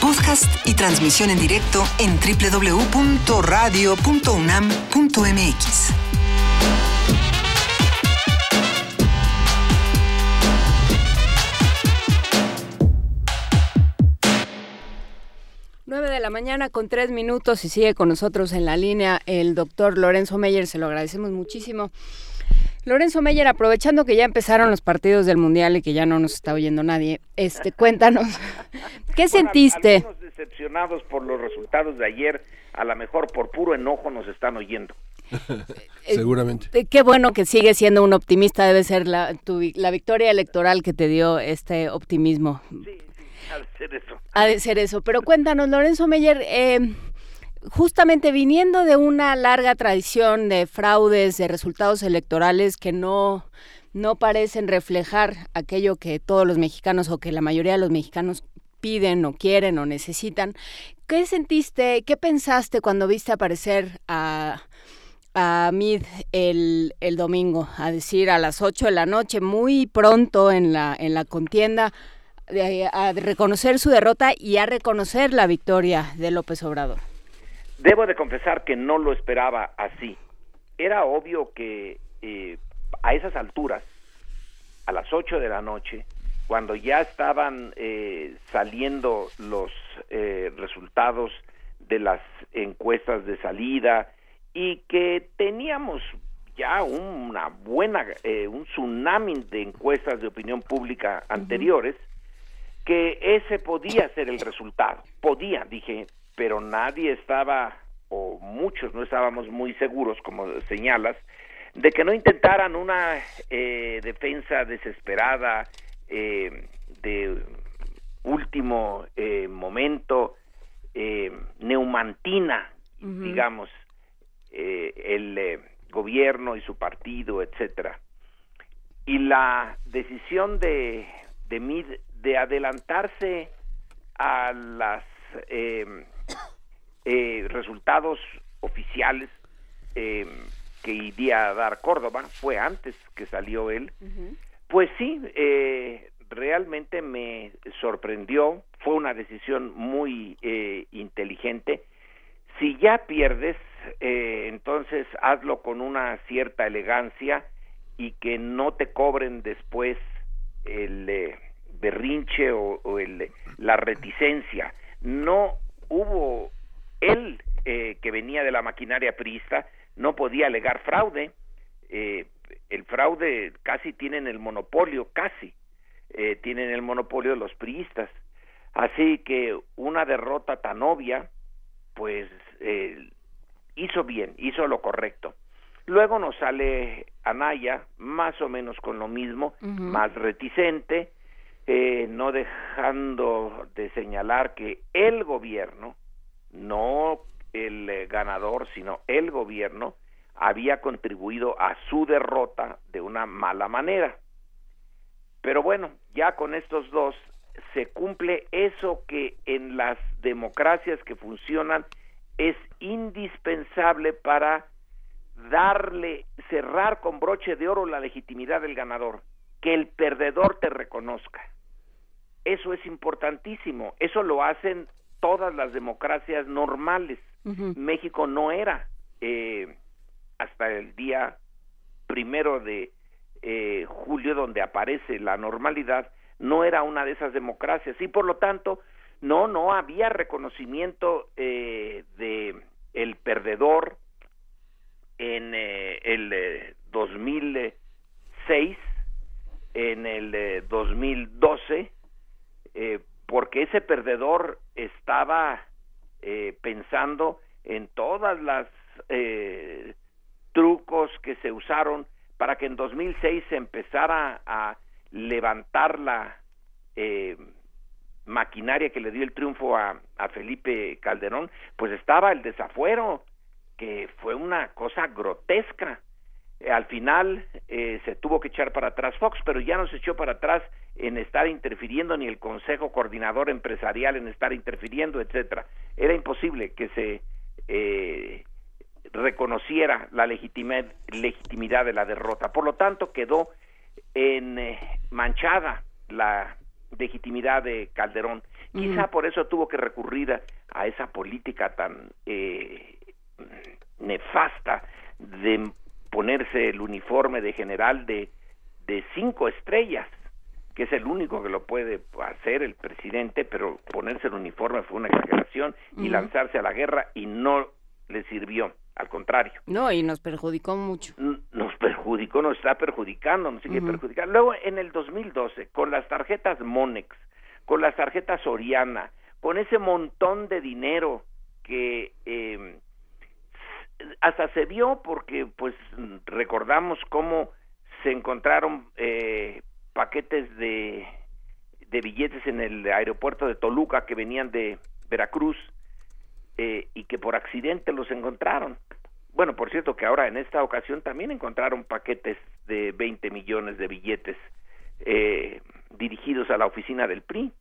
podcast y transmisión en directo en www.radio.unam.mx. De la mañana con tres minutos y sigue con nosotros en la línea el doctor Lorenzo Meyer, se lo agradecemos muchísimo. Lorenzo Meyer, aprovechando que ya empezaron los partidos del Mundial y que ya no nos está oyendo nadie, este, cuéntanos, ¿qué sentiste? decepcionados por los resultados de ayer, a lo mejor por puro enojo nos están oyendo. Seguramente. Eh, qué bueno que sigue siendo un optimista, debe ser la, la victoria electoral que te dio este optimismo. Sí, sí, ha de ser eso. Ha de ser eso, pero cuéntanos, Lorenzo Meyer, eh, justamente viniendo de una larga tradición de fraudes, de resultados electorales que no, no parecen reflejar aquello que todos los mexicanos o que la mayoría de los mexicanos piden o quieren o necesitan. ¿Qué sentiste, qué pensaste cuando viste aparecer a, a Mid el, el domingo? A decir a las 8 de la noche, muy pronto en la, en la contienda, a reconocer su derrota y a reconocer la victoria de López Obrador. Debo de confesar que no lo esperaba así. Era obvio que eh, a esas alturas, a las 8 de la noche, cuando ya estaban eh, saliendo los eh, resultados de las encuestas de salida y que teníamos ya una buena, un tsunami de encuestas de opinión pública anteriores, que ese podía ser el resultado. Podía, dije, pero nadie estaba, o muchos no estábamos muy seguros, como señalas, de que no intentaran una eh, defensa desesperada eh, de último eh, momento, neumantina, digamos, el gobierno y su partido, etcétera. Y la decisión de, de Mid de adelantarse a las eh, resultados oficiales eh, que iría a dar Córdoba, fue antes que salió él, pues sí, eh, realmente me sorprendió, fue una decisión muy inteligente. Si ya pierdes, entonces hazlo con una cierta elegancia y que no te cobren después el berrinche o, o el, la reticencia. No hubo él, eh, que venía de la maquinaria priista, no podía alegar fraude. Eh, el fraude casi tienen el monopolio, casi eh, tienen el monopolio de los priistas. Así que una derrota tan obvia, pues hizo bien, hizo lo correcto. Luego nos sale Anaya, más o menos con lo mismo, más reticente, no dejando de señalar que el gobierno no el eh, ganador, sino el gobierno, había contribuido a su derrota de una mala manera. Pero bueno, ya con estos dos se cumple eso que en las democracias que funcionan es indispensable para darle, cerrar con broche de oro la legitimidad del ganador, que el perdedor te reconozca. Eso es importantísimo, eso lo hacen todas las democracias normales. México no era eh, hasta el día primero de eh, julio donde aparece la normalidad, no era una de esas democracias y por lo tanto no no había reconocimiento eh, de el perdedor en el 2006 en el 2012 eh, porque ese perdedor estaba eh, pensando en todas las eh, trucos que se usaron para que en 2006 se empezara a levantar la eh, maquinaria que le dio el triunfo a, Felipe Calderón, pues estaba el desafuero, que fue una cosa grotesca. Al final eh, se tuvo que echar para atrás Fox, pero ya no se echó para atrás en estar interfiriendo ni el Consejo Coordinador Empresarial en estar interfiriendo, etcétera. Era imposible que se eh, reconociera la legitimidad de la derrota. Por lo tanto, quedó en manchada la legitimidad de Calderón. Quizá por eso tuvo que recurrir a, esa política tan nefasta de ponerse el uniforme de general de, de cinco estrellas, que es el único que lo puede hacer el presidente, pero ponerse el uniforme fue una exageración y lanzarse a la guerra y no le sirvió, al contrario. No, y nos perjudicó mucho. Nos perjudicó, nos está perjudicando, nos sigue perjudicando. Luego, en el 2012, con las tarjetas Monex, con las tarjetas Soriana, con ese montón de dinero que eh, hasta se vio porque pues recordamos cómo se encontraron eh, paquetes de, billetes en el aeropuerto de Toluca que venían de Veracruz eh, y que por accidente los encontraron. Bueno, por cierto que ahora en esta ocasión también encontraron paquetes de 20 millones de billetes eh, dirigidos a la oficina del PRI.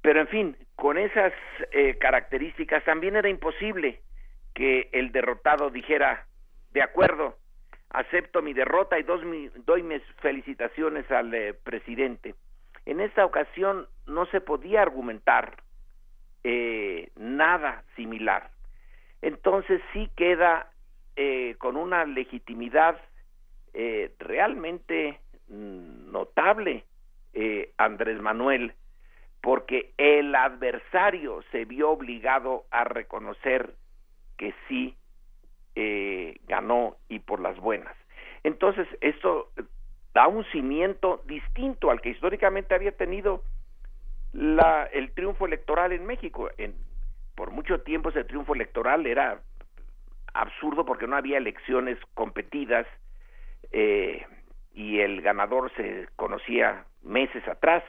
pero en fin, con esas características también era imposible que el derrotado dijera, de acuerdo, acepto mi derrota y doy mis felicitaciones al eh, presidente. En esta ocasión no se podía argumentar eh, nada similar. Entonces sí queda eh, con una legitimidad realmente notable Andrés Manuel, porque el adversario se vio obligado a reconocer que sí eh, ganó y por las buenas. Entonces, esto da un cimiento distinto al que históricamente había tenido la, el triunfo electoral en México. Por mucho tiempo ese triunfo electoral era absurdo porque no había elecciones competidas eh, y el ganador se conocía meses atrás.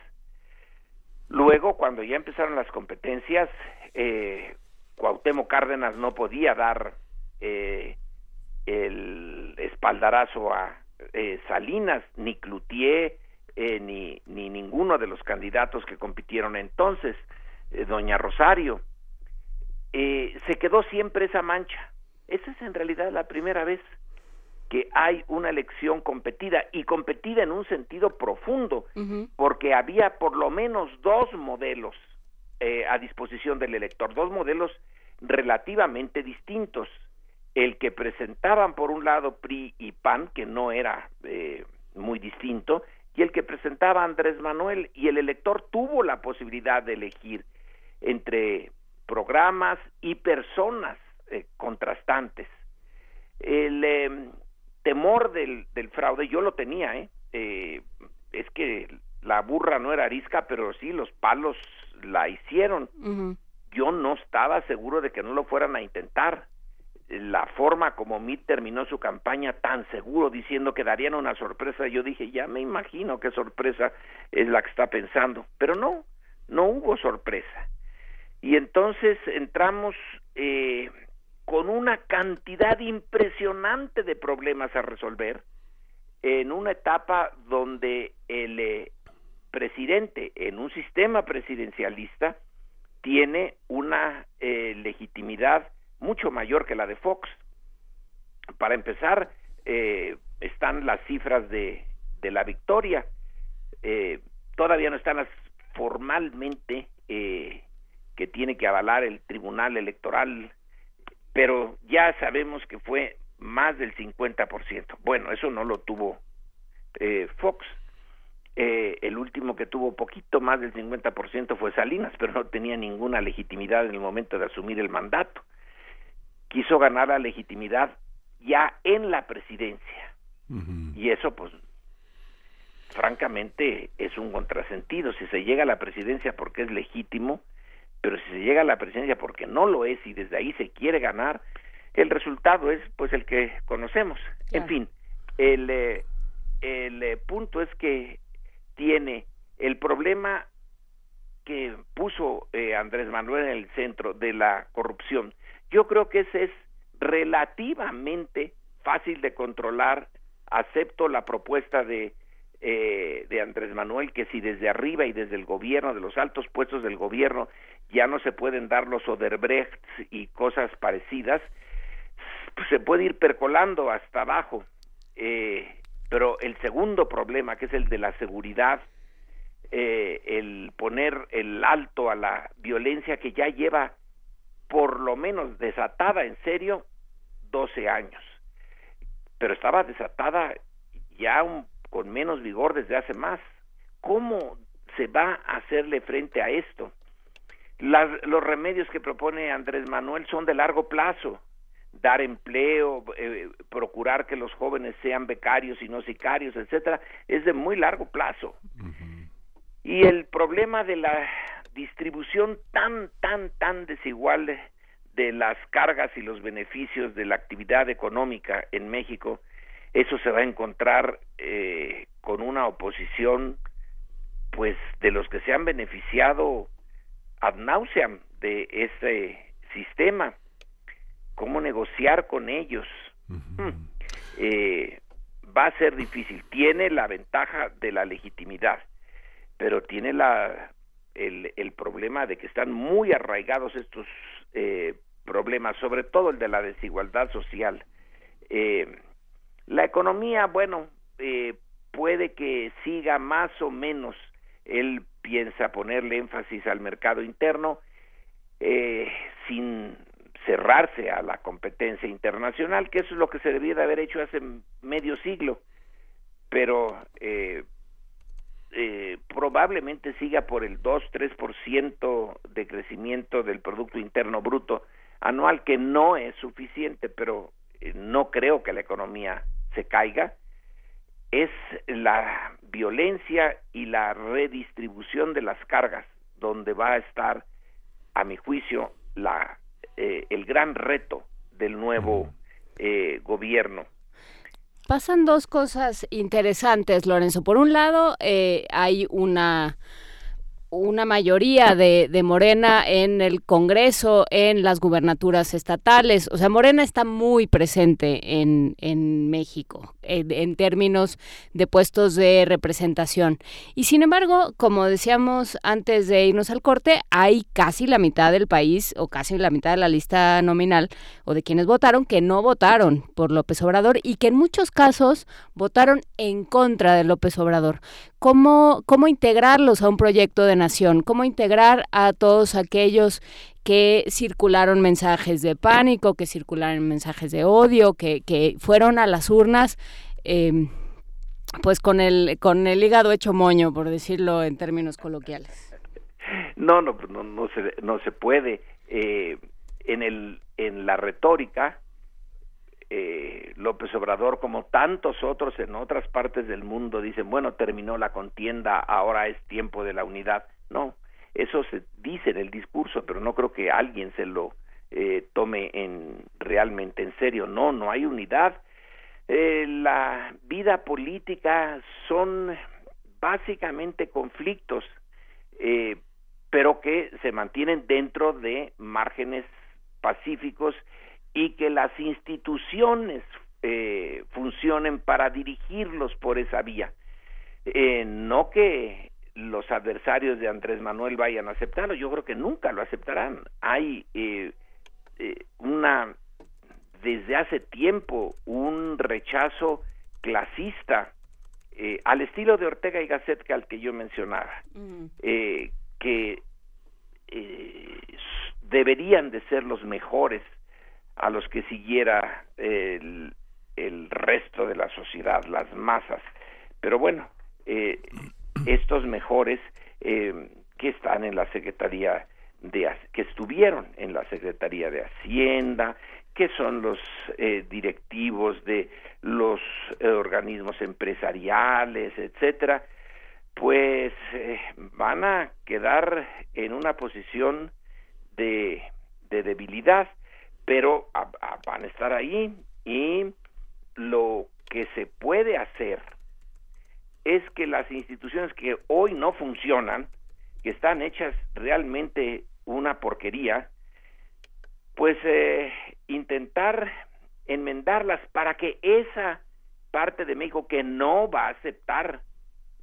Luego, cuando ya empezaron las competencias, eh, Cuauhtémoc Cárdenas no podía dar eh, el espaldarazo a eh, Salinas, ni Cloutier, eh, ni, ni ninguno de los candidatos que compitieron entonces, doña Rosario. se quedó siempre esa mancha. Esa es en realidad la primera vez que hay una elección competida y competida en un sentido profundo, porque había por lo menos dos modelos eh, a disposición del elector, dos modelos relativamente distintos. El que presentaban por un lado PRI y PAN, que no era eh, muy distinto, y el que presentaba Andrés Manuel, y el elector tuvo la posibilidad de elegir entre programas y personas eh, contrastantes. El em, temor del, del, fraude, yo lo tenía, ¿eh? es que la burra no era arisca, pero sí los palos la hicieron. Yo no estaba seguro de que no lo fueran a intentar. La forma como Mitt terminó su campaña tan seguro diciendo que darían una sorpresa, yo dije, ya me imagino qué sorpresa es la que está pensando. Pero no, no hubo sorpresa. Y entonces entramos eh, con una cantidad impresionante de problemas a resolver en una etapa donde el eh, presidente en un sistema presidencialista tiene una eh, legitimidad mucho mayor que la de Fox. Para empezar, eh, están las cifras de, la victoria. Eh, todavía no están las formalmente que tiene que avalar el Tribunal Electoral, pero ya sabemos que fue más del 50%. Bueno, eso no lo tuvo Fox. Eh, el último que tuvo poquito más del 50% fue Salinas, pero no tenía ninguna legitimidad en el momento de asumir el mandato. Quiso ganar la legitimidad ya en la presidencia. Y eso, pues, francamente, es un contrasentido. Si se llega a la presidencia porque es legítimo, pero si se llega a la presidencia porque no lo es y desde ahí se quiere ganar, el resultado es, pues, el que conocemos. En fin, el, eh, el eh, punto es que tiene el problema que puso eh, Andrés Manuel en el centro de la corrupción, yo creo que ese es relativamente fácil de controlar. Acepto la propuesta de, eh, de Andrés Manuel que si desde arriba y desde el gobierno, de los altos puestos del gobierno, ya no se pueden dar los Oderbrechts y cosas parecidas, pues se puede ir percolando hasta abajo. Eh, pero el segundo problema, que es el de la seguridad, eh, el poner el alto a la violencia que ya lleva por lo menos desatada en serio 12 años, pero estaba desatada ya con menos vigor desde hace más. ¿Cómo se va a hacerle frente a esto? los remedios que propone Andrés Manuel son de largo plazo dar empleo, eh, procurar que los jóvenes sean becarios y no sicarios, etcétera, es de muy largo plazo. Y el problema de la distribución tan, tan, tan desigual de las cargas y los beneficios de la actividad económica en México, eso se va a encontrar eh, con una oposición, pues, de los que se han beneficiado ad nauseam de ese sistema. ¿Cómo negociar con ellos? Hmm. Eh, va a ser difícil. Tiene la ventaja de la legitimidad pero tiene la, el, el problema de que están muy arraigados estos eh, problemas, sobre todo el de la desigualdad social. Eh, la economía, bueno, eh, puede que siga más o menos, él piensa ponerle énfasis al mercado interno, sin cerrarse a la competencia internacional, que eso es lo que se debía de haber hecho hace medio siglo, pero eh, eh, probablemente siga por el 2-3% de crecimiento del Producto Interno Bruto anual, que no es suficiente, pero eh, no creo que la economía se caiga, es la violencia y la redistribución de las cargas donde va a estar, a mi juicio, la, eh, el gran reto del nuevo gobierno Pasan dos cosas interesantes, Lorenzo. Por un lado, eh, hay una una mayoría de, de, Morena en el Congreso, en las gubernaturas estatales. O sea, Morena está muy presente en, en México en, términos de puestos de representación. Y sin embargo, como decíamos antes de irnos al corte, hay casi la mitad del país o casi la mitad de la lista nominal o de quienes votaron que no votaron por López Obrador y que en muchos casos votaron en contra de López Obrador cómo, cómo integrarlos a un proyecto de nación, cómo integrar a todos aquellos que circularon mensajes de pánico, que circularon mensajes de odio, que, que fueron a las urnas. Em, pues con el con el hígado hecho moño por decirlo en términos coloquiales no no no no se no se puede eh, en el en la retórica eh, López Obrador, como tantos otros en otras partes del mundo, dicen, bueno, terminó la contienda, ahora es tiempo de la unidad. No, eso se dice en el discurso, pero no creo que alguien se lo eh, tome en realmente en serio. No, no hay unidad. Eh, la vida política son básicamente conflictos, eh, pero que se mantienen dentro de márgenes pacíficos y que las instituciones eh, funcionen para dirigirlos por esa vía. Eh, no que los adversarios de Andrés Manuel vayan a aceptarlo, yo creo que nunca lo aceptarán. Hay eh, una, desde hace tiempo, un rechazo clasista al estilo de Ortega y Gasset que al que yo mencionaba, que deberían de ser los mejores a los que siguiera el, el resto de la sociedad, las masas. Pero bueno, eh, estos mejores eh, que están en la Secretaría de que estuvieron en la Secretaría de Hacienda, que son los eh, directivos de los organismos empresariales, etcétera, pues van a quedar en una posición de, de debilidad pero van a estar ahí y lo que se puede hacer es que las instituciones que hoy no funcionan que están hechas realmente una porquería, pues eh, intentar enmendarlas para que esa parte de México que no va a aceptar,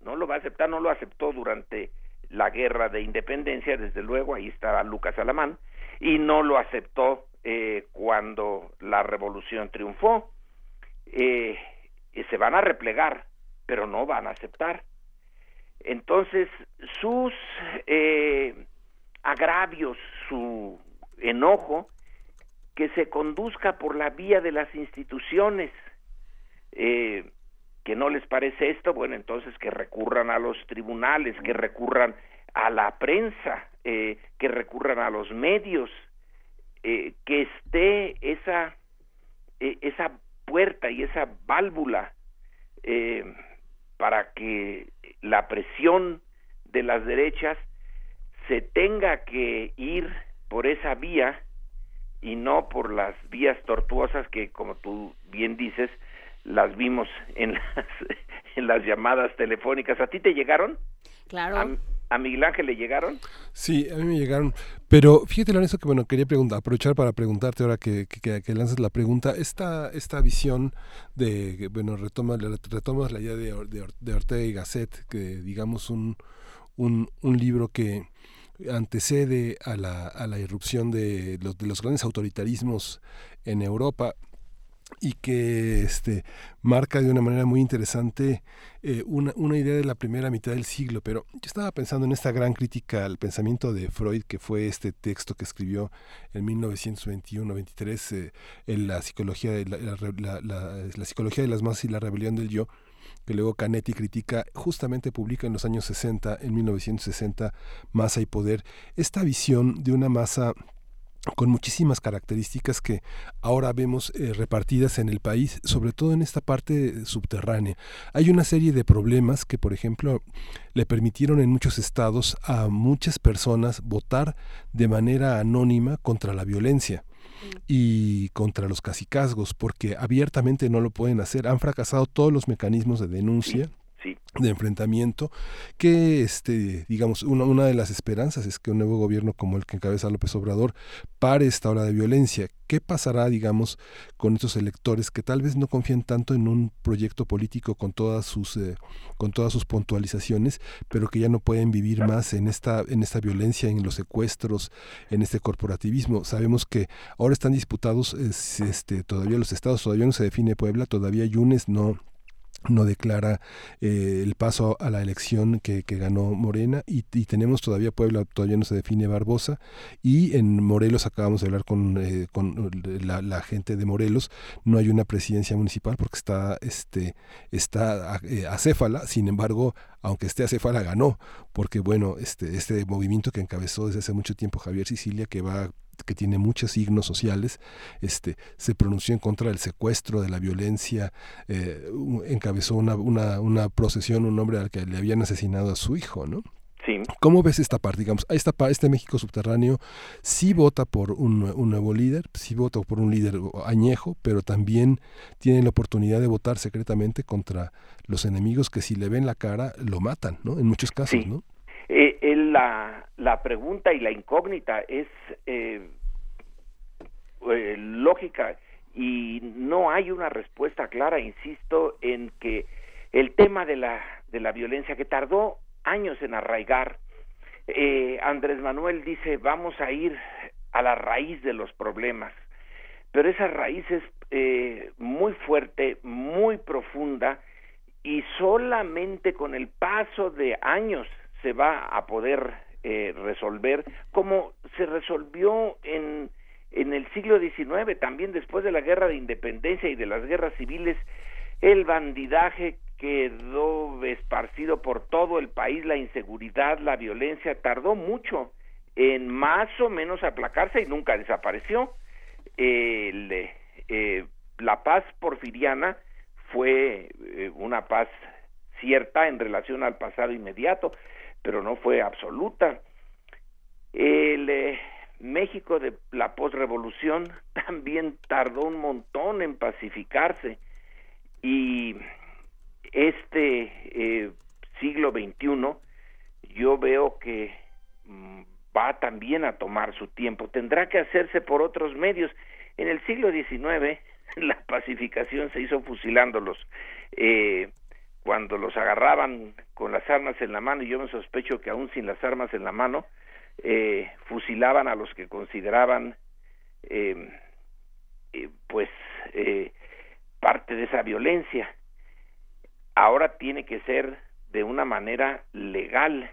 no lo va a aceptar, no lo aceptó durante la guerra de independencia, desde luego, ahí estaba Lucas Alamán, y no lo aceptó eh, cuando la revolución triunfó. Eh, se van a replegar, pero no van a aceptar. Entonces, sus eh, agravios, su enojo, que se conduzca por la vía de las instituciones. Eh, que no les parece esto, bueno, entonces que recurran a los tribunales, que recurran a la prensa, eh, que recurran a los medios, eh, que esté esa, eh, esa puerta y esa válvula para que la presión de las derechas se tenga que ir por esa vía y no por las vías tortuosas que, como tú bien dices, las vimos en las, en las llamadas telefónicas. ¿A ti te llegaron? Claro. ¿A, Miguel Ángel le llegaron? Sí, a mí me llegaron. Pero fíjate, Lorenzo, que bueno, quería preguntar, aprovechar para preguntarte ahora que, que, lanzas la pregunta. Esta, esta visión de, bueno, retomas, retomas la idea de, de, Ortega y Gasset, que digamos un, un, un libro que antecede a la, a la irrupción de los, de los grandes autoritarismos en Europa y que este, marca de una manera muy interesante eh, una, una, idea de la primera mitad del siglo. Pero yo estaba pensando en esta gran crítica al pensamiento de Freud, que fue este texto que escribió en 1921-23 eh, en la psicología, de la, la, psicología de las masas y la rebelión del yo, que luego Canetti critica, justamente publica en los años 60, en 1960, Masa y Poder, esta visión de una masa con muchísimas características que ahora vemos eh, repartidas en el país, sobre todo en esta parte subterránea. Hay una serie de problemas que, por ejemplo, le permitieron en muchos estados a muchas personas votar de manera anónima contra la violencia mm. y contra los cacicazgos, porque abiertamente no lo pueden hacer. Han fracasado todos los mecanismos de denuncia de enfrentamiento que este digamos una, una de las esperanzas es que un nuevo gobierno como el que encabeza López Obrador pare esta ola de violencia. Qué pasará digamos con estos electores que tal vez no confían tanto en un proyecto político con todas sus eh, con todas sus puntualizaciones pero que ya no pueden vivir más en esta en esta violencia en los secuestros en este corporativismo sabemos que ahora están disputados este todavía los estados todavía no se define Puebla todavía Yunes no no declara eh, el paso a la elección que, ganó Morena y, tenemos todavía Puebla, todavía no se define Barbosa y en Morelos acabamos de hablar con, eh, con la, gente de Morelos, no hay una presidencia municipal porque está, este, está eh, acéfala, sin embargo, aunque esté acéfala ganó, porque bueno, este, este movimiento que encabezó desde hace mucho tiempo Javier Sicilia, que va que tiene muchos signos sociales, este, se pronunció en contra del secuestro, de la violencia, eh, encabezó una, una, una, procesión, un hombre al que le habían asesinado a su hijo, ¿no? Sí. ¿Cómo ves esta parte? Digamos, esta, este México subterráneo sí vota por un, un, nuevo líder, sí vota por un líder añejo, pero también tiene la oportunidad de votar secretamente contra los enemigos que si le ven la cara lo matan, ¿no? En muchos casos, ¿no? La, la pregunta y la incógnita es eh, eh, lógica y no hay una respuesta clara, insisto, en que el tema de la, de la violencia que tardó años en arraigar, eh, Andrés Manuel dice vamos a ir a la raíz de los problemas, pero esa raíz es eh, muy fuerte, muy profunda y solamente con el paso de años se va a poder eh, resolver, como se resolvió en, en el siglo XIX, también después de la guerra de independencia y de las guerras civiles, el bandidaje quedó esparcido por todo el país, la inseguridad, la violencia, tardó mucho en más o menos aplacarse y nunca desapareció. Eh, la paz porfiriana fue eh, una paz cierta en relación al pasado inmediato, pero no fue absoluta. El eh, México de la posrevolución también tardó un montón en pacificarse y este eh, siglo XXI yo veo que mm, va también a tomar su tiempo, tendrá que hacerse por otros medios. En el siglo XIX la pacificación se hizo fusilándolos. Eh, cuando los agarraban con las armas en la mano, y yo me sospecho que aún sin las armas en la mano, eh, fusilaban a los que consideraban em, eh, pues eh, parte de esa violencia. Ahora tiene que ser de una manera legal.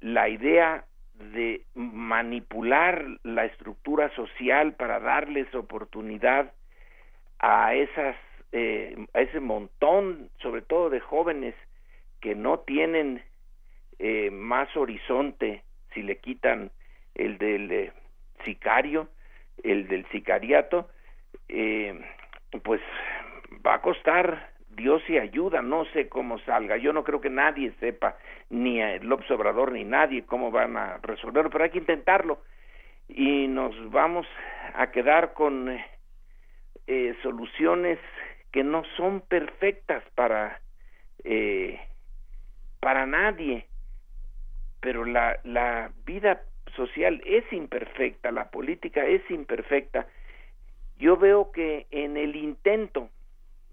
La idea de manipular la estructura social para darles oportunidad a esas eh, a ese montón, sobre todo de jóvenes que no tienen eh, más horizonte si le quitan el del eh, sicario, el del sicariato, eh, pues va a costar Dios y ayuda, no sé cómo salga, yo no creo que nadie sepa, ni López Obrador ni nadie cómo van a resolverlo, pero hay que intentarlo. Y nos vamos a quedar con eh, soluciones que no son perfectas para eh, para nadie pero la, la vida social es imperfecta la política es imperfecta. Yo veo que en el intento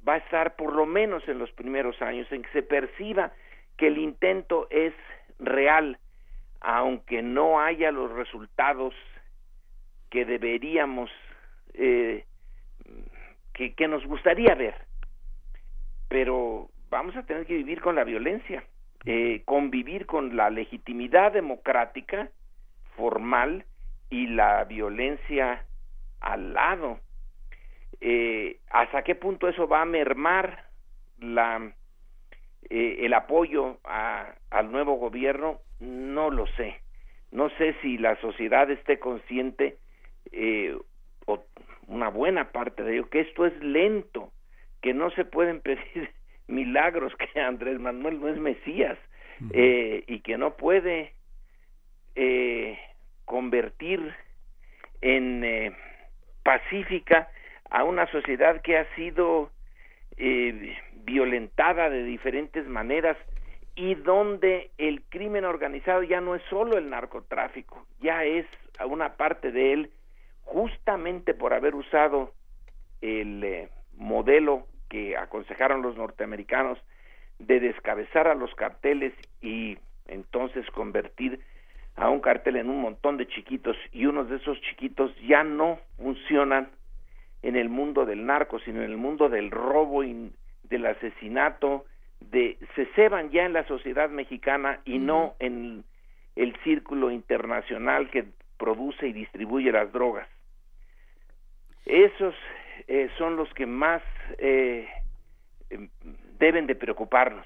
va a estar por lo menos en los primeros años en que se perciba que el intento es real aunque no haya los resultados que deberíamos eh, que, nos gustaría ver. Pero vamos a tener que vivir con la violencia, eh, convivir con la legitimidad democrática formal y la violencia al lado. Eh, ¿Hasta qué punto eso va a mermar la, eh, el apoyo al nuevo gobierno? No lo sé. No sé si la sociedad esté consciente o una buena parte de ello, que esto es lento, que no se pueden pedir milagros, que Andrés Manuel no es Mesías eh, y que no puede eh, convertir en eh, pacífica a una sociedad que ha sido violentada de diferentes maneras y donde el crimen organizado ya no es solo el narcotráfico, ya es una parte de él justamente por haber usado el eh, modelo que aconsejaron los norteamericanos de descabezar a los carteles y entonces convertir a un cartel en un montón de chiquitos y unos de esos chiquitos ya no funcionan en el mundo del narco, sino en el mundo del robo y del asesinato, de se ceban ya en la sociedad mexicana y no en el círculo internacional que produce y distribuye las drogas. Esos eh, son los que más eh, em, deben de preocuparnos,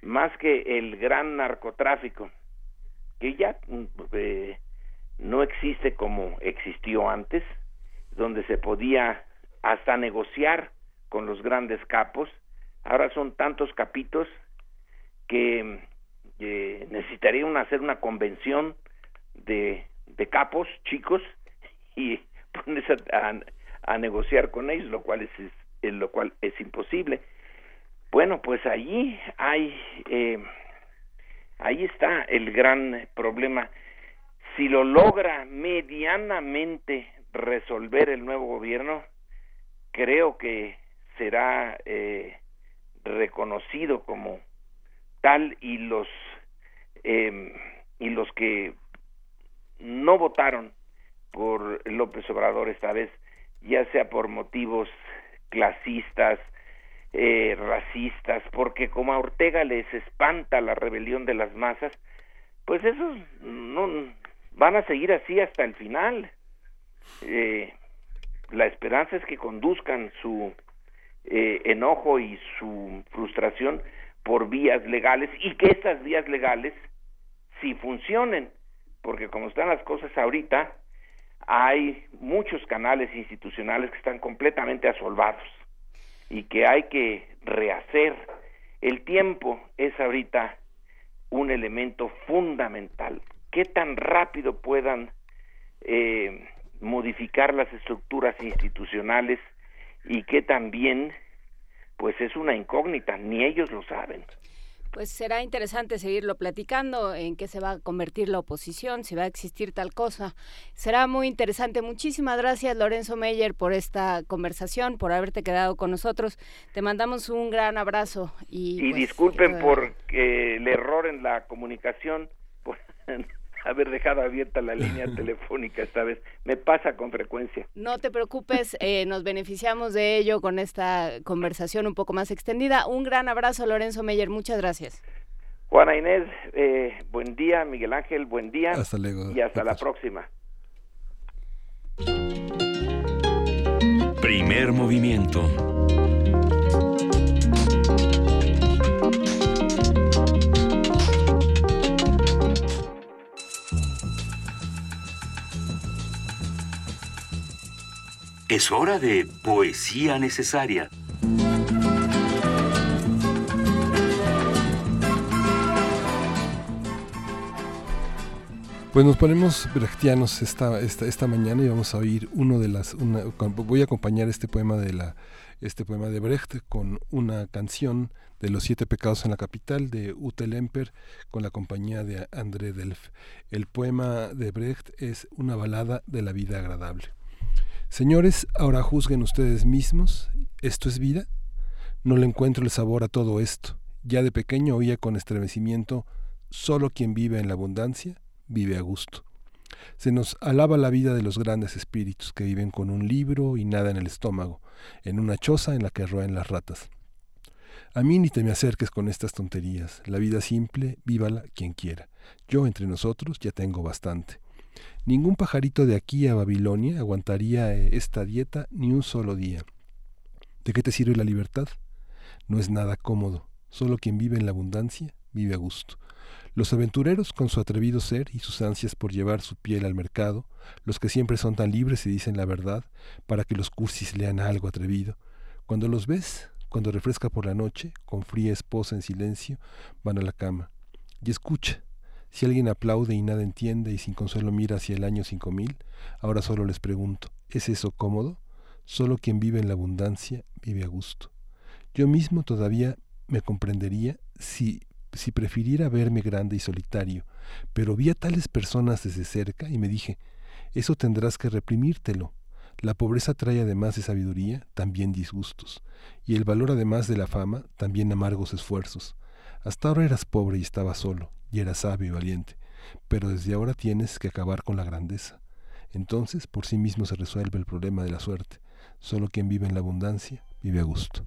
más que el gran narcotráfico, que ya mm, eh, no existe como existió antes, donde se podía hasta negociar con los grandes capos, ahora son tantos capitos que necesitarían hacer una convención de, de capos chicos y pones a, negociar con ellos, lo cual es, lo cual es imposible. Bueno, pues allí hay, eh, ahí está el gran problema. Si lo logra medianamente resolver el nuevo gobierno, creo que será eh, reconocido como tal y los eh, y los que no votaron por López Obrador esta vez, ya sea por motivos clasistas, eh, racistas, porque como a Ortega les espanta la rebelión de las masas, pues esos no van a seguir así hasta el final. Eh, la esperanza es que conduzcan su eh, enojo y su frustración por vías legales y que estas vías legales sí funcionen, porque como están las cosas ahorita, hay muchos canales institucionales que están completamente asolvados y que hay que rehacer. El tiempo es ahorita un elemento fundamental. ¿Qué tan rápido puedan eh, modificar las estructuras institucionales y que también, pues es una incógnita, ni ellos lo saben. Pues será interesante seguirlo platicando, en qué se va a convertir la oposición, si va a existir tal cosa. Será muy interesante. Muchísimas gracias, Lorenzo Meyer, por esta conversación, por haberte quedado con nosotros. Te mandamos un gran abrazo. Y, y pues, disculpen por el error en la comunicación. Por haber dejado abierta la línea telefónica esta vez. Me pasa con frecuencia. No te preocupes, eh, nos beneficiamos de ello con esta conversación un poco más extendida. Un gran abrazo, Lorenzo Meyer, muchas gracias. Juana Inés, eh, buen día, Miguel Ángel, buen día. Hasta luego. Y hasta la próxima. Primer movimiento. Es hora de poesía necesaria. Pues nos ponemos brechtianos esta, esta, mañana y vamos a oír uno de las... voy a acompañar este poema de la este poema de Brecht con una canción de los siete pecados en la capital de Ute Lemper con la compañía de André Delf. El poema de Brecht es una balada de la vida agradable. Señores, ahora juzguen ustedes mismos, ¿esto es vida? No le encuentro el sabor a todo esto. Ya de pequeño oía con estremecimiento, solo quien vive en la abundancia vive a gusto. Se nos alaba la vida de los grandes espíritus que viven con un libro y nada en el estómago, en una choza en la que roen las ratas. A mí ni te me acerques con estas tonterías. La vida simple, vívala quien quiera. Yo entre nosotros ya tengo bastante. Ningún pajarito de aquí a Babilonia aguantaría eh, esta dieta ni un solo día. ¿De qué te sirve la libertad? No es nada cómodo. Solo quien vive en la abundancia vive a gusto. Los aventureros, con su atrevido ser y sus ansias por llevar su piel al mercado, los que siempre son tan libres y dicen la verdad, para que los cursis lean algo atrevido, cuando los ves, cuando refresca por la noche, con fría esposa en silencio, van a la cama. Y escucha, si alguien aplaude y nada entiende y sin consuelo mira hacia el año cinco mil, ahora solo les pregunto, ¿es eso cómodo? Solo quien vive en la abundancia vive a gusto. Yo mismo todavía me comprendería si, si prefiriera verme grande y solitario, pero vi a tales personas desde cerca y me dije, eso tendrás que reprimírtelo. La pobreza trae además de sabiduría también disgustos, y el valor además de la fama también amargos esfuerzos. Hasta ahora eras pobre y estabas solo, y eras sabio y valiente, pero desde ahora tienes que acabar con la grandeza. Entonces por sí mismo se resuelve el problema de la suerte. Solo quien vive en la abundancia vive a gusto.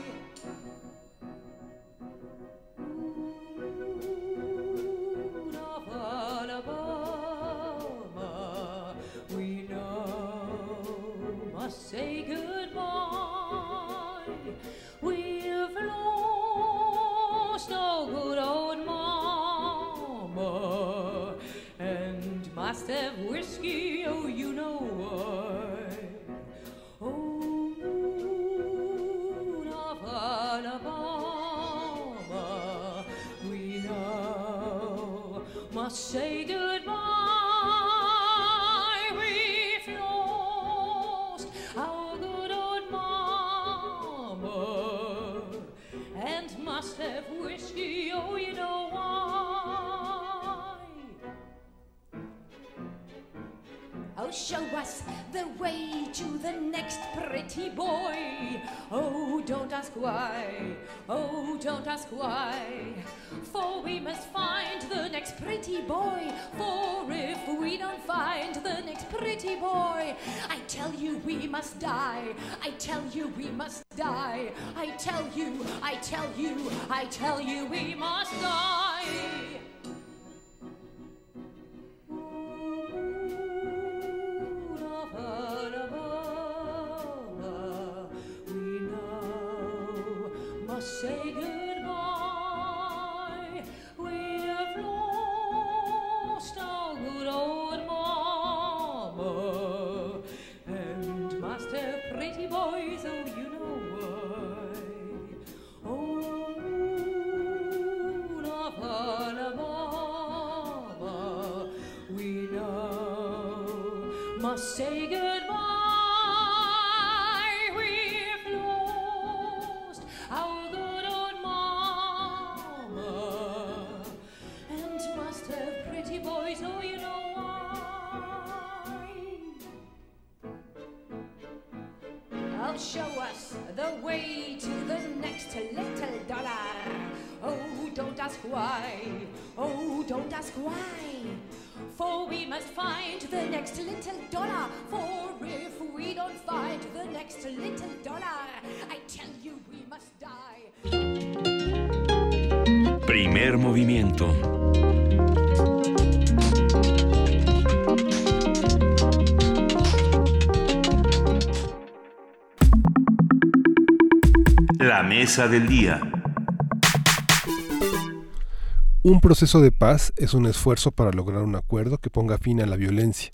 Show us the way to the next pretty boy. Oh, don't ask why. Oh, don't ask why. For we must find the next pretty boy. For if we don't find the next pretty boy, I tell you we must die. I tell you we must die. I tell you, I tell you, I tell you we must die. Show us the way to the next little dollar. Oh, don't ask why. Oh, don't ask why. For we must find the next little dollar. For if we don't find the next little dollar, I tell you we must die. Primer movimiento. La mesa del día. Un proceso de paz es un esfuerzo para lograr un acuerdo que ponga fin a la violencia.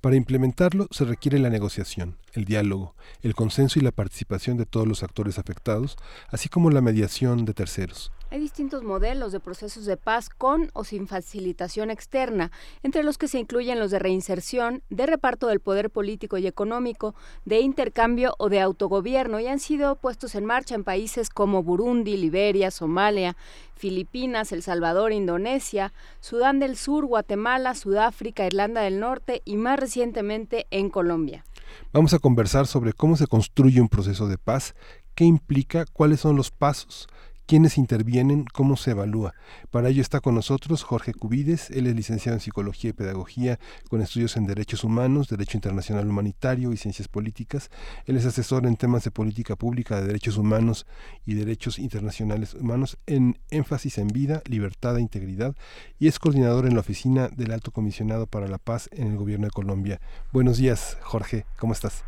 Para implementarlo se requiere la negociación, el diálogo, el consenso y la participación de todos los actores afectados, así como la mediación de terceros. Hay distintos modelos de procesos de paz con o sin facilitación externa, entre los que se incluyen los de reinserción, de reparto del poder político y económico, de intercambio o de autogobierno, y han sido puestos en marcha en países como Burundi, Liberia, Somalia, Filipinas, El Salvador, Indonesia, Sudán del Sur, Guatemala, Sudáfrica, Irlanda del Norte y más recientemente en Colombia. Vamos a conversar sobre cómo se construye un proceso de paz, qué implica, cuáles son los pasos, quiénes intervienen, cómo se evalúa. Para ello está con nosotros Jorge Cubides, él es licenciado en Psicología y Pedagogía con estudios en Derechos Humanos, Derecho Internacional Humanitario y Ciencias Políticas. Él es asesor en temas de política pública de derechos humanos y derechos internacionales humanos en énfasis en vida, libertad e integridad y es coordinador en la oficina del Alto Comisionado para la Paz en el Gobierno de Colombia. Buenos días, Jorge, ¿cómo estás?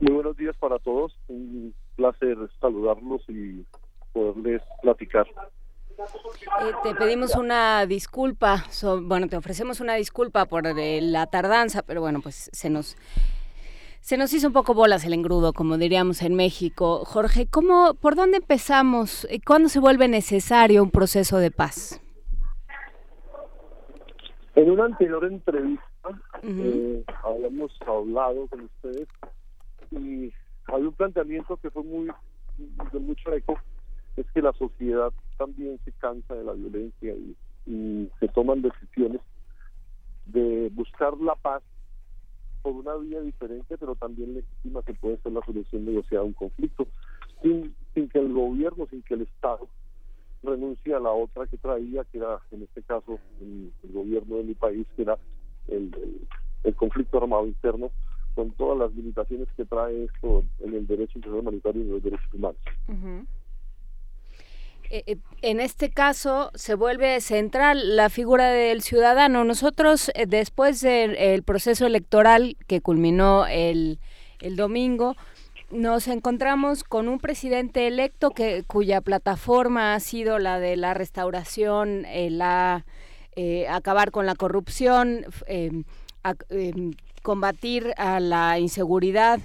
Muy buenos días para todos placer saludarlos y poderles platicar. Eh, te pedimos una disculpa, bueno, te ofrecemos una disculpa por eh, la tardanza, pero bueno, pues se nos se nos hizo un poco bolas el engrudo, como diríamos en México. Jorge, ¿cómo, por dónde empezamos? ¿Cuándo se vuelve necesario un proceso de paz? En una anterior entrevista eh, habíamos hablado con ustedes y hay un planteamiento que fue muy de mucho eco, es que la sociedad también se cansa de la violencia y, se toman decisiones de buscar la paz por una vía diferente, pero también legítima que puede ser la solución negociada a un conflicto, sin, sin que el gobierno, sin que el Estado renuncie a la otra que traía, que era en este caso el, gobierno de mi país, que era el conflicto armado interno, con todas las limitaciones que trae esto en el derecho internacional humanitario y en los derechos humanos. Eh, eh, en este caso se vuelve central la figura del ciudadano. Nosotros, eh, después del proceso electoral que culminó el, el, domingo, nos encontramos con un presidente electo que, cuya plataforma ha sido la de la restauración, la acabar con la corrupción, em, combatir a la inseguridad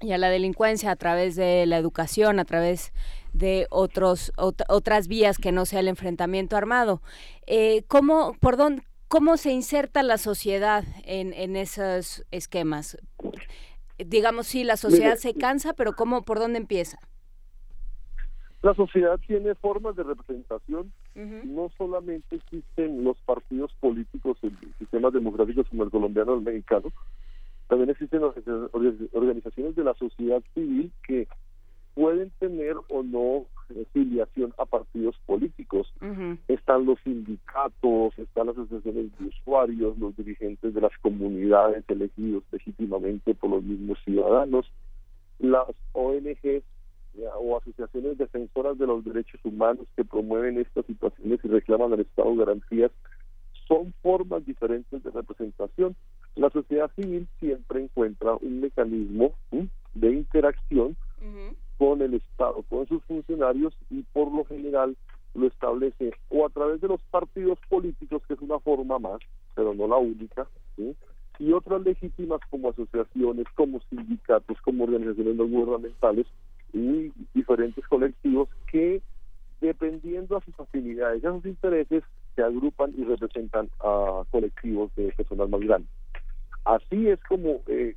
y a la delincuencia a través de la educación, a través de otros otras vías que no sea el enfrentamiento armado. Eh, ¿cómo, por dónde, ¿Cómo se inserta la sociedad en, en esos esquemas? Digamos, sí, la sociedad se cansa, pero ¿cómo, por dónde empieza? La sociedad tiene formas de representación, no solamente existen los partidos políticos en sistemas democráticos como el colombiano o el mexicano, también existen organizaciones de la sociedad civil que pueden tener o no filiación a partidos políticos. Están los sindicatos, están las asociaciones de usuarios, los dirigentes de las comunidades elegidos legítimamente por los mismos ciudadanos, las ONGs o asociaciones defensoras de los derechos humanos que promueven estas situaciones y reclaman al Estado garantías son formas diferentes de representación. La sociedad civil siempre encuentra un mecanismo de interacción con el Estado, con sus funcionarios y por lo general lo establece o a través de los partidos políticos, que es una forma más, pero no la única, y otras legítimas como asociaciones, como sindicatos, como organizaciones no gubernamentales y diferentes colectivos que dependiendo a sus afinidades y a sus intereses se agrupan y representan a colectivos de personas más grandes. Así es como eh,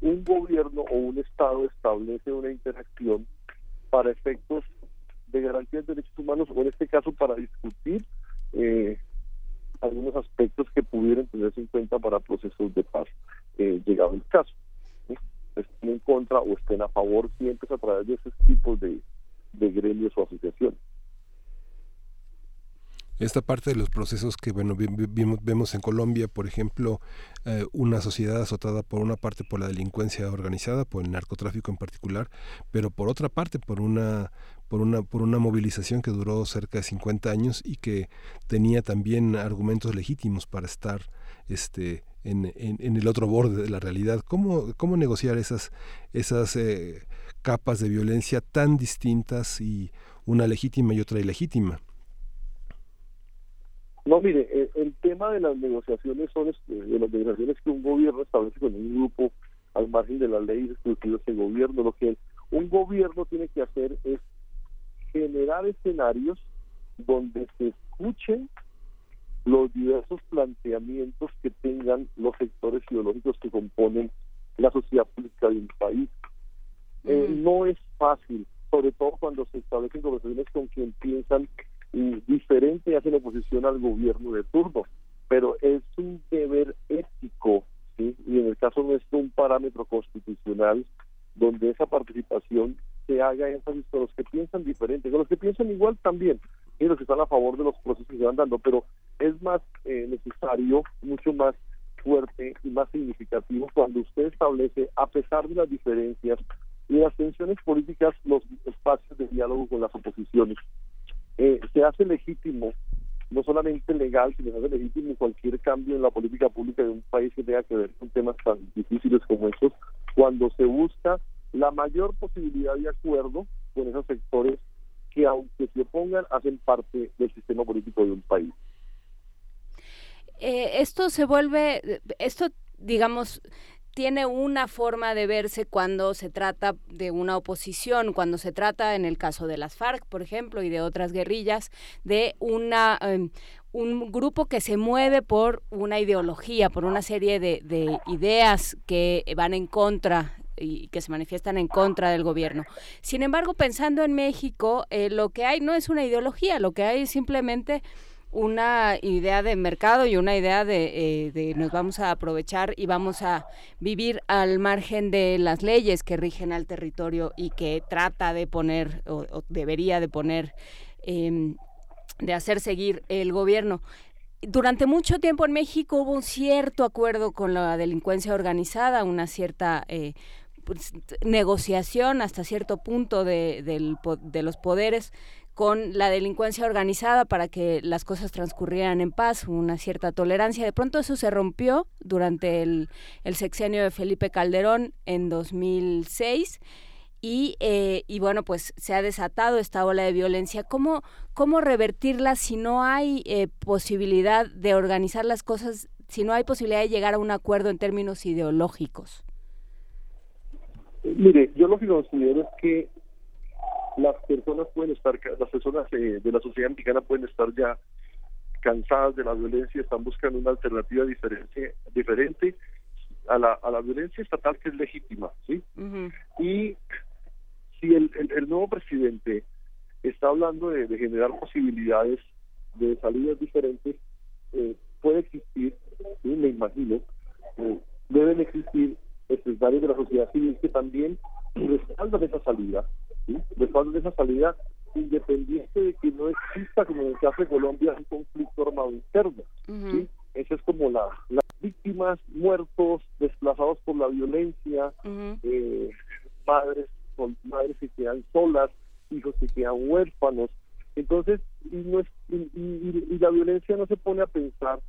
un gobierno o un Estado establece una interacción para efectos de garantía de derechos humanos o en este caso para discutir eh, algunos aspectos que pudieran tenerse en cuenta para procesos de paz, eh, llegado el caso. Estén en contra o estén a favor siempre a través de esos tipos de, de gremios o asociaciones. Esta parte de los procesos que bueno vemos en Colombia, por ejemplo, eh, una sociedad azotada por una parte por la delincuencia organizada, por el narcotráfico en particular, pero por otra parte por una por una por una movilización que duró cerca de 50 años y que tenía también argumentos legítimos para estar este en, en, el otro borde de la realidad. ¿Cómo, cómo negociar esas, esas eh, capas de violencia tan distintas y una legítima y otra ilegítima? No, mire, eh, el, tema de las negociaciones son este, de las negociaciones que un gobierno establece con un grupo al margen de la ley de ese gobierno. Lo que un gobierno tiene que hacer es generar escenarios donde se escuchen los diversos planteamientos que tengan los sectores ideológicos que componen la sociedad política de un país. Eh, no es fácil, sobre todo cuando se establecen conversaciones con quien piensan diferente y hacen oposición al gobierno de turno, pero es un deber ético, ¿sí? y en el caso nuestro un parámetro constitucional donde esa participación se haga énfasis con los que piensan diferente, con los que piensan igual también, y los que están a favor de los procesos que se van dando, pero es más eh, necesario, mucho más fuerte y más significativo cuando usted establece, a pesar de las diferencias y las tensiones políticas, los espacios de diálogo con las oposiciones. Eh, se hace legítimo, no solamente legal, sino se hace legítimo cualquier cambio en la política pública de un país que tenga que ver con temas tan difíciles como estos, cuando se busca la mayor posibilidad de acuerdo con esos sectores que aunque se opongan, hacen parte del sistema político de un país. Eh, esto se vuelve, esto digamos, tiene una forma de verse cuando se trata de una oposición, cuando se trata, en el caso de las FARC, por ejemplo, y de otras guerrillas, de una, em, un grupo que se mueve por una ideología, por una serie de, ideas que van en contra y que se manifiestan en contra del gobierno. Sin embargo, pensando en México, eh, lo que hay no es una ideología, lo que hay es simplemente una idea de mercado y una idea de, eh, nos vamos a aprovechar y vamos a vivir al margen de las leyes que rigen al territorio y que trata de poner o, debería de poner, em, de hacer seguir el gobierno. Durante mucho tiempo en México hubo un cierto acuerdo con la delincuencia organizada, una cierta eh, pues, negociación hasta cierto punto de, de los poderes con la delincuencia organizada para que las cosas transcurrieran en paz, una cierta tolerancia. De pronto eso se rompió durante el, sexenio de Felipe Calderón en 2006 y, eh, y, bueno, pues se ha desatado esta ola de violencia. ¿Cómo, cómo revertirla si no hay eh, posibilidad de organizar las cosas, si no hay posibilidad de llegar a un acuerdo en términos ideológicos? Mire, yo lo que considero es que las personas pueden estar, las personas eh, de la sociedad mexicana pueden estar ya cansadas de la violencia, están buscando una alternativa diferente, diferente a la, a la violencia estatal que es legítima, ¿sí? Y si el, el, nuevo presidente está hablando de, generar posibilidades de salidas diferentes, eh, puede existir, me imagino, eh, deben existir escenarios de la sociedad civil que también respaldan esa salida ¿sí? de esa salida independiente de que no exista, como en el caso de Colombia, un conflicto armado interno. Esa es como la, las víctimas, muertos, desplazados por la violencia, eh, madres, madres que quedan solas, hijos que quedan huérfanos. Entonces, y, no es, y, la violencia no se pone a pensar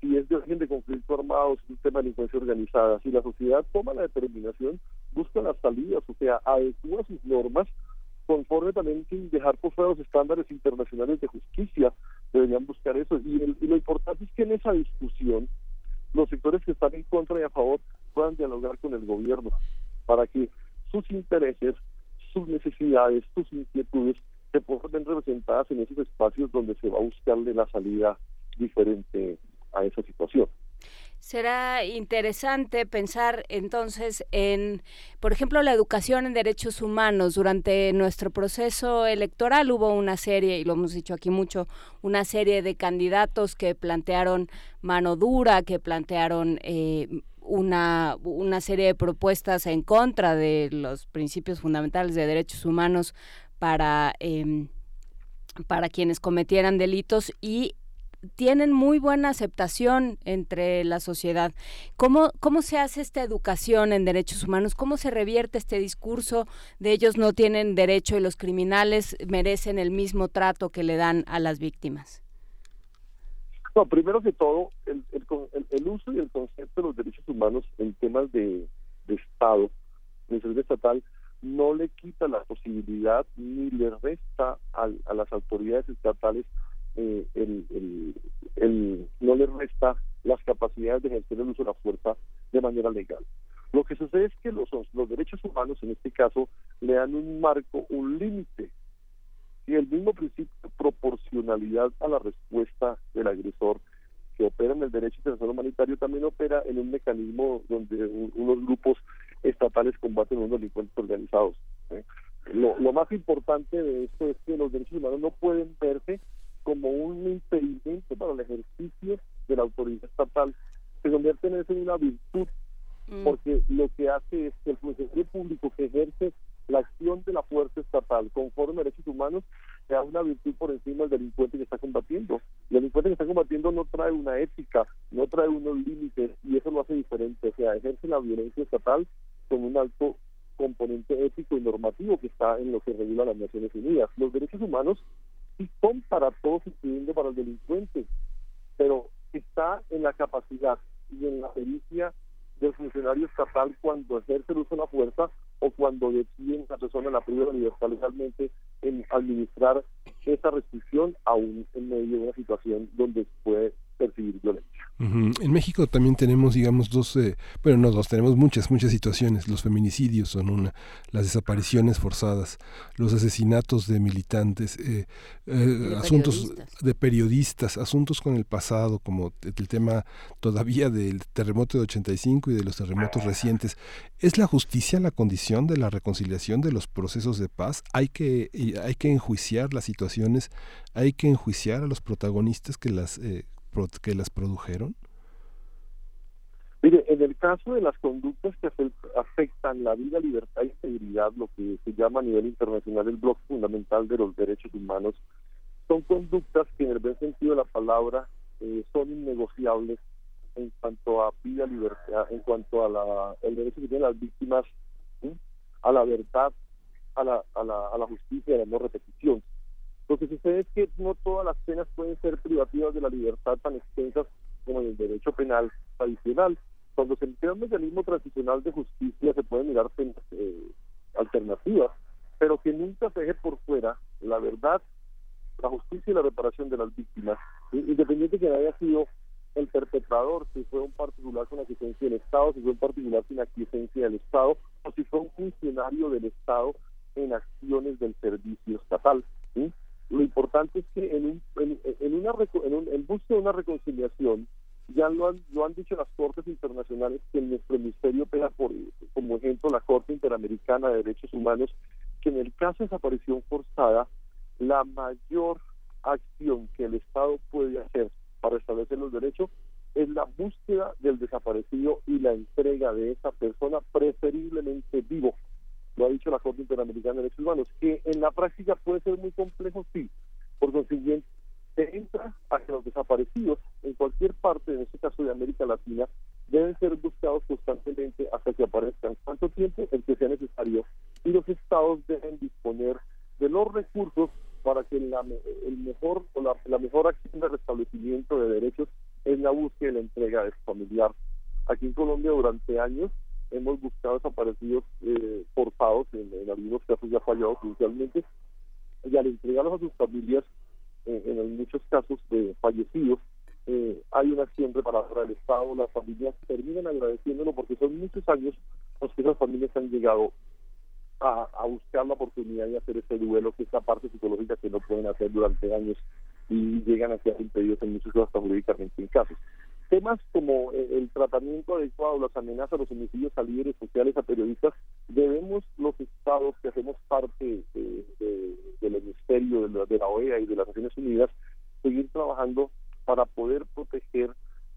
si es de origen de conflicto armado, si es un tema de delincuencia organizada. Si la sociedad toma la determinación, busca las salidas, o sea, adecua sus normas conforme también sin dejar por fuera los estándares internacionales de justicia. Deberían buscar eso. Y, lo importante es que en esa discusión los sectores que están en contra y a favor puedan dialogar con el gobierno para que sus intereses, sus necesidades, sus inquietudes se puedan representadas en esos espacios donde se va a buscarle la salida diferente a esa situación. Será interesante pensar entonces en, por ejemplo, la educación en derechos humanos. Durante nuestro proceso electoral hubo una serie, y lo hemos dicho aquí mucho, una serie de candidatos que plantearon mano dura, que plantearon eh, una, una serie de propuestas en contra de los principios fundamentales de derechos humanos para... Em, para quienes cometieran delitos y tienen muy buena aceptación entre la sociedad. ¿Cómo, ¿Cómo se hace esta educación en derechos humanos? ¿Cómo se revierte este discurso de ellos no tienen derecho y los criminales merecen el mismo trato que le dan a las víctimas? No, primero que todo, el, uso y el concepto de los derechos humanos en temas de, Estado, de estatal, no le quita la posibilidad ni le resta a las autoridades estatales eh, el, no le resta las capacidades de ejercer el uso de la fuerza de manera legal. Lo que sucede es que los, los derechos humanos, en este caso, le dan un marco, un límite, y el mismo principio de proporcionalidad a la respuesta del agresor que opera en el derecho internacional humanitario también opera en un mecanismo donde unos grupos estatales combaten a unos delincuentes organizados. ¿eh? Lo, lo más importante de esto es que los derechos humanos no pueden verse como un impedimento para el ejercicio de la autoridad estatal, se convierte en eso en una virtud, mm. porque lo que hace es que el funcionario público que ejerce la acción de la fuerza estatal conforme a derechos humanos sea una virtud por encima del delincuente que está combatiendo. El delincuente que está combatiendo no trae una ética, no trae unos límites y eso lo hace diferente. O sea, ejerce la violencia estatal con un alto componente ético y normativo que está en lo que regula las Naciones Unidas. Los derechos humanos y son para todos, incluyendo para el delincuente, pero está en la capacidad y en la pericia del funcionario estatal cuando ejerce el uso de la fuerza o cuando decide la persona la primera libertad legalmente en administrar esa restricción aún en medio de una situación donde puede percibir violencia. En México también tenemos, digamos, dos, eh, bueno, no dos, tenemos muchas, muchas situaciones. Los feminicidios son una, las desapariciones forzadas, los asesinatos de militantes, eh, eh, asuntos de periodistas, asuntos con el pasado, como el tema todavía del terremoto de 85 y de los terremotos recientes. ¿Es la justicia la condición de la reconciliación de los procesos de paz? Hay que, hay que enjuiciar las situaciones, hay que enjuiciar a los protagonistas que las que las produjeron? En el caso de las conductas que afectan la vida, libertad y integridad, lo que se llama a nivel internacional el bloque fundamental de los derechos humanos, son conductas que en el buen sentido de la palabra eh, son innegociables en cuanto a vida, libertad, en cuanto a la, el derecho que tienen las víctimas a la verdad, a la, a la, a la justicia y a la no repetición. Lo que sucede es que no todas las penas pueden ser privativas de la libertad tan extensas como en el derecho penal tradicional. Cuando se emplea un mecanismo transicional de justicia se pueden mirar eh, alternativas, pero que nunca se deje por fuera la verdad, la justicia y la reparación de las víctimas, independiente que haya sido el perpetrador, si fue un particular con aquiescencia del Estado, si fue un particular sin aquiescencia del Estado, o si fue un funcionario del Estado en acciones del servicio estatal. Lo importante es que en, un, en, una, en, un, en busca de una reconciliación, ya lo han, lo han dicho las cortes internacionales que en nuestro ministerio pega por, como ejemplo la Corte Interamericana de Derechos Humanos, que en el caso de desaparición forzada, la mayor acción que el Estado puede hacer para establecer los derechos es la búsqueda del desaparecido y la entrega de esa persona preferiblemente vivo lo ha dicho la Corte Interamericana de Derechos Humanos, que en la práctica puede ser muy complejo, sí. Por consiguiente, se entra a que los desaparecidos en cualquier parte, en este caso de América Latina, deben ser buscados constantemente hasta que aparezcan. ¿Cuánto tiempo? El que sea necesario. Y los estados deben disponer de los recursos para que la, el mejor o la, la mejor acción de restablecimiento de derechos es la búsqueda y la entrega de familiar. Aquí en Colombia durante años hemos buscado desaparecidos eh, forzados, en, algunos casos ya fallados judicialmente, y al entregarlos a sus familias, eh, en muchos casos de fallecidos, eh, hay una acción reparadora del Estado, las familias terminan agradeciéndolo porque son muchos años los que esas familias han llegado a, a buscar la oportunidad de hacer ese duelo, que es la parte psicológica que no pueden hacer durante años y llegan a ser impedidos en muchos casos hasta jurídicamente en casos. Temas como eh, el tratamiento adecuado, las amenazas, los homicidios a líderes sociales, a periodistas, debemos los estados que hacemos parte del hemisferio de la, de la OEA y de las Naciones Unidas seguir trabajando para poder proteger,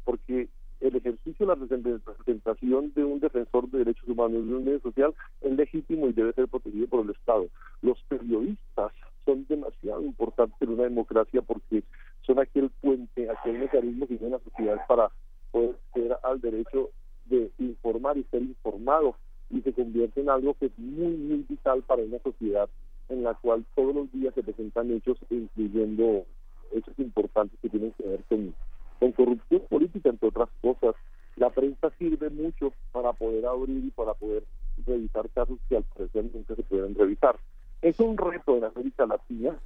porque el ejercicio de la representación de un defensor de derechos humanos de un medio social es legítimo y debe ser protegido por el Estado. Los periodistas son demasiado importantes en una democracia porque son aquel puente, aquel mecanismo que tiene la sociedad para poder ser al derecho de informar y ser informado y se convierte en algo que es muy, muy vital para una sociedad en la cual todos los días se presentan hechos, incluyendo hechos importantes que tienen que ver con, con corrupción política, entre otras cosas. La prensa sirve mucho para poder abrir y para poder revisar casos que al presente nunca se pueden revisar. Es un reto en América Latina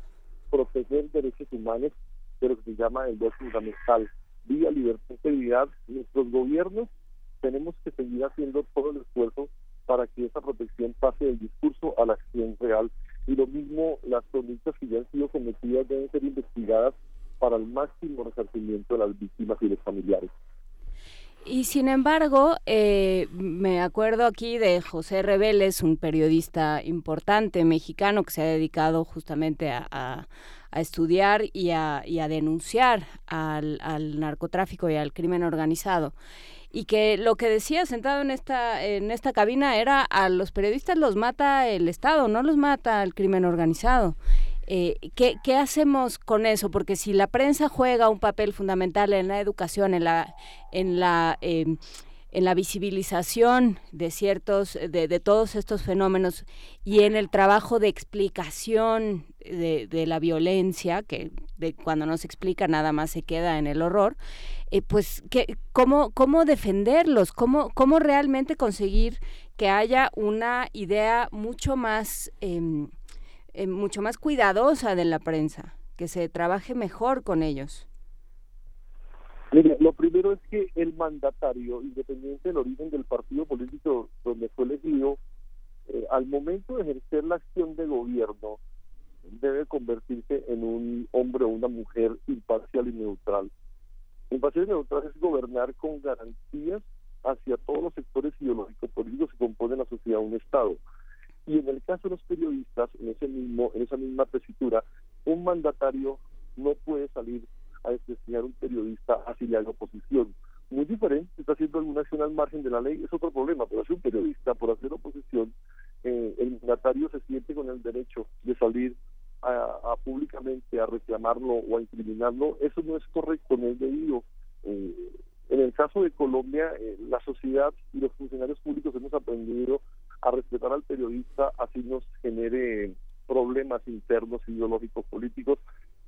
proteger derechos humanos de lo que se llama el derecho fundamental, vía libertad integridad. Nuestros gobiernos tenemos que seguir haciendo todo el esfuerzo para que esa protección pase del discurso a la acción real. Y lo mismo, las conductas que ya han sido cometidas deben ser investigadas para el máximo resarcimiento de las víctimas y los familiares. Y sin embargo, eh, me acuerdo aquí de José Reveles, un periodista importante mexicano que se ha dedicado justamente a, estudiar y a, denunciar al, narcotráfico y al crimen organizado. Y que lo que decía sentado en esta, en esta cabina era a los periodistas los mata el Estado, no los mata el crimen organizado. Eh, ¿qué, ¿qué, hacemos con eso? Porque si la prensa juega un papel fundamental en la educación, en la, en la, em, en la visibilización de ciertos, de, todos estos fenómenos y en el trabajo de explicación de, la violencia, que de cuando no se explica nada más se queda en el horror, eh, pues ¿qué, cómo, cómo defenderlos, cómo, cómo realmente conseguir que haya una idea mucho más eh, mucho más cuidadosa de la prensa, que se trabaje mejor con ellos? Mire, lo primero es que el mandatario, independiente del origen del partido político donde fue elegido, eh, al momento de ejercer la acción de gobierno, debe convertirse en un hombre o una mujer imparcial y neutral. Imparcial y neutral es gobernar con garantías hacia todos los sectores ideológicos políticos que componen la sociedad un Estado. Y en el caso de los periodistas, en ese mismo, en esa misma tesitura, un mandatario no puede salir a desprestigiar a un periodista le haga oposición. Muy diferente, está haciendo alguna acción al margen de la ley, es otro problema, pero si un periodista por hacer oposición, eh, el mandatario se siente con el derecho de salir a, públicamente a reclamarlo o a incriminarlo, eso no es correcto, no es debido. Eh, en el caso de Colombia, eh, la sociedad y los funcionarios públicos hemos aprendido a respetar al periodista, así nos genere problemas internos, ideológicos, políticos,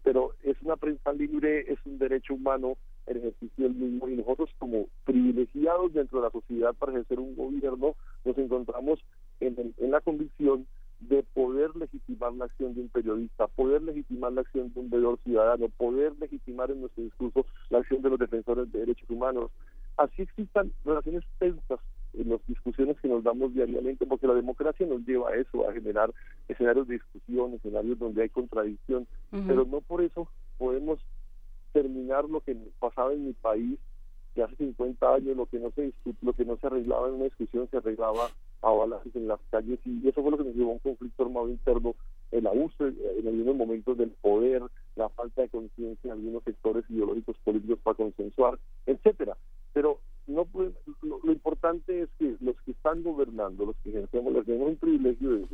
pero es una prensa libre, es un derecho humano el ejercicio del mismo y nosotros como privilegiados dentro de la sociedad para ejercer un gobierno nos encontramos en, en la convicción de poder legitimar la acción de un periodista, poder legitimar la acción de un veedor ciudadano, poder legitimar en nuestro discurso la acción de los defensores de derechos humanos. Así existan relaciones tensas en las discusiones que nos damos diariamente, porque la democracia nos lleva a eso, a generar escenarios de discusión, escenarios donde hay contradicción, pero no por eso podemos terminar lo que pasaba en mi país, que hace 50 años lo que no se lo que no se arreglaba en una discusión se arreglaba a balazos en las calles y eso fue lo que nos llevó a un conflicto armado interno, el abuso en algunos momentos del poder, la falta de conciencia en algunos sectores ideológicos políticos para consensuar, etcétera. Pero no lo, importante es que los que están gobernando, los que ejercemos, les tenemos un privilegio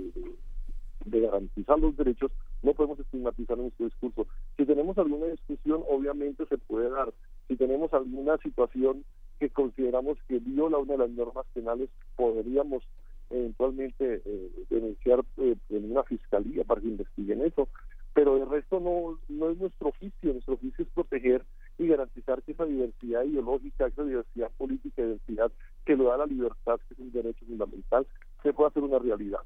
de, garantizar los derechos, no podemos estigmatizar nuestro discurso. Si tenemos alguna discusión, obviamente se puede dar. Si tenemos alguna situación que consideramos que viola una de las normas penales, podríamos eventualmente eh, denunciar eh, en una fiscalía para que investiguen eso. Pero el resto no, no es nuestro oficio, nuestro oficio es proteger y garantizar que esa diversidad ideológica, esa diversidad política, diversidad que lo da la libertad, que es un derecho fundamental, se pueda hacer una realidad.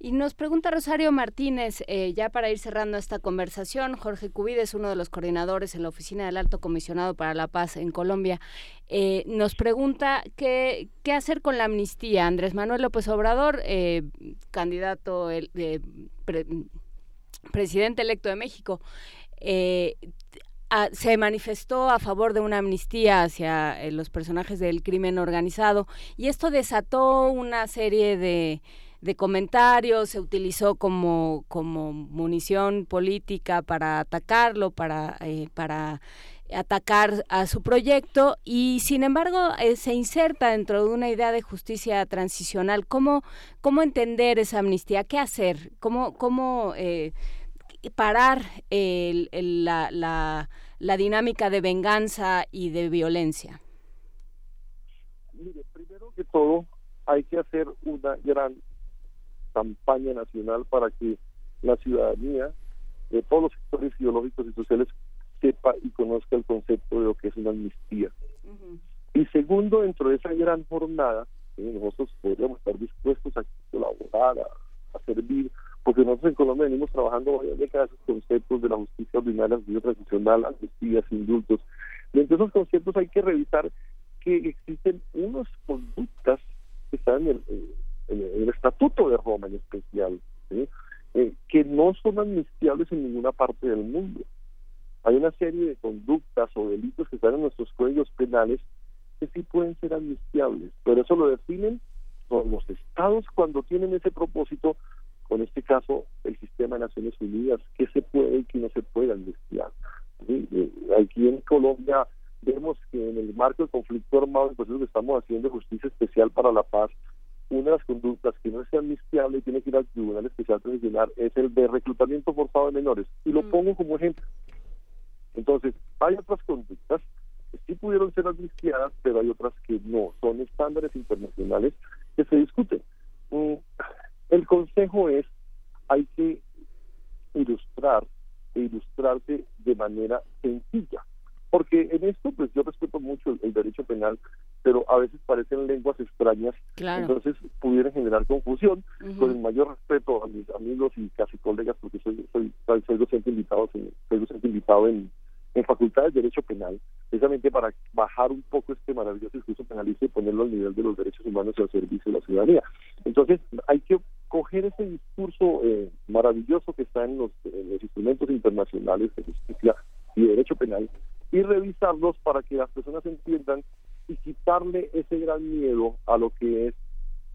Y nos pregunta Rosario Martínez, eh, ya para ir cerrando esta conversación, Jorge Cubides, uno de los coordinadores en la Oficina del Alto Comisionado para la Paz en Colombia, eh, nos pregunta qué, qué hacer con la amnistía. Andrés Manuel López Obrador, eh, candidato, el, presidente electo de México, se manifestó a favor de una amnistía hacia los personajes del crimen organizado y esto desató una serie de de comentarios, se utilizó como, como munición política para atacarlo, para, eh, para atacar a su proyecto y sin embargo eh, se inserta dentro de una idea de justicia transicional. ¿Cómo, cómo entender esa amnistía? ¿Qué hacer? ¿Cómo, cómo eh, parar la, la, la dinámica de venganza y de violencia? Mire, primero que todo hay que hacer una gran campaña nacional para que la ciudadanía de todos los sectores ideológicos y sociales sepa y conozca el concepto de lo que es una amnistía. Y segundo, dentro de esa gran jornada, nosotros podríamos estar dispuestos a colaborar, a, servir, porque nosotros en Colombia venimos trabajando varias décadas esos conceptos de la justicia ordinaria, la justicia transicional, amnistías, indultos. Y entre esos conceptos hay que revisar que existen unas conductas que están en el, el, Estatuto de Roma en especial, eh, que no son amnistiables en ninguna parte del mundo. Hay una serie de conductas o delitos que están en nuestros códigos penales que sí pueden ser amnistiables, pero eso lo definen los estados cuando tienen ese propósito, con este caso el sistema de Naciones Unidas, que se puede y que no se puede amnistiar. Eh, aquí en Colombia vemos que en el marco del conflicto armado, el proceso que estamos haciendo justicia especial para la paz, una de las conductas que no es amnistiable y tiene que ir al Tribunal Especial Transicional es el de reclutamiento forzado de menores. Y lo mm. pongo como ejemplo. Entonces, hay otras conductas que sí pudieron ser amnistiadas, pero hay otras que no. Son estándares internacionales que se discuten. Mm, el consejo es, hay que ilustrar e ilustrarse de manera sencilla. Porque en esto, pues yo respeto mucho el derecho penal, pero a veces parecen lenguas extrañas, entonces pudieran generar confusión. Con el mayor respeto a mis amigos y casi colegas, porque soy soy, soy docente invitado, soy docente invitado en, en Facultad de Derecho Penal, precisamente para bajar un poco este maravilloso discurso penalista y ponerlo al nivel de los derechos humanos y al servicio de la ciudadanía. Entonces, hay que coger ese discurso eh, maravilloso que está en los, en los instrumentos internacionales de justicia y de derecho penal y revisarlos para que las personas entiendan y quitarle ese gran miedo a lo que es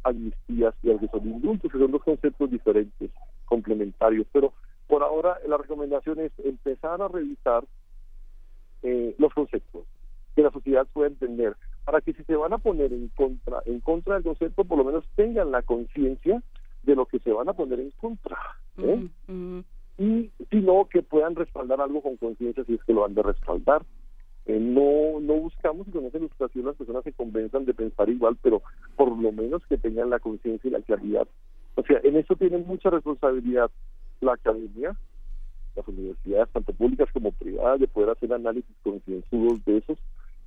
amnistías y a lo que son indultos, que son dos conceptos diferentes, complementarios. Pero por ahora la recomendación es empezar a revisar eh, los conceptos que la sociedad pueda entender, para que si se van a poner en contra, en contra del concepto, por lo menos tengan la conciencia de lo que se van a poner en contra. ¿eh? Y si no, que puedan respaldar algo con conciencia si es que lo han de respaldar. Eh, no no buscamos que con esa ilustración las personas se convenzan de pensar igual, pero por lo menos que tengan la conciencia y la claridad. O sea, en eso tienen mucha responsabilidad la academia, las universidades, tanto públicas como privadas, de poder hacer análisis concienzudos de esos,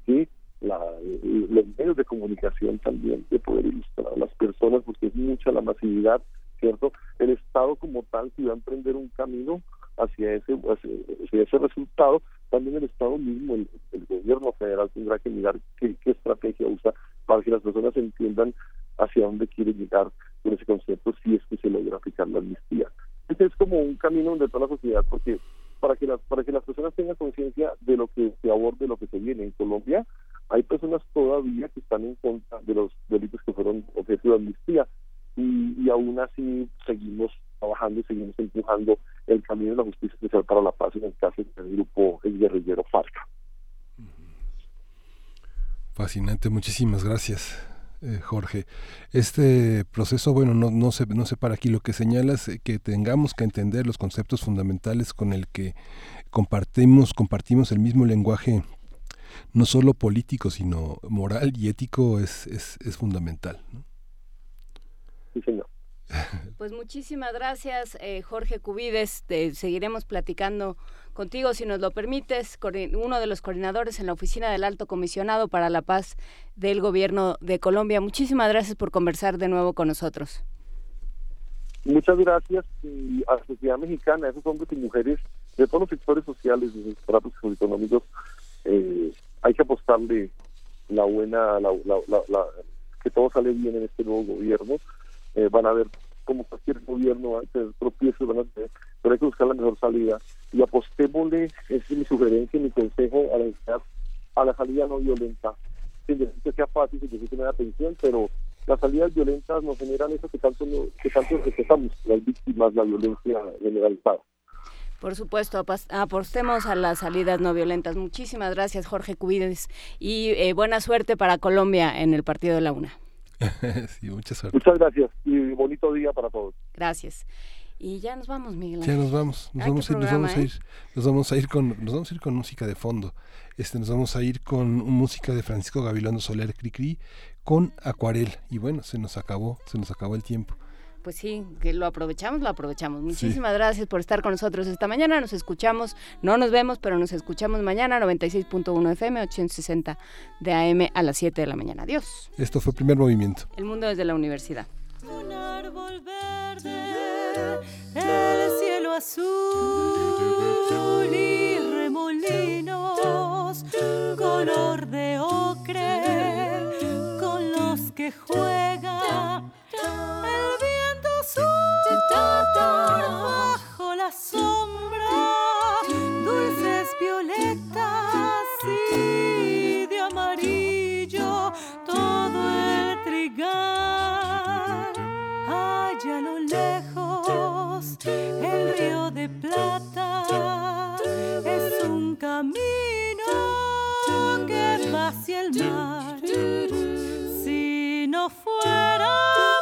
y los medios de comunicación también, de poder ilustrar a las personas, porque es mucha la masividad, ¿cierto? El Estado como tal, si va a emprender un camino hacia ese, hacia ese resultado, también el Estado mismo, el, gobierno federal tendrá que mirar qué, estrategia usa para que las personas entiendan hacia dónde quiere llegar con ese concepto si es que se logra aplicar la amnistía. Es como un camino de toda la sociedad, porque para que las para que las personas tengan conciencia de lo que se aborde, lo que se viene en Colombia, hay personas todavía que están en contra de los delitos que fueron objeto de amnistía y, y aún así seguimos trabajando y seguimos empujando el camino de la justicia especial para la paz en el caso del grupo el guerrillero FARC. Fascinante, muchísimas gracias. Eh, Jorge, este proceso, bueno, no, no, sé, no sé para aquí lo que señalas, eh, que tengamos que entender los conceptos fundamentales con el que compartimos, compartimos el mismo lenguaje, no solo político, sino moral y ético, es, es fundamental. Sí, señor. Pues muchísimas gracias, eh, Jorge Cubides. seguiremos platicando contigo, si nos lo permites, uno de los coordinadores en la Oficina del Alto Comisionado para la Paz del Gobierno de Colombia. Muchísimas gracias por conversar de nuevo con nosotros. Muchas gracias y a la sociedad mexicana, a esos hombres y mujeres de todos los sectores sociales, los estratos económicos, eh, hay que apostarle la buena, la, que todo sale bien en este nuevo gobierno. Eh, van a ver, como cualquier gobierno, va a tener tropiezos, van a tener, pero hay que buscar la mejor salida. Y apostémosle, es mi sugerencia, mi consejo a la, a la salida no violenta. Sin decir que sea fácil, sin decir que no haya atención, pero las salidas violentas nos generan eso que tanto, que tanto respetamos, las víctimas, la violencia generalizada. Por supuesto, apostemos a las salidas no violentas. Muchísimas gracias, Jorge Cubides, y eh, buena suerte para Colombia en el partido de la UNA. sí, mucha suerte. Muchas gracias y bonito día para todos. Gracias. Y ya nos vamos, Miguel. Ya nos vamos, nos vamos, a ir, nos vamos a ir, nos vamos a ir con, nos vamos a ir con música de fondo. Este, nos vamos a ir con música de Francisco Gabilondo Soler Cricri con Acuarel. Y bueno, se nos acabó, se nos acabó el tiempo pues sí, que lo aprovechamos, lo aprovechamos. Muchísimas gracias por estar con nosotros esta mañana. Nos escuchamos, no nos vemos, pero nos escuchamos mañana, 96.1 FM, 860 de AM a las 7 de la mañana. Adiós. Esto fue Primer Movimiento. El mundo desde la universidad. Un árbol verde, el cielo azul y remolinos, color de ocre, con los que juega el viento bajo la sombra, dulces violetas y de amarillo todo el trigal. Allá a lo lejos, el río de plata es un camino que va hacia el mar. Si no fuera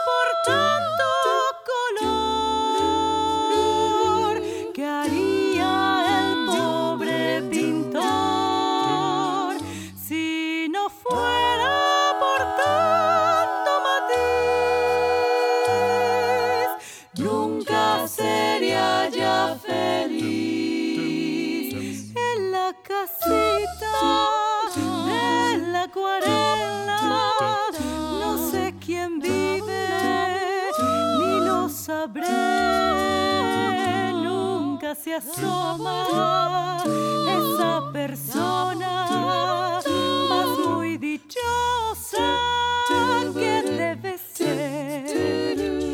nunca se asoma esa persona más muy dichosa que debe ser.